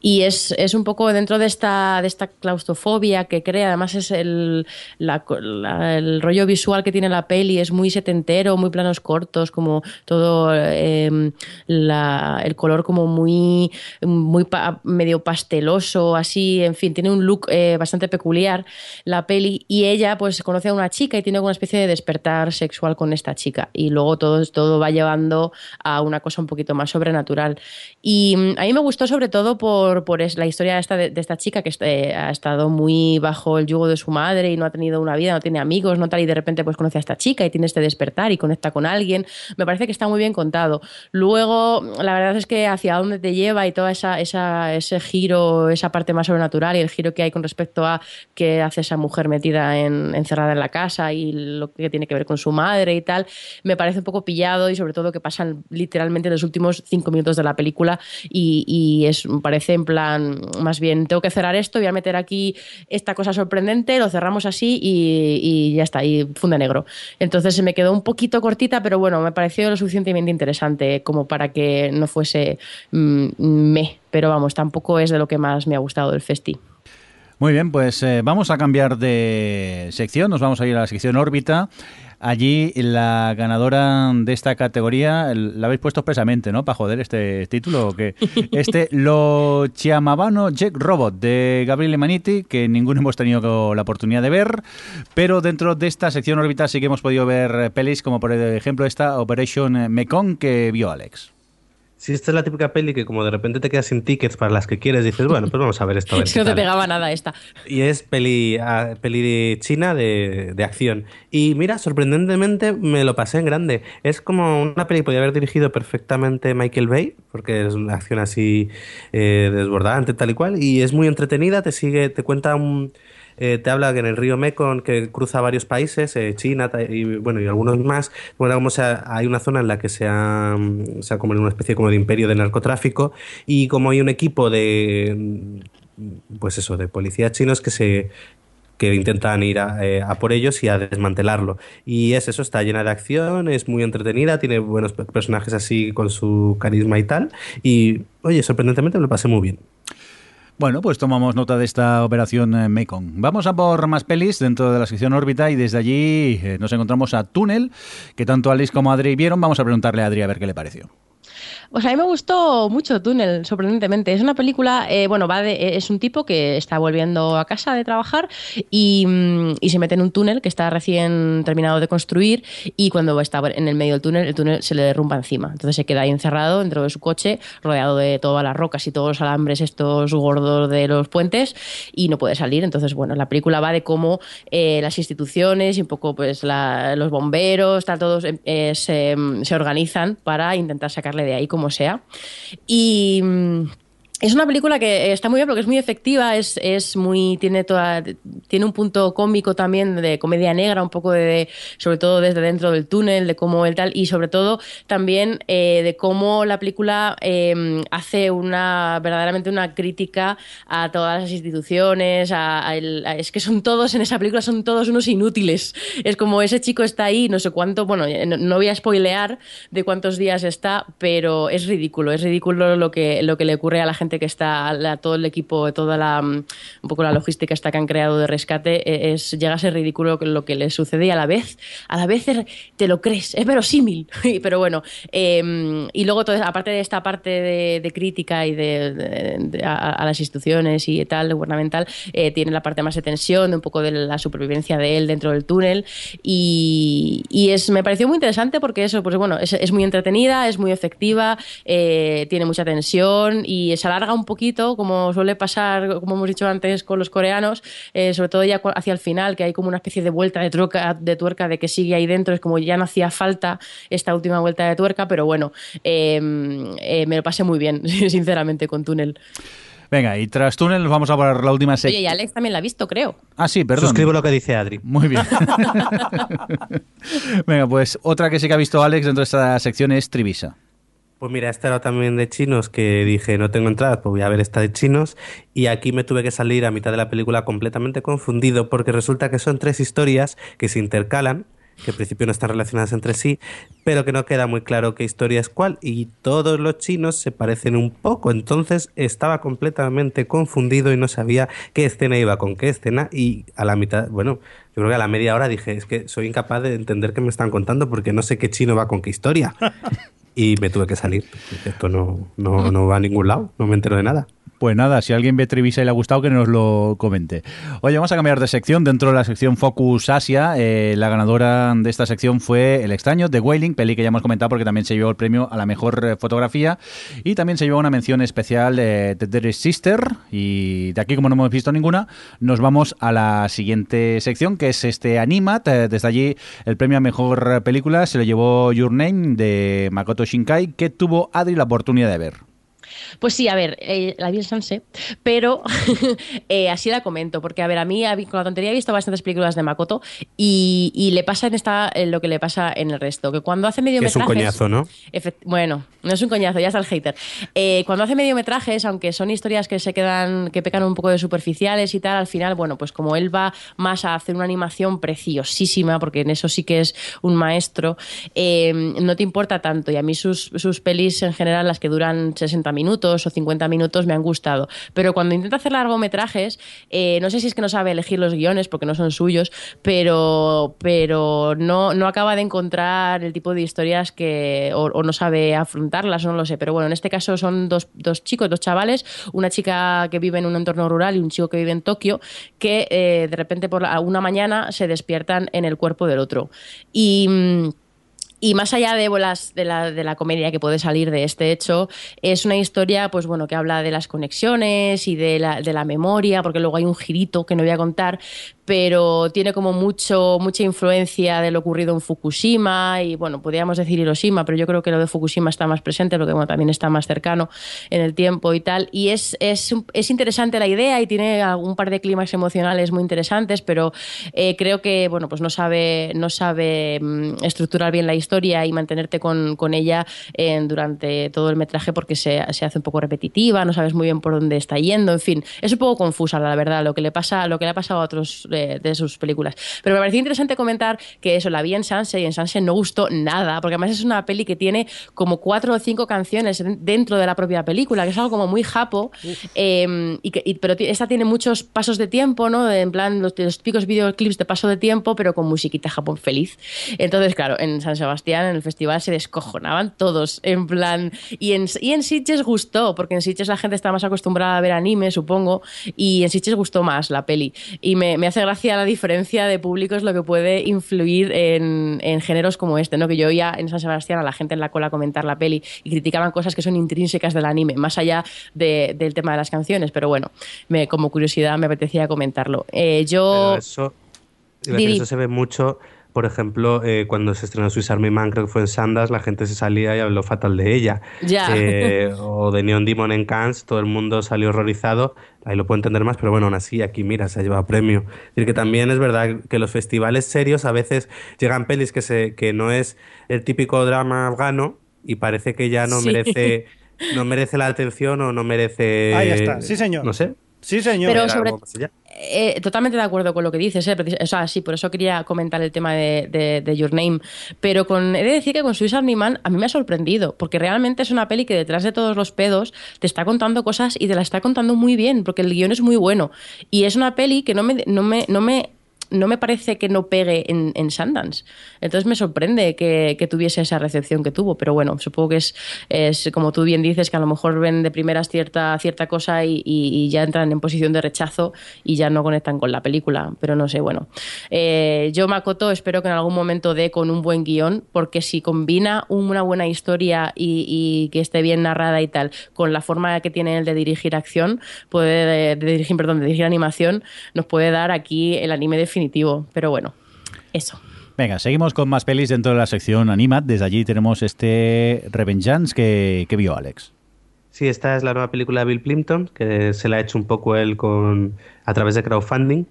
Y es, es un poco dentro de esta, de esta claustrofobia que crea, además es el, la- la- el rollo visual que tiene la peli, es muy setentero, muy planos cortos, como todo eh, la- el color como muy, muy medio pasteloso, así, en fin, tiene un look eh, bastante peculiar la peli. Y ella pues conoce a una chica y tiene una especie de despertar sexual con esta chica. Y luego todo, todo va llevando a una cosa un poquito más sobrenatural. Y mm, a mí me gustó sobre todo por, por la historia esta de, de esta chica que eh, ha estado muy bajo el yugo de su madre y no ha tenido una vida, no tiene amigos, no tal y de repente pues conoce a esta chica y tiene este despertar y conecta con alguien, me parece que está muy bien contado. Luego la verdad es que hacia dónde te lleva y toda esa, esa, ese giro, esa parte más sobrenatural y el giro que hay con respecto a qué hace esa mujer metida en, encerrada en la casa y lo que tiene que ver con su madre y tal, me parece un poco pillado y sobre todo que pasan literalmente los últimos cinco minutos de la película y, es, parece en plan, más bien, tengo que cerrar esto, voy a meter aquí esta cosa sorprendente, lo cerramos así y, y ya está, y funde negro. Entonces se me quedó un poquito cortita, pero bueno, me pareció lo suficientemente interesante como para que no fuese mm, me, pero vamos, tampoco es de lo que más me ha gustado del festi. Muy bien, pues eh, vamos a cambiar de sección, nos vamos a ir a la sección órbita. Allí la ganadora de esta categoría la habéis puesto expresamente, ¿no? Para joder este título. que Este Lo Chiamavano Jack Robot de Gabriele Maniti, que ninguno hemos tenido la oportunidad de ver, pero dentro de esta sección órbita sí que hemos podido ver pelis como por ejemplo esta Operation Mekong que vio Alex. Si esta es la típica peli que como de repente te quedas sin tickets para las que quieres, dices, bueno, pues vamos a ver esto. A ver Es que no te pegaba nada esta. Y es peli, ah, peli china de, de acción. Y mira, sorprendentemente me lo pasé en grande. Es como una peli que podía haber dirigido perfectamente Michael Bay, porque es una acción así eh, desbordante, tal y cual. Y es muy entretenida, te sigue, te cuenta un, eh, te habla que en el río Mekong, que cruza varios países, eh, China y, bueno, y algunos más, bueno, como sea, hay una zona en la que se ha, se ha como una especie como de imperio de narcotráfico y como hay un equipo de pues eso, de policías chinos que se que intentan ir eh, a, por ellos y a desmantelarlo. Y es eso, está llena de acción, es muy entretenida, tiene buenos personajes así con su carisma y tal. Y, oye, sorprendentemente me lo pasé muy bien. Bueno, pues tomamos nota de esta operación eh, Mekong. Vamos a por más pelis dentro de la sección órbita y desde allí eh, nos encontramos a Túnel, que tanto Alice como Adri vieron. Vamos a preguntarle a Adri a ver qué le pareció. Pues a mí me gustó mucho Túnel, sorprendentemente. Es una película, eh, bueno, va de, es un tipo que está volviendo a casa de trabajar y, mm, y, se mete en un túnel que está recién terminado de construir y cuando está en el medio del túnel, el túnel se le derrumba encima. Entonces se queda ahí encerrado dentro de su coche, rodeado de todas las rocas y todos los alambres estos gordos de los puentes y no puede salir. Entonces, bueno, la película va de cómo eh, las instituciones y un poco pues los bomberos, tal, todos eh, se, organizan para intentar sacarle de ahí como sea. Y mm, es una película que está muy bien porque es muy efectiva, es, es muy tiene toda tiene un punto cómico también de comedia negra, un poco de, sobre todo desde dentro del túnel, de cómo el tal y sobre todo también eh, de cómo la película eh, hace una verdaderamente una crítica a todas las instituciones, a, es que son todos en esa película son todos unos inútiles. Es como ese chico está ahí, no sé cuánto, bueno, no, no voy a spoilear de cuántos días está, pero es ridículo, es ridículo lo que lo que le ocurre a la gente que está, a todo el equipo, toda la, mm, un poco la logística está que han creado de rescate, e, es, llega a ser ridículo lo que le sucede y a la vez, a la vez te lo crees, es verosímil. Pero bueno, em, y luego, aparte de esta parte de, crítica y de, a, las instituciones y tal, gubernamental, eh, tiene la parte más de tensión, de un poco de la supervivencia de él dentro del túnel. Y, es, me pareció muy interesante porque eso, pues bueno, es, es muy entretenida, es muy efectiva, eh, tiene mucha tensión y es larga un poquito, como suele pasar, como hemos dicho antes, con los coreanos, eh, sobre todo ya hacia el final, que hay como una especie de vuelta de, tuerca, de tuerca de que sigue ahí dentro, es como ya no hacía falta esta última vuelta de tuerca, pero bueno, em, eh, me lo pasé muy bien, sinceramente, con Túnel. Venga, y tras Túnel vamos a por la última sección. Oye, y Alex también la ha visto, creo. Ah, sí, perdón. Suscribo lo que dice Adri. Muy bien. Venga, pues otra que sí que ha visto Alex dentro de esta sección es Trivisa. Pues mira, esta era también de chinos que dije no tengo entradas, pues voy a ver esta de chinos y aquí me tuve que salir a mitad de la película completamente confundido porque resulta que son tres historias que se intercalan, que en principio no están relacionadas entre sí, pero que no queda muy claro qué historia es cuál y todos los chinos se parecen un poco, entonces estaba completamente confundido y no sabía qué escena iba con qué escena y a la mitad, bueno, yo creo que a la media hora dije, es que soy incapaz de entender qué me están contando porque no sé qué chino va con qué historia. y me tuve que salir. Esto no, no, no va a ningún lado, no me entero de nada. Pues nada, si alguien ve Trevisa y le ha gustado, que nos lo comente. Oye, vamos a cambiar de sección. Dentro de la sección Focus Asia, eh, la ganadora de esta sección fue El extraño de Wailing, peli que ya hemos comentado porque también se llevó el premio a la mejor eh, fotografía y también se llevó una mención especial de The Sister. Y de aquí, como no hemos visto ninguna, nos vamos a la siguiente sección, que es este Animat. Eh, desde allí, el premio a mejor película se lo llevó Your Name de Makoto Shinkai, que tuvo Adri la oportunidad de ver. Pues sí, a ver, eh, la vi en Sanse, pero eh, así la comento, porque a ver, a mí con la tontería he visto bastantes películas de Makoto y, le pasa en esta lo que le pasa en el resto, que cuando hace mediometrajes... Es un coñazo, ¿no? Bueno, no es un coñazo, ya está el hater. Eh, cuando hace mediometrajes, aunque son historias que se quedan, que pecan un poco de superficiales y tal, al final, bueno, pues como él va más a hacer una animación preciosísima, porque en eso sí que es un maestro, no te importa tanto. Y a mí sus, sus pelis en general, las que duran 60 minutos, o 50 minutos me han gustado. Pero cuando intenta hacer largometrajes, eh, no sé si es que no sabe elegir los guiones porque no son suyos, pero, pero no, no acaba de encontrar el tipo de historias que o, no sabe afrontarlas, no lo sé. Pero bueno, en este caso son dos, dos, chicos, dos chavales, una chica que vive en un entorno rural y un chico que vive en Tokio, que eh, de repente por una mañana se despiertan en el cuerpo del otro. Y mm, y más allá de, las, de, la, de la comedia que puede salir de este hecho, es una historia pues bueno, que habla de las conexiones y de la, de la memoria, porque luego hay un girito que no voy a contar, pero tiene como mucho, mucha influencia de lo ocurrido en Fukushima y bueno, podríamos decir Hiroshima, pero yo creo que lo de Fukushima está más presente porque bueno, también está más cercano en el tiempo y tal. Y es, es, es interesante la idea y tiene algún par de climas emocionales muy interesantes, pero eh, creo que bueno, pues no sabe, no sabe mm, estructurar bien la historia y mantenerte con, con ella durante todo el metraje porque se, se, hace un poco repetitiva, no sabes muy bien por dónde está yendo, en fin, es un poco confusa la verdad lo que le pasa, lo que le ha pasado a otros de, de sus películas. Pero me pareció interesante comentar que eso la vi en Sanse y en Sanse no gustó nada, porque además es una peli que tiene como cuatro o cinco canciones dentro de la propia película, que es algo como muy japo, eh, y que, pero esta tiene muchos pasos de tiempo, ¿no? En plan, los, los típicos videoclips de paso de tiempo, pero con musiquita Japón feliz. Entonces, claro, en San Sebastián, en el festival, se descojonaban todos, en plan, y en, y en Sitges gustó, porque en Sitges la gente está más acostumbrada a ver anime, supongo, y en Sitges gustó más la peli. Y me, me hace gracia la diferencia de públicos, lo que puede influir en, en, géneros como este, ¿no? Que yo oía en San Sebastián a la gente en la cola comentar la peli y criticaban cosas que son intrínsecas del anime, más allá de, del tema de las canciones, pero bueno, me, como curiosidad me apetecía comentarlo. Eh, yo... Pero eso, eso se ve mucho por ejemplo, eh, cuando se estrenó Swiss Army Man, creo que fue en Sandas, la gente se salía y habló fatal de ella. Ya. Eh, o de Neon Demon en Cannes, todo el mundo salió horrorizado. Ahí lo puedo entender más, pero bueno, aún así, aquí mira, se ha llevado premio. Es decir, que también es verdad que los festivales serios a veces llegan pelis que, se, que no es el típico drama afgano y parece que ya no Sí. merece no merece la atención o no merece Ahí está, sí, señor. no sé Sí, señor. Pero sobre-. Eh, totalmente de acuerdo con lo que dices, ¿eh? O sea, sí, por eso quería comentar el tema de, Your Name. Pero con, he de decir que con Army Man a mí me ha sorprendido, porque realmente es una peli que detrás de todos los pedos te está contando cosas y te la está contando muy bien, porque el guion es muy bueno. Y es una peli que no me, no me, no me, no me parece que no pegue en, en Sundance. Entonces me sorprende que, que tuviese esa recepción que tuvo. Pero bueno, supongo que es, es, como tú bien dices, que a lo mejor ven de primeras cierta, cierta cosa y, y- ya entran en posición de rechazo y ya no conectan con la película. Pero no sé, bueno. Eh, yo, Makoto, espero que en algún momento dé con un buen guion, porque si combina una buena historia y, que esté bien narrada y tal, con la forma que tiene él de dirigir acción, puede, de, de dirigir, perdón, de dirigir animación, nos puede dar aquí el anime definitivo. Pero bueno, eso. Venga, seguimos con más pelis dentro de la sección Animat. Desde allí tenemos este Revengeance que, que vio Alex. Sí, esta es la nueva película de Bill Plimpton, que se la ha hecho un poco él con, a través de crowdfunding.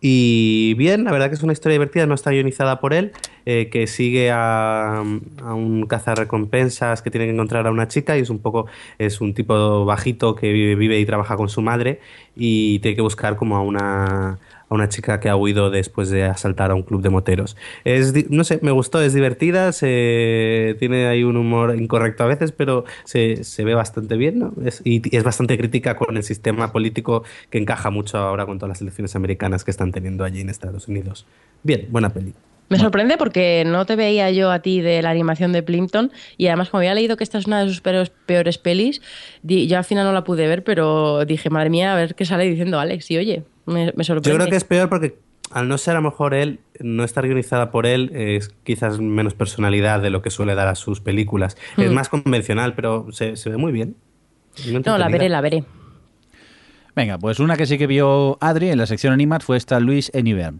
Y bien, la verdad que es una historia divertida, no está guionizada por él, eh, que sigue a, a un cazarrecompensas que tiene que encontrar a una chica y es un poco, es un tipo bajito que vive, vive y trabaja con su madre y tiene que buscar como a una, a una chica que ha huido después de asaltar a un club de moteros. Es, no sé, me gustó, es divertida, se, tiene ahí un humor incorrecto a veces, pero se, se ve bastante bien, ¿no? Es- y, es bastante crítica con el sistema político que encaja mucho ahora con todas las elecciones americanas que están teniendo allí en Estados Unidos. Bien, buena peli. Me sorprende porque no te veía yo a ti de la animación de Plimpton y además como había leído que esta es una de sus peores, peores pelis, yo al final no la pude ver, pero dije, madre mía, a ver qué sale diciendo Alex. Y oye, me, me sorprende. Yo creo que es peor porque al no ser a lo mejor él, no estar guionizada por él, es quizás menos personalidad de lo que suele dar a sus películas. Es Hmm. más convencional, pero se, se ve muy bien. No, la veré, la veré. Venga, pues una que sí que vio Adri en la sección Animat fue esta Luis Anywhere.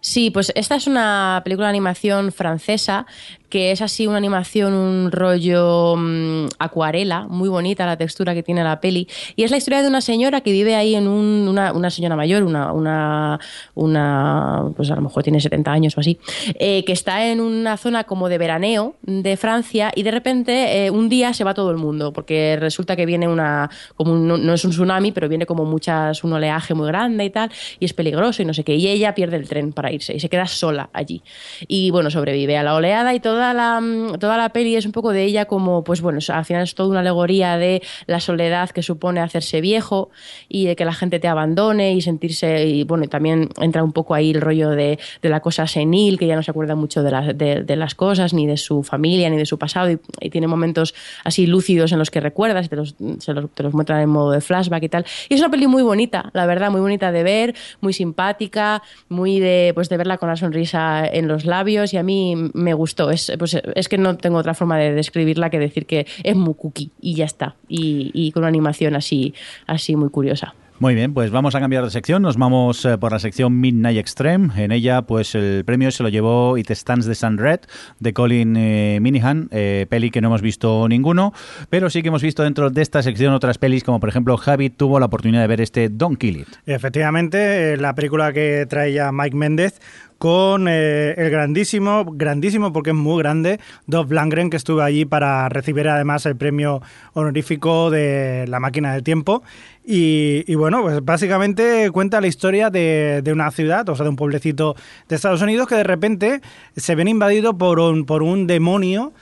Sí, pues esta es una película de animación francesa que es así una animación, un rollo mm, acuarela, muy bonita la textura que tiene la peli. Y es la historia de una señora que vive ahí en un, una, una señora mayor, una, una, una, pues a lo mejor tiene 70 años o así, eh, que está en una zona como de veraneo de Francia y de repente eh, un día se va todo el mundo porque resulta que viene una, como un- no, no es un tsunami, pero viene como muchas, un oleaje muy grande y tal, y es peligroso y no sé qué. Y ella pierde el tren para irse y se queda sola allí. Y bueno, sobrevive a la oleada y toda la, mm, toda la peli es un poco de ella como, pues bueno, al final es toda una alegoría de la soledad que supone hacerse viejo y de que la gente te abandone y sentirse, bueno, también entra un poco ahí el rollo de, de la cosa senil, que ya no se acuerda mucho de, las de, las cosas, ni de su familia, ni de su pasado, y, y tiene momentos así lúcidos en los que recuerdas, y te los, te los muestran en modo de flashback y tal. Y es una peli muy bonita, la verdad, muy bonita de ver, muy simpática, muy de, pues de verla con la sonrisa en los labios, y a mí me gustó. Es, pues, es que no tengo otra forma de describirla que decir que es muy cookie, y ya está. Y, y con una animación así, así muy curiosa. Muy bien, pues vamos a cambiar de sección. Nos vamos eh, por la sección Midnight Extreme. En ella, pues el premio se lo llevó It Stands the Sun Red de Colin eh, Minihan, eh, peli que no hemos visto ninguno, pero sí que hemos visto dentro de esta sección otras pelis, como por ejemplo Javi tuvo la oportunidad de ver este Don't Kill It. Efectivamente, la película que traía Mike Méndez con eh, el grandísimo, grandísimo porque es muy grande, Dov Langren, que estuvo allí para recibir además el premio honorífico de la máquina del tiempo. Y, bueno, pues básicamente cuenta la historia de, de, una ciudad, o sea, de un pueblecito de Estados Unidos que de repente se ven invadido por un, por un demonio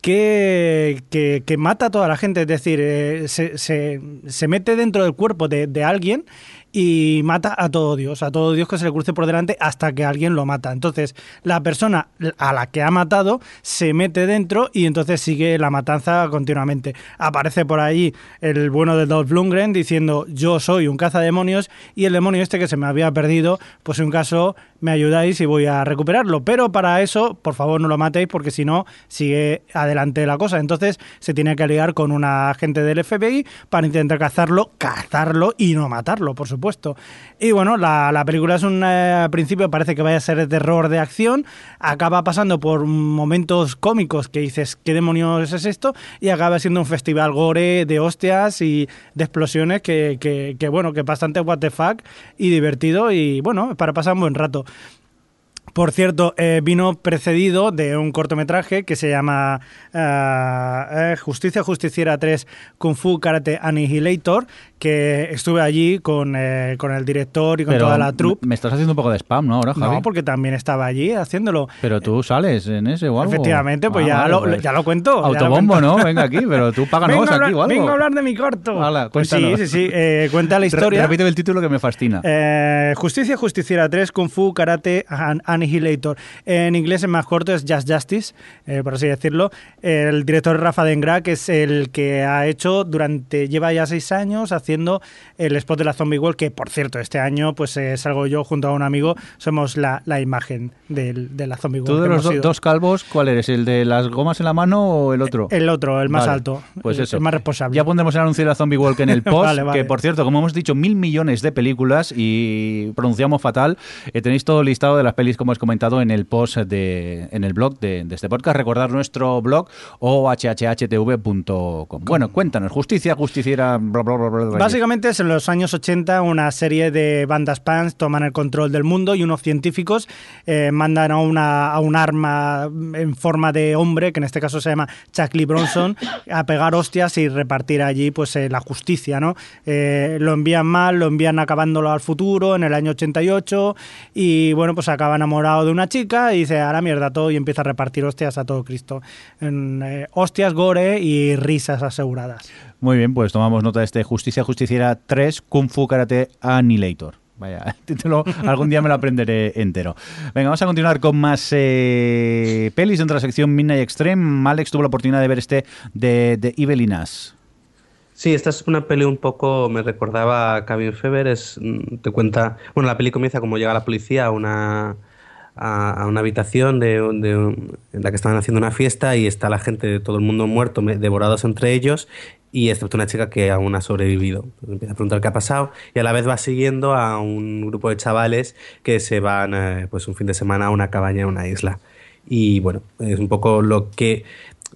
que, que, mata a toda la gente, es decir, eh, se, se, se, mete dentro del cuerpo de, de alguien y mata a todo Dios, a todo Dios que se le cruce por delante hasta que alguien lo mata. Entonces, la persona a la que ha matado se mete dentro y entonces sigue la matanza continuamente. Aparece por ahí el bueno de Dolph Lundgren diciendo yo soy un cazademonios y el demonio este que se me había perdido, pues en un caso me ayudáis y voy a recuperarlo. Pero para eso, por favor, no lo matéis porque si no, sigue adelante la cosa. Entonces se tiene que aliar con un agente del FBI para intentar cazarlo, cazarlo y no matarlo, por supuesto. Y bueno, la, película es un eh, principio parece que vaya a ser de terror de acción, acaba pasando por momentos cómicos que dices, ¿qué demonios es esto? Y acaba siendo un festival gore de hostias y de explosiones que, que, bueno, que bastante what the fuck y divertido y bueno, para pasar un buen rato. Por cierto, eh, vino precedido de un cortometraje que se llama uh, Justicia Justiciera 3 Kung Fu Karate Annihilator, que estuve allí con, eh, con el director y con toda la troupe. Me estás haciendo un poco de spam, ¿no? Ahora, Javi? No, porque también estaba allí haciéndolo. Pero tú sales en ese o algo. Efectivamente, pues, ah, ya, lo, pues ya lo cuento. Autobombo, ¿no? Venga aquí, pero tú páganos aquí o algo. Vengo a hablar de mi corto. Hala, pues sí, sí, sí. Eh, cuenta la historia. repite el título que me fascina. Justicia Justiciera 3 Kung Fu Karate Annihilator en inglés es más corto, es Just Justice, eh, por así decirlo. El director Rafa Dengra, que es el que ha hecho durante, lleva ya seis años haciendo el spot de la Zombie World, que por cierto, este año pues eh, salgo yo junto a un amigo, somos la, imagen de, la Zombie World. ¿Tú de los dos calvos, cuál eres? ¿El de las gomas en la mano o el otro? El otro, el más alto. Pues eso. El más responsable. Ya pondremos el anuncio de la Zombie Walk en el post, que por cierto, como hemos dicho, mil millones de películas y pronunciamos fatal. Eh, tenéis todo listado de las pelis, como os comentado, en el post de, en el blog de, este podcast. Recordar nuestro blog o hhhtv.com. Bueno, cuéntanos, justicia, justiciera, bla, bla, bla, bla, Básicamente es en los años 80 una serie de bandas pants toman el control del mundo y unos científicos eh, mandan a, una, a un arma en forma de hombre, que en este caso se llama Chuck Lee Bronson, a pegar hostias y repartir allí pues eh, la justicia, ¿no? Eh, lo envían mal, lo envían acabándolo al futuro en el año 88 y bueno, pues acaba enamorado de una chica y dice, a la mierda todo y empieza a repartir hostias a todo Cristo. En, hostias, gore y risas aseguradas. Muy bien, pues tomamos nota de este Justicia Justiciera 3 Kung Fu Karate Annihilator. Vaya, algún día me lo aprenderé entero. Venga, vamos a continuar con más eh, pelis dentro de la sección Midnight Extreme. Alex tuvo la oportunidad de ver este de, de Evelinas. Sí, esta es una peli un poco, me recordaba a Cabin Fever, es, mm, te cuenta, bueno, la peli comienza como llega la policía a una, a, una habitación de, en la que estaban haciendo una fiesta y está la gente, todo el mundo muerto, devorados entre ellos y excepto una chica que aún ha sobrevivido. empieza a preguntar qué ha pasado y a la vez va siguiendo a un grupo de chavales que se van eh, pues un fin de semana a una cabaña en una isla. Y bueno, es un poco lo que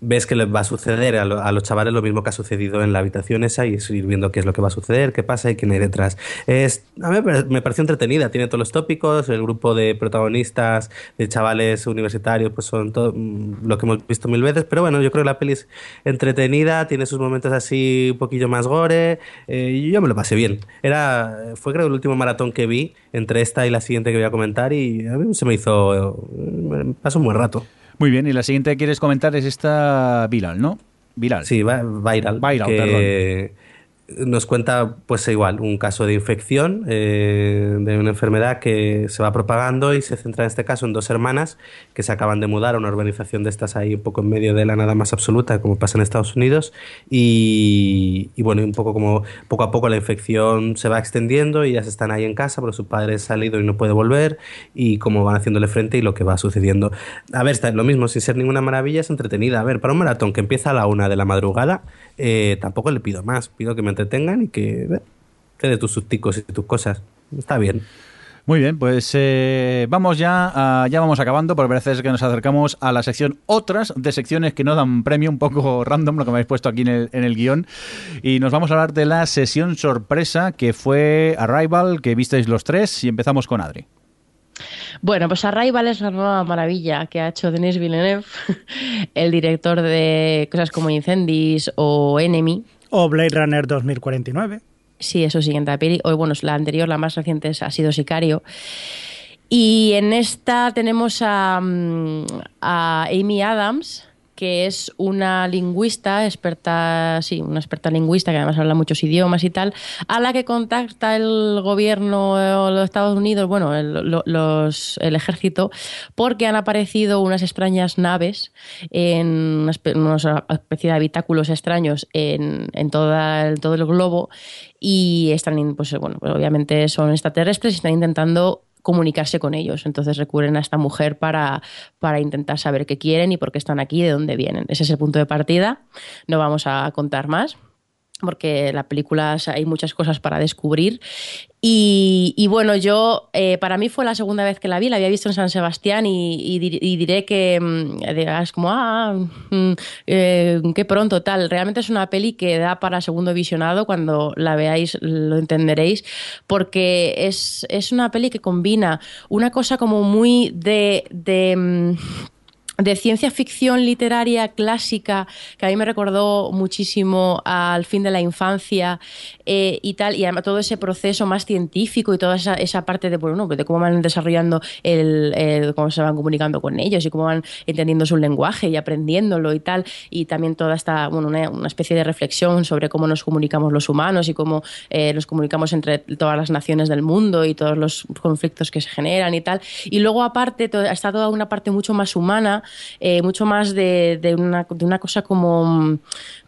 ves que les va a suceder a, los chavales lo mismo que ha sucedido en la habitación esa y ir viendo qué es lo que va a suceder, qué pasa y quién hay detrás. Es, a mí me pareció entretenida, tiene todos los tópicos, el grupo de protagonistas, de chavales universitarios, pues son todo mm, lo que hemos visto mil veces, pero bueno, yo creo que la peli es entretenida, tiene sus momentos así un poquillo más gore, eh, yo me lo pasé bien. Era, fue creo el último maratón que vi entre esta y la siguiente que voy a comentar y a mí se me hizo, me pasó un buen rato. Muy bien, y la siguiente que quieres comentar es esta Viral, ¿no? Viral. Sí, Viral. Viral, perdón nos cuenta, pues igual, un caso de infección eh, de una enfermedad que se va propagando y se centra en este caso en dos hermanas que se acaban de mudar a una urbanización de estas ahí un poco en medio de la nada más absoluta, como pasa en Estados Unidos. Y, bueno, un poco como poco a poco la infección se va extendiendo y ya se están ahí en casa, pero su padre ha salido y no puede volver. Y cómo van haciéndole frente y lo que va sucediendo. A ver, está lo mismo, sin ser ninguna maravilla, es entretenida. A ver, para un maratón que empieza a la una de la madrugada, eh, tampoco le pido más, pido que me entretengan y que de tus susticos y tus cosas. Está bien. Muy bien, pues eh, vamos ya, ya vamos acabando, porque parece que nos acercamos a la sección otras de secciones que no dan premio, un poco random lo que me habéis puesto aquí en el, en el guion. Y nos vamos a hablar de la sesión sorpresa que fue Arrival, que visteis los tres, y empezamos con Adri. Bueno, pues Arrival es la nueva maravilla que ha hecho Denis Villeneuve, el director de cosas como Incendies o Enemy. O Blade Runner 2049. Sí, eso siguiente peli. Hoy, bueno, la anterior, la más reciente, ha sido Sicario. Y en esta tenemos a, mm, a Amy Adams, que es una lingüista, experta, sí, una experta lingüista que además habla muchos idiomas y tal, a la que contacta el gobierno de los Estados Unidos, bueno, el, el ejército, porque han aparecido unas extrañas naves en una especie de habitáculos extraños en, en, en todo el globo y están, pues bueno, pues obviamente son extraterrestres y están intentando comunicarse con ellos. Entonces recurren a esta mujer para, para intentar saber qué quieren y por qué están aquí y de dónde vienen. Ese es el punto de partida. No vamos a contar más porque la película hay muchas cosas para descubrir. Y, bueno, yo, eh, para mí fue la segunda vez que la vi, la había visto en San Sebastián y, diré que mm, es como, ah, mm, eh, qué pronto, tal. Realmente es una peli que da para segundo visionado, cuando la veáis lo entenderéis, porque es, es una peli que combina una cosa como muy de... de mm, de ciencia ficción literaria clásica que a mí me recordó muchísimo al fin de la infancia eh, y tal, y todo ese proceso más científico y toda esa, esa parte de, bueno, de cómo van desarrollando el, cómo se van comunicando con ellos y cómo van entendiendo su lenguaje y aprendiéndolo y tal, y también toda esta, bueno, una, especie de reflexión sobre cómo nos comunicamos los humanos y cómo eh, nos comunicamos entre todas las naciones del mundo y todos los conflictos que se generan y tal. Y luego aparte está toda una parte mucho más humana eh, mucho más de, una, de, una, cosa como,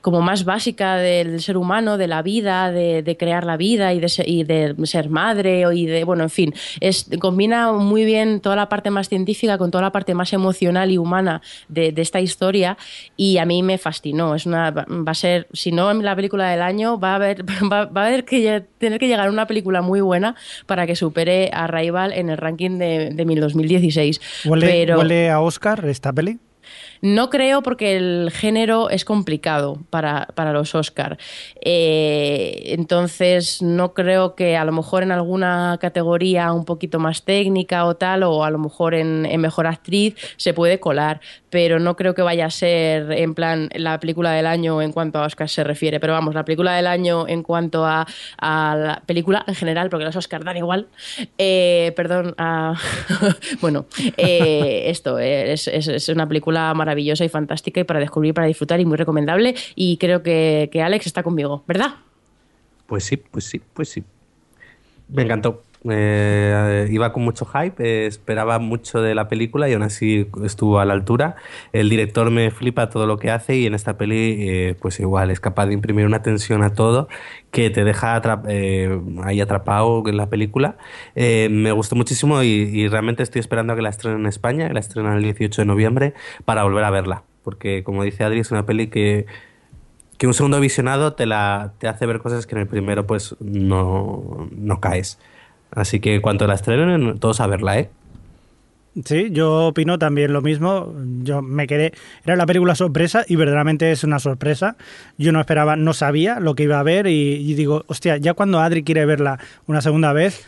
como más básica del ser humano, de la vida, de, crear la vida y de, ser, y de ser madre y de, bueno, en fin, es, combina muy bien toda la parte más científica con toda la parte más emocional y humana de, esta historia y a mí me fascinó. Es una, va a ser, si no la película del año, va a haber, va, a haber que tener que llegar a una película muy buena para que supere a Rival en el ranking de, de 2016. ¿Huele, Pero, ¿Huele a Oscar esta peli? No creo porque el género es complicado para, para los Oscar. Eh, entonces, no creo que a lo mejor en alguna categoría un poquito más técnica o tal, o a lo mejor en, mejor actriz se puede colar, pero no creo que vaya a ser en plan la película del año en cuanto a Oscar se refiere. Pero vamos, la película del año en cuanto a, la película en general, porque los Oscar dan igual. Eh, perdón, bueno, eh, esto es, es, es una película maravillosa maravillosa y fantástica y para descubrir, para disfrutar y muy recomendable. Y creo que, que Alex está conmigo, ¿verdad? Pues sí, pues sí, pues sí. Me encantó. Eh, iba con mucho hype, esperaba mucho de la película y aún así estuvo a la altura. El director me flipa todo lo que hace y en esta peli, eh, pues igual, es capaz de imprimir una tensión a todo que te deja eh, ahí atrapado en la película. me gustó muchísimo y, realmente estoy esperando a que la estrenen en España, que la estrenen el 18 de noviembre, para volver a verla. Porque, como dice Adri, es una peli que que un segundo visionado te, la, te hace ver cosas que en el primero pues no, no caes. Así que cuanto la estrenen, todos a verla, ¿eh? Sí, yo opino también lo mismo. Yo me quedé. Era la película sorpresa y verdaderamente es una sorpresa. Yo no esperaba, no sabía lo que iba a ver y, y digo, hostia, ya cuando Adri quiere verla una segunda vez,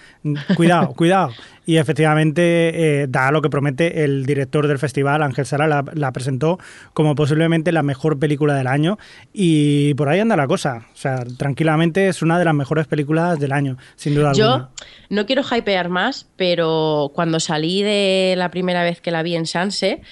cuidado, cuidado. Y efectivamente eh, da lo que promete el director del festival, Ángel Sara, la, presentó como posiblemente la mejor película del año. Y por ahí anda la cosa. O sea, tranquilamente es una de las mejores películas del año, sin duda Yo alguna. Yo no quiero hypear más, pero cuando salí de la primera vez que la vi en Sanse,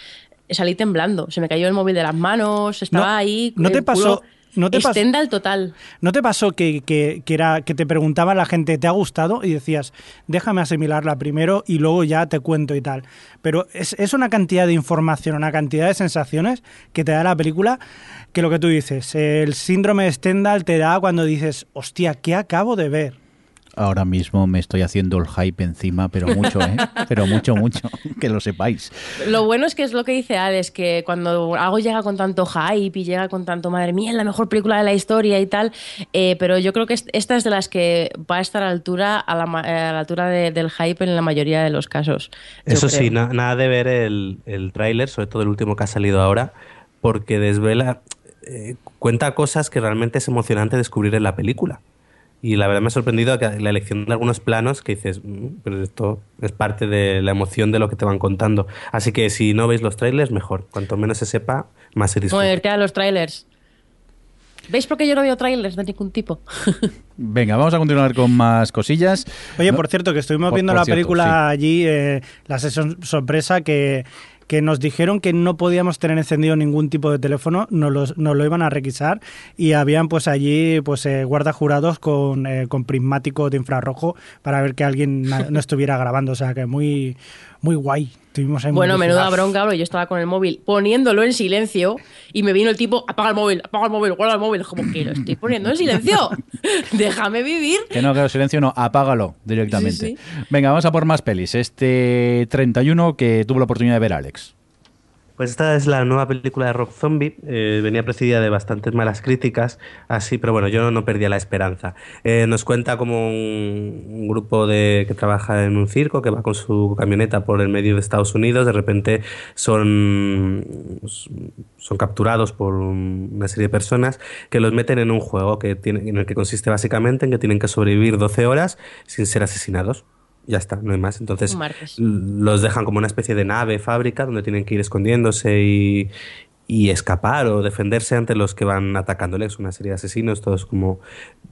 salí temblando. Se me cayó el móvil de las manos, estaba ahí. ¿No te pasó? ¿No te al total. ¿No te pasó que, que, era, que te preguntaba la gente, ¿te ha gustado? Y decías, déjame asimilarla primero y luego ya te cuento y tal. Pero es, es una cantidad de información, una cantidad de sensaciones que te da la película que lo que tú dices, el síndrome de Stendhal te da cuando dices, hostia, ¿qué acabo de ver? Ahora mismo me estoy haciendo el hype encima, pero mucho, ¿eh? Pero mucho, mucho, que lo sepáis. Lo bueno es que es lo que dice Alex, que cuando algo llega con tanto hype y llega con tanto, madre mía, la mejor película de la historia y tal, eh, pero yo creo que esta es de las que va a estar a la altura, a la, a la altura de, del hype en la mayoría de los casos. Eso sí, na, nada de ver el, el tráiler, sobre todo el último que ha salido ahora, porque desvela, eh, cuenta cosas que realmente es emocionante descubrir en la película. Y la verdad me ha sorprendido la elección de algunos planos que dices, mm, pero esto es parte de la emoción de lo que te van contando. Así que si no veis los trailers, mejor. Cuanto menos se sepa, más se disfruta. Ponerte a los trailers. ¿Veis por qué yo no veo trailers de ningún tipo? Venga, vamos a continuar con más cosillas. Oye, No- por cierto, que estuvimos Por- viendo por la cierto, película allí, eh, la sesión sorpresa, que, que nos dijeron que no podíamos tener encendido ningún tipo de teléfono, nos, los- nos lo iban a requisar y habían pues allí pues eh, guardas jurados con, eh, con prismático de infrarrojo para ver que alguien no estuviera grabando, o sea que muy, muy guay. Ahí Bueno, menuda bronca, bro. Yo estaba con el móvil poniéndolo en silencio y me vino el tipo, apaga el móvil, apaga el móvil, guarda el móvil. Como que lo estoy poniendo en silencio. Déjame vivir. Que no, que silencio no, apágalo directamente. Sí, Venga, vamos a por más pelis. Este 31 que tuvo la oportunidad de ver Alex. Pues esta es la nueva película de Rock Zombie. eh, venía precedida de bastantes malas críticas, así, pero bueno, yo no perdía la esperanza. Eh, nos cuenta como un, un grupo de que trabaja en un circo que va con su camioneta por el medio de Estados Unidos. De repente son son capturados por un- una serie de personas que los meten en un juego que tiene, en el que consiste básicamente en que tienen que sobrevivir 12 horas sin ser asesinados. Ya está, no hay más. Entonces los dejan como una especie de nave, fábrica, donde tienen que ir escondiéndose y, y escapar o defenderse ante los que van atacándoles. Una serie de asesinos, todos como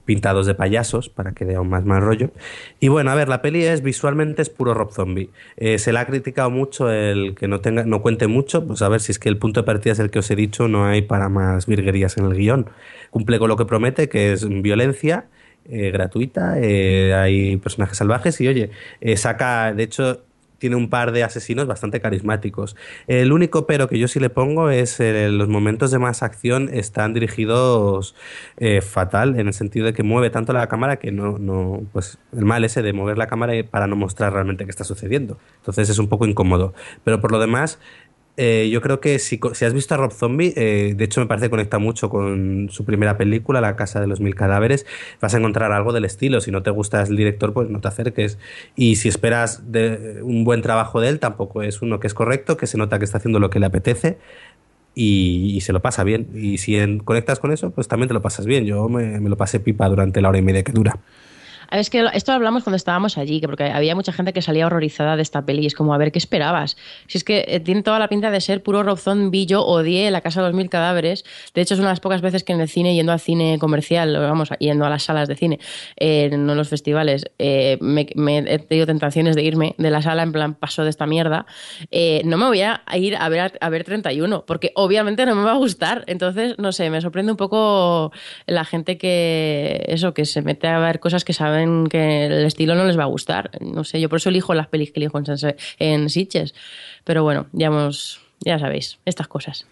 pintados de payasos, para que dé aún más mal rollo. Y bueno, a ver, la peli es visualmente es puro Rob Zombie. Eh, se le ha criticado mucho el que no tenga, no cuente mucho, pues a ver si es que el punto de partida es el que os he dicho, no hay para más virguerías en el guion. Cumple con lo que promete, que es violencia eh, gratuita, eh, hay personajes salvajes y oye, eh, saca, de hecho, tiene un par de asesinos bastante carismáticos. El único pero que yo sí le pongo es los momentos de más acción están dirigidos fatal, en el sentido de que mueve tanto la cámara que no, no, pues el mal ese de mover la cámara para no mostrar realmente qué está sucediendo. Entonces es un poco incómodo. Pero por lo demás, eh, yo creo que si, si has visto a Rob Zombie, eh, de hecho me parece que conecta mucho con su primera película, La Casa de los Mil Cadáveres, vas a encontrar algo del estilo. Si no te gusta el director, pues no te acerques. Y si esperas de un buen trabajo de él, tampoco es uno que es correcto, que se nota que está haciendo lo que le apetece. Y, se lo pasa bien. Y si conectas con eso, pues también te lo pasas bien. Yo me lo pasé pipa durante la hora y media que dura. Es que esto hablamos cuando estábamos allí, que porque había mucha gente que salía horrorizada de esta peli. y Es como, a ver, ¿qué esperabas? Si es que eh, tiene toda la pinta de ser puro Rob Zombie. Yo odié La Casa de los Mil Cadáveres. De hecho, es una de las pocas veces que en el cine, yendo al cine comercial, vamos, yendo a las salas de cine, eh, no los festivales, eh, he tenido tentaciones de irme de la sala en plan, paso de esta mierda. No me voy a ir a ver, a ver 31, porque obviamente no me va a gustar. Entonces, no sé, me sorprende un poco la gente que, eso, que se mete a ver cosas que saben que el estilo no les va a gustar. No sé, yo por eso elijo las pelis que elijo en, en. Pero bueno, ya hemos, ya sabéis, estas cosas.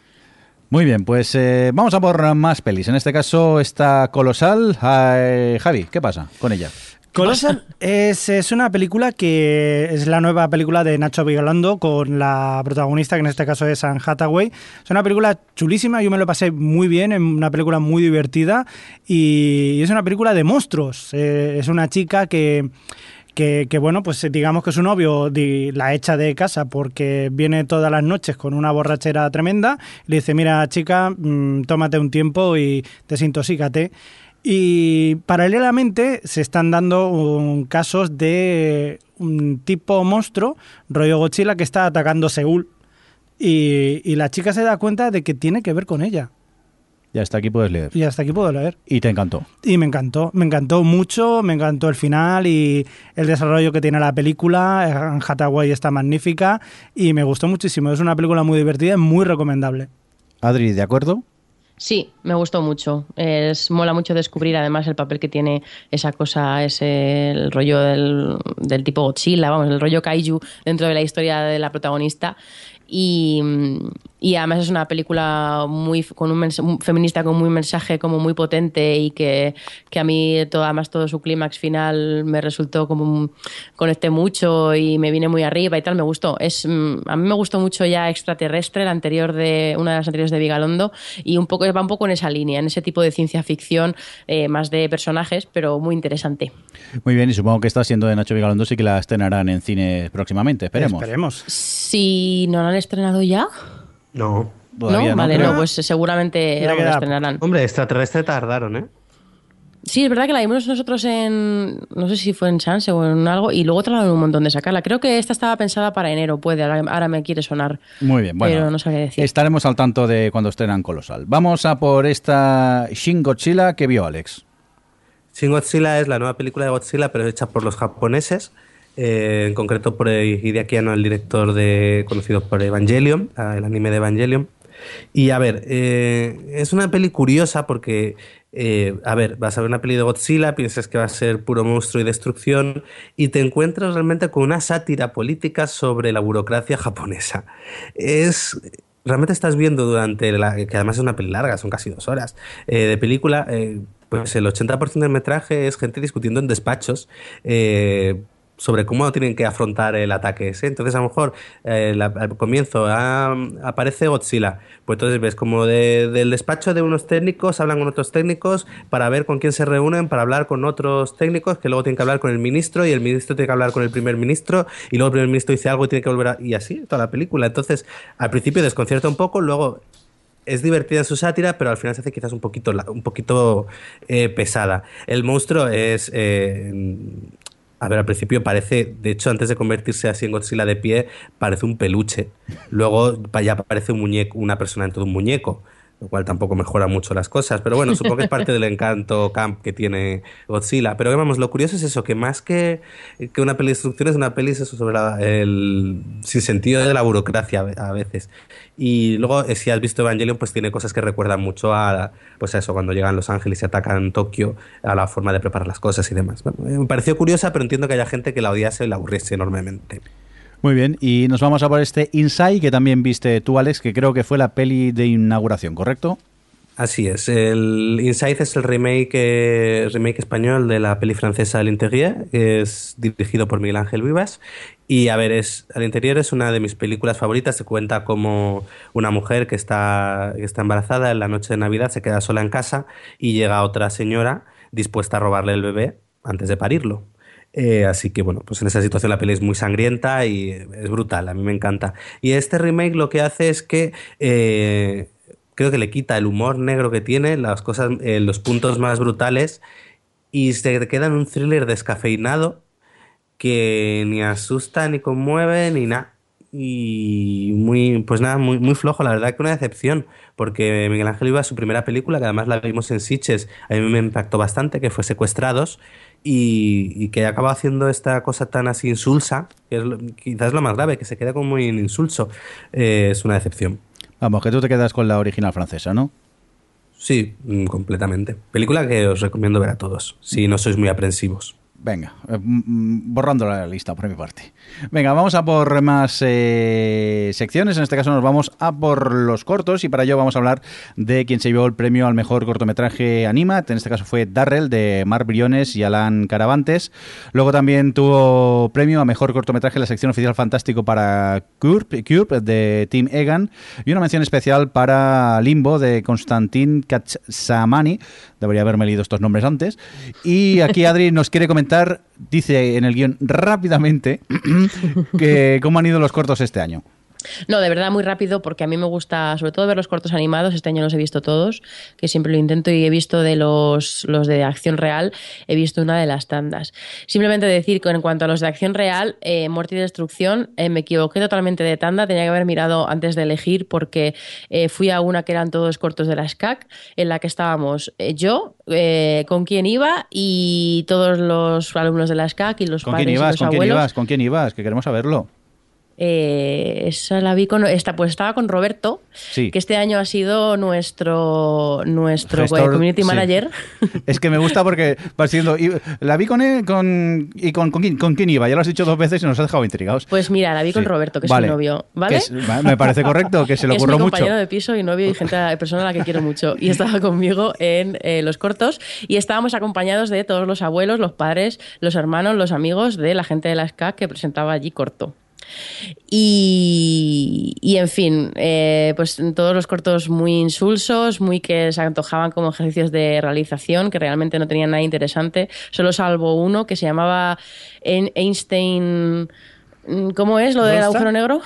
Muy bien, pues eh, vamos a por más pelis. En este caso está Colosal. Ay, Javi, ¿qué pasa con ella? Colossal es, es una película que es la nueva película de Nacho Vigalondo con la protagonista, que en este caso es Anne Hathaway. Es una película chulísima, yo me lo pasé muy bien, es una película muy divertida y es una película de monstruos. Eh, es una chica que, que, que, bueno, pues digamos que su novio la echa de casa porque viene todas las noches con una borrachera tremenda. Le dice, mira chica, mm, tómate un tiempo y desintoxícate. Y paralelamente se están dando um, casos de un tipo monstruo, rollo Godzilla, que está atacando Seúl. Y, y la chica se da cuenta de que tiene que ver con ella. Ya hasta aquí puedes leer. Y hasta aquí puedo leer. Y te encantó. Y me encantó, me encantó mucho, me encantó el final y el desarrollo que tiene la película. Anne Hathaway está magnífica y me gustó muchísimo. Es una película muy divertida y muy recomendable. Adri, ¿de acuerdo? Sí, me gustó mucho. Es, mola mucho descubrir además el papel que tiene esa cosa, ese el rollo del, del tipo Godzilla, vamos, el rollo kaiju dentro de la historia de la protagonista. Y, y además es una película muy con un, un feminista con muy mensaje como muy potente y que, que a mí todo, además todo su clímax final me resultó como un- conecté mucho y me vine muy arriba y tal me gustó es mm, a mí me gustó mucho ya extraterrestre la anterior de una de las anteriores de Vigalondo y un poco va un poco en esa línea en ese tipo de ciencia ficción eh, más de personajes pero muy interesante Muy bien, y supongo que esta siendo de Nacho Vigalondo sí que la estrenarán en cine próximamente, esperemos. Esperemos. si no la han estrenado ya No. Todavía no vale no pues seguramente la estrenarán Hombre, extraterrestre tardaron, ¿eh? Sí, es verdad que la vimos nosotros en. No sé si fue en Sanse o en algo. Y luego tardaron un montón de sacarla. Creo que esta estaba pensada para enero, puede. Ahora, ahora me quiere sonar. Muy bien, bueno. Pero no sabría decir. Estaremos al tanto de cuando estrenan Colosal. Vamos a por esta Shin Godzilla que vio Alex. Shin Godzilla es la nueva película de Godzilla, pero hecha por los japoneses, eh, en concreto por Hideaki Anno, el director de, conocido por Evangelion, el anime de Evangelion. Y a ver, eh, es una peli curiosa porque, eh, a ver, vas a ver una peli de Godzilla, piensas que va a ser puro monstruo y destrucción, y te encuentras realmente con una sátira política sobre la burocracia japonesa. Es realmente estás viendo durante la. que además es una peli larga, son casi dos horas de película. pues el 80% del metraje es gente discutiendo en despachos. eh, sobre cómo tienen que afrontar el ataque ese. Entonces, a lo mejor eh, al comienzo ah, aparece Godzilla. Pues entonces ves como de- del despacho de unos técnicos hablan con otros técnicos para ver con quién se reúnen, para hablar con otros técnicos que luego tienen que hablar con el ministro y el ministro tiene que hablar con el primer ministro y luego el primer ministro dice algo y tiene que volver a... y así toda la película. Entonces, al principio desconcierta un poco, luego es divertida su sátira, pero al final se hace quizás un poquito, un poquito eh, pesada. El monstruo es... eh, a ver, al principio parece, de hecho, antes de convertirse así en Godzilla de pie, parece un peluche. Luego ya parece un muñeco, una persona dentro de un muñeco, lo cual tampoco mejora mucho las cosas. Pero bueno, supongo que es parte del encanto camp que tiene Godzilla. Pero vamos, lo curioso es eso, que más que, que una peli de destrucción es una peli eso sobre la- el sin sentido de la burocracia a veces. Y luego, eh, si has visto Evangelion, pues tiene cosas que recuerdan mucho a, pues a eso, cuando llegan Los Ángeles y atacan Tokio, a la forma de preparar las cosas y demás. Bueno, eh, me pareció curiosa, pero entiendo que haya gente que la odiase y la aburriese enormemente. Muy bien, y nos vamos a por este Inside que también viste tú, Alex, que creo que fue la peli de inauguración, ¿correcto? Así es, el Inside es el remake, eh, remake español de la peli francesa El que es dirigido por Miguel Ángel Vivas. Y a ver, es, El Interior es una de mis películas favoritas. Se cuenta como una mujer que está, que está embarazada en la noche de Navidad, se queda sola en casa y llega otra señora dispuesta a robarle el bebé antes de parirlo. Eh, así que bueno, pues en esa situación la peli es muy sangrienta y es brutal, a mí me encanta. Y este remake lo que hace es que eh, creo que le quita el humor negro que tiene, las cosas, eh, los puntos más brutales y se queda en un thriller descafeinado que ni asusta, ni conmueve, ni nada. Y muy, pues nada, muy, muy flojo, la verdad que una decepción, porque Miguel Ángel iba a su primera película, que además la vimos en Sitges, a mí me impactó bastante, que fue Secuestrados, y, y que acaba haciendo esta cosa tan así insulsa, que es lo- quizás lo más grave, que se queda como muy insulso, eh, es una decepción. Vamos, que tú te quedas con la original francesa, ¿no? Sí, mm, completamente. Película que os recomiendo ver a todos, si no sois muy aprensivos. Venga, eh, mm, mm, borrando la lista por mi parte. Venga, vamos a por más eh, secciones. En este caso nos vamos a por los cortos y para ello vamos a hablar de quien se llevó el premio al mejor cortometraje Animat. En este caso fue Darrell de Mar Briones y Alan Caravantes. Luego también tuvo premio a mejor cortometraje la sección oficial fantástico para Curb, Curb de Tim Egan y una mención especial para Limbo de Konstantin Katsamani. Debería haberme leído estos nombres antes. Y aquí Adri nos quiere comentar, dice en el guion rápidamente, que cómo han ido los cortos este año. No, de verdad muy rápido porque a mí me gusta sobre todo ver los cortos animados, este año los he visto todos, que siempre lo intento y he visto de los, los de acción real, he visto una de las tandas. Simplemente decir que en cuanto a los de acción real, eh, Muerte y Destrucción, eh, me equivoqué totalmente de tanda, tenía que haber mirado antes de elegir porque eh, fui a una que eran todos cortos de la SCAC, en la que estábamos yo, con quién iba y todos los alumnos de la SCAC y los ¿Con padres quién y ibas? los ¿Con quién ibas? ¿Con quién ibas? Que queremos saberlo. Eh, esa la vi con. Esta, pues estaba con Roberto, Sí. que este año ha sido nuestro, nuestro Gestor, community sí. manager. Es que me gusta porque va siendo. y la vi con él con, y con, con, quién, con quién iba. Ya lo has dicho dos veces y nos has dejado intrigados. Pues mira, la vi con Sí. Roberto, que es su novio. ¿Vale? es- me parece correcto, que se le es ocurrió mi mucho. compañero de piso y novio y gente, persona a la que quiero mucho. Y estaba conmigo en eh, los cortos y estábamos acompañados de todos los abuelos, los padres, los hermanos, los amigos de la gente de la SCAC que presentaba allí corto. Y, y, en fin, eh, pues todos los cortos muy insulsos, muy que se antojaban como ejercicios de realización, que realmente no tenían nada interesante, solo salvo uno que se llamaba Ein- Einstein... ¿Cómo es lo del ¿Rosa? agujero negro?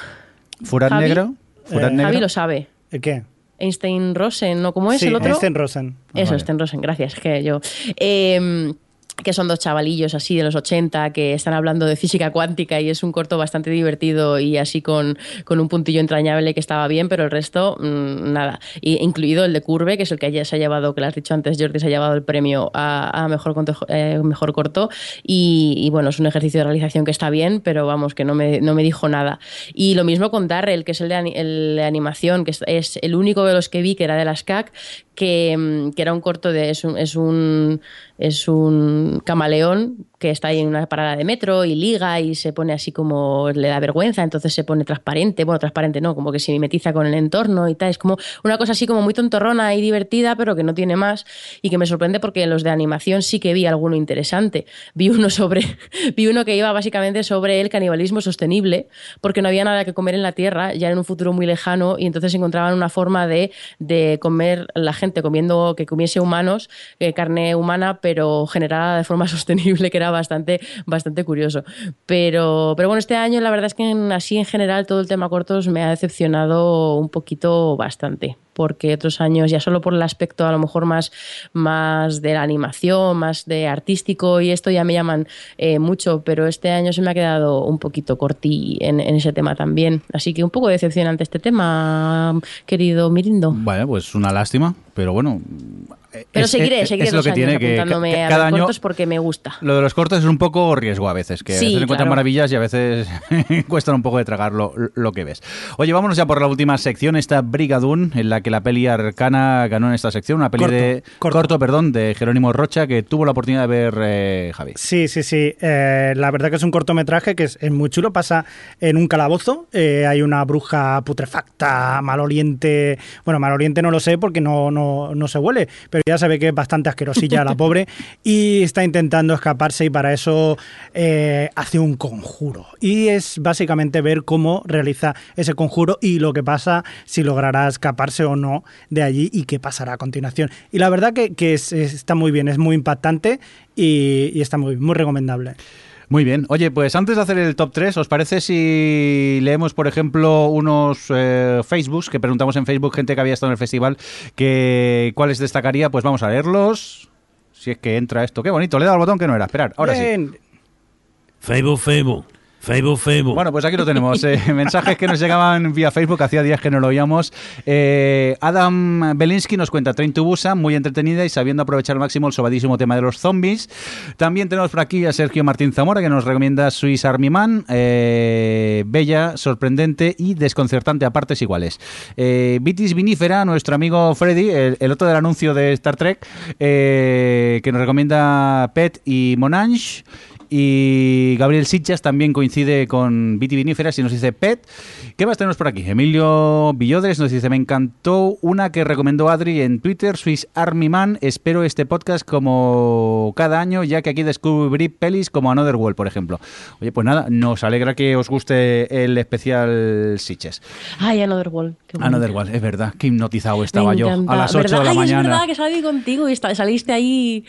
Furat Javi. negro. Furat Eh, negro. Javi lo sabe. ¿El qué? Einstein Rosen, ¿no? ¿Cómo es sí, el otro? Einstein Rosen. Ah, Eso, vale. Einstein Rosen, gracias. Que yo. Eh, que son dos chavalillos así de los 80 que están hablando de física cuántica y es un corto bastante divertido y así con, con un puntillo entrañable que estaba bien, pero el resto, mmm, nada. Y, incluido el de Curve, que es el que ya se ha llevado, que lo has dicho antes, Jordi, se ha llevado el premio a, mejor, eh, mejor corto. Y, bueno, es un ejercicio de realización que está bien, pero vamos, que no me, no me dijo nada. Y lo mismo con Darrell, que es el de, animación, que es, el único de los que vi que era de las CAC, que, mm, que era un corto de. Es un, es un camaleón que está ahí en una parada de metro y liga y se pone así como le da vergüenza, entonces se pone transparente, bueno, transparente no, como que se mimetiza con el entorno y tal, es como una cosa así como muy tontorrona y divertida, pero que no tiene más y que me sorprende porque en los de animación sí que vi alguno interesante. Vi uno sobre vi uno que iba básicamente sobre el canibalismo sostenible, porque no había nada que comer en la Tierra, ya en un futuro muy lejano y entonces encontraban una forma de, de comer la gente comiendo que comiese humanos, eh, carne humana, pero generada de forma sostenible, que era bastante, bastante curioso. Pero, pero bueno, este año la verdad es que en- así en general todo el tema cortos me ha decepcionado un poquito bastante. Porque otros años, ya solo por el aspecto a lo mejor más, más de la animación, más de artístico y esto ya me llaman eh, mucho, pero este año se me ha quedado un poquito corti en, en ese tema también. Así que un poco decepcionante este tema, querido Mirindo. Bueno, pues una lástima, pero bueno. Pero es- seguiré, es- seguiré es lo que tiene que apuntándome ca- a cada ver año cortos porque me gusta. Lo de los cortos es un poco riesgo a veces, que a Sí, veces encuentran claro. maravillas y a veces cuestan un poco de tragar lo, lo que ves. Oye, vámonos ya por la última sección, esta Brigadoon, en la que la peli arcana ganó en esta sección, una peli Corto, de corto. perdón, de Jerónimo Rocha, que tuvo la oportunidad de ver eh, Javi. Sí, sí, sí. Eh, la verdad que es un cortometraje que es, es muy chulo. Pasa en un calabozo. Eh, hay una bruja putrefacta, maloliente. Bueno, maloliente no lo sé porque no, no, no se huele, pero ya se ve que es bastante asquerosilla la pobre. Y está intentando escaparse y para eso eh, hace un conjuro. Y es básicamente ver cómo realiza ese conjuro y lo que pasa si logrará escaparse o no de allí y qué pasará a continuación. Y la verdad que, que es- es- está muy bien, es muy impactante y, y está muy, muy recomendable. Muy bien. Oye, pues antes de hacer el top 3, ¿os parece si leemos, por ejemplo, unos eh, Facebooks que preguntamos en Facebook, gente que había estado en el festival, que cuáles destacaría? Pues vamos a leerlos. Si es que entra esto. Qué bonito, le he dado al botón que no era. Esperar, ahora sí. Facebook, Facebook. Facebook, Facebook. Bueno, pues aquí lo tenemos. eh, mensajes que nos llegaban vía Facebook, hacía días que no lo oíamos. Eh, Adam Belinsky nos cuenta Train to Busan, muy entretenida y sabiendo aprovechar al máximo el sobadísimo tema de los zombies. También tenemos por aquí a Sergio Martín Zamora, que nos recomienda Swiss Army Man, eh, bella, sorprendente y desconcertante a partes iguales. Vitis Vinífera, nuestro amigo Freddy, el, el otro del anuncio de Star Trek, que nos recomienda Pet y Monange. Y Gabriel Sitchas también coincide con Viti Viníferas y nos dice Pet. ¿Qué más tenemos por aquí? Emilio Villodres nos dice, me encantó una que recomendó Adri en Twitter, Swiss Army Man. Espero este podcast como cada año, ya que aquí descubrí pelis como Another World, por ejemplo. Oye, pues nada, nos alegra que os guste el especial Sitches. Ay, Another World. Another World, es verdad, qué hipnotizado estaba yo a las 8 de la Ay, mañana. Es verdad que salí contigo y saliste ahí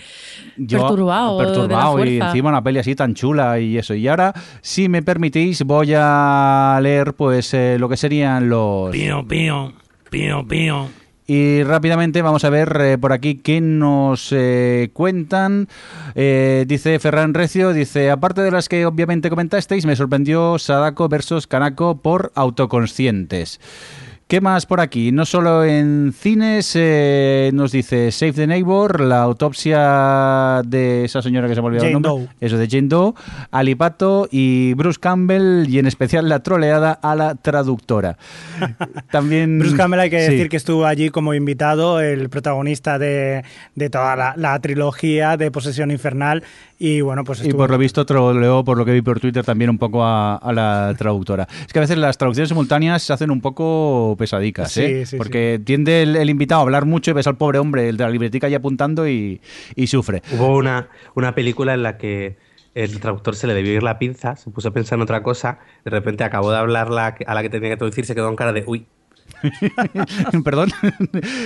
Yo, perturbado. de la perturbado y encima una peli así tan chula y eso. Y ahora, si me permitís, voy a leer pues eh, lo que serían los... Pío, pío. Pío, pío. Y rápidamente vamos a ver eh, por aquí qué nos eh, cuentan. Eh, dice Ferran Recio, dice, aparte de las que obviamente comentasteis, me sorprendió Sadako versus Kanako por autoconscientes. ¿Qué más por aquí? No solo en cines, eh, nos dice Save the Neighbor, la autopsia de esa señora que se me olvidó el nombre. Doe. Eso de Jane Doe, Alipato y Bruce Campbell, y en especial la troleada a la traductora. También. Bruce Campbell hay que Sí. decir que estuvo allí como invitado, el protagonista de, de toda la, la trilogía de Posesión Infernal. Y bueno, pues Y estuvo. por lo visto troleó, por lo que vi por Twitter, también un poco a, a la traductora. Es que a veces las traducciones simultáneas se hacen un poco pesadicas, Sí, ¿eh? sí, Porque tiende el, el invitado a hablar mucho y ves al pobre hombre, el de la libretica ahí apuntando y, y sufre. Hubo una, una película en la que el traductor se le debió ir la pinza, se puso a pensar en otra cosa, de repente acabó de hablar la que- a la que tenía que traducir, se quedó con cara de uy. Perdón.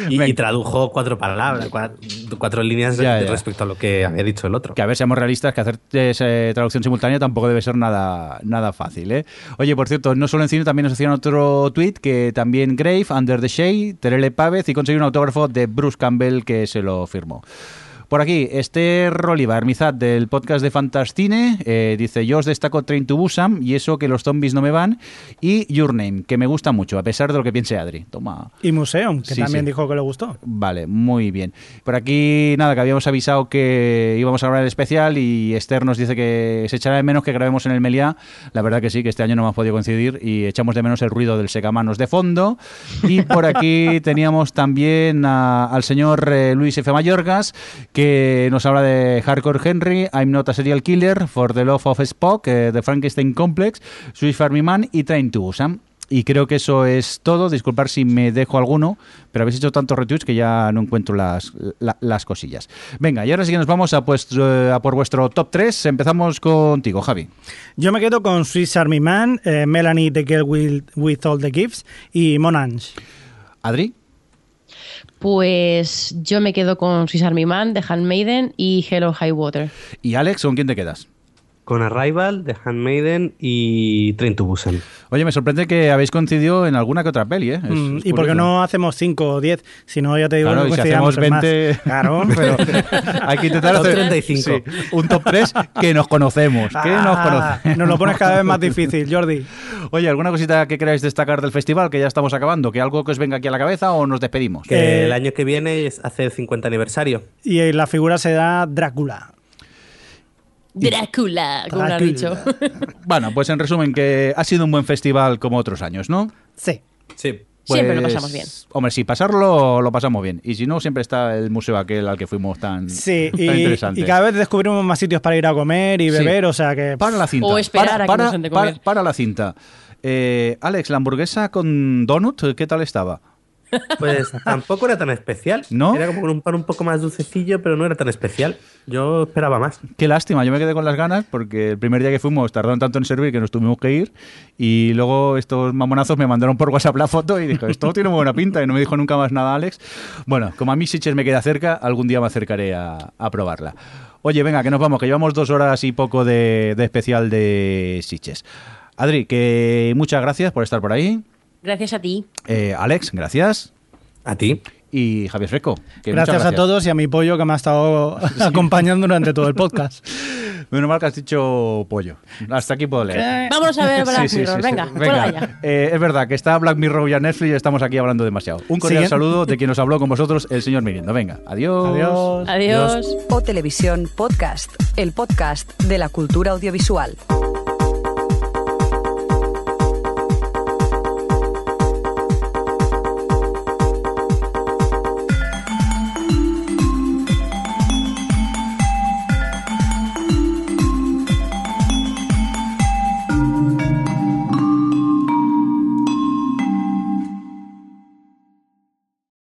Y, tradujo cuatro palabras, cua- cuatro, líneas Ya, ya. respecto a lo que había dicho el otro. Que a ver, seamos realistas, que hacer eh, traducción simultánea tampoco debe ser nada, nada fácil. ¿eh? Oye, por cierto, no solo en cine, también nos hacían otro tweet que también Grave, Under the Shade, Terele Pávez y conseguir un autógrafo de Bruce Campbell que se lo firmó. Por aquí, Esther Oliva, Hermizad del podcast de Fantastine, eh, dice: Yo os destaco Train to Busan y eso que los zombies no me van, y Your Name, que me gusta mucho, a pesar de lo que piense Adri. Toma. Y Museum, que Sí, también sí. dijo que le gustó. Vale, muy bien. Por aquí, nada, que habíamos avisado que íbamos a grabar el especial y Esther nos dice que se echará de menos que grabemos en el Meliá. La verdad que sí, que este año no hemos podido coincidir y echamos de menos el ruido del secamanos de fondo. Y por aquí teníamos también a- al señor eh, Luis F. Mayorgas, que nos habla de Hardcore Henry, I'm Not a Serial Killer, For the Love of Spock, eh, The Frankenstein Complex, Swiss Army Man y Train to Busan. Y creo que eso es todo. Disculpar si me dejo alguno, pero habéis hecho tantos retweets que ya no encuentro las, la- las cosillas. Venga, y ahora sí que nos vamos a, pues, eh, a por vuestro top 3. Empezamos contigo, Javi. Yo me quedo con Swiss Army Man, eh, Melanie the Girl with, with All the Gifts y Monange. Adri. Pues yo me quedo con Swiss Army Man, The Handmaiden y Hello High Water. Y Alex, ¿con quién te quedas? Con Arrival, The Handmaiden y Train to Busan. Oye, me sorprende que habéis coincidido en alguna que otra peli, ¿eh? Es- Mm, es ¿Y por qué no hacemos 5 o 10? Si no, ya te digo, Claro, no y si hacemos en más. 20... Claro, pero hay que intentar hacer 35. sí, un top 3 que nos conocemos, que nos Ah, conocemos. nos lo pones cada vez más difícil, Jordi. Oye, ¿alguna cosita que queráis destacar del festival? Que ya estamos acabando. ¿Que algo que os venga aquí a la cabeza o nos despedimos? Que Eh, el año que viene es- hace el 50 aniversario. Y eh, la figura será Drácula. Drácula, como lo has dicho. Bueno, pues en resumen, que ha sido un buen festival como otros años, ¿no? Sí. Sí. Siempre lo Pues, pasamos bien. Hombre, si pasarlo, lo pasamos bien. Y si no, siempre está el museo aquel al que fuimos tan, Sí, tan y, interesante. y cada vez descubrimos más sitios para ir a comer y Sí. beber, o sea que... Para la cinta. O esperar para, a que para, nos den de para- comer. para la cinta. Eh, Alex, la hamburguesa con donut, ¿qué tal estaba? Pues tampoco era tan especial. ¿No? Era como con un pan un poco más dulcecillo, pero no era tan especial. Yo esperaba más. Qué lástima, yo me quedé con las ganas porque el primer día que fuimos tardaron tanto en servir que nos tuvimos que ir y luego estos mamonazos me mandaron por WhatsApp la foto y dijo, esto tiene muy buena pinta y no me dijo nunca más nada Alex. Bueno, como a mí Sitges me queda cerca, algún día me acercaré a, a probarla. Oye, venga, que nos vamos, que llevamos dos horas y poco de, de especial de Sitges. Adri, que muchas gracias por estar por ahí. Gracias a ti. Eh, Alex, gracias. ¿A ti? Y Javier Fresco. que Gracias, a todos y a mi pollo que me ha estado acompañando durante todo el podcast. Menos mal que has dicho pollo. Hasta aquí puedo leer. Vámonos a ver Black Sí, sí, Mirror. sí, sí. Venga, Venga. ya. Eh, es verdad que está Black Mirror y a Netflix y estamos aquí hablando demasiado. Un cordial saludo de quien nos habló con vosotros, el señor Mirindo. Venga, adiós. Adiós. Adiós. O Televisión Podcast, el podcast de la cultura audiovisual.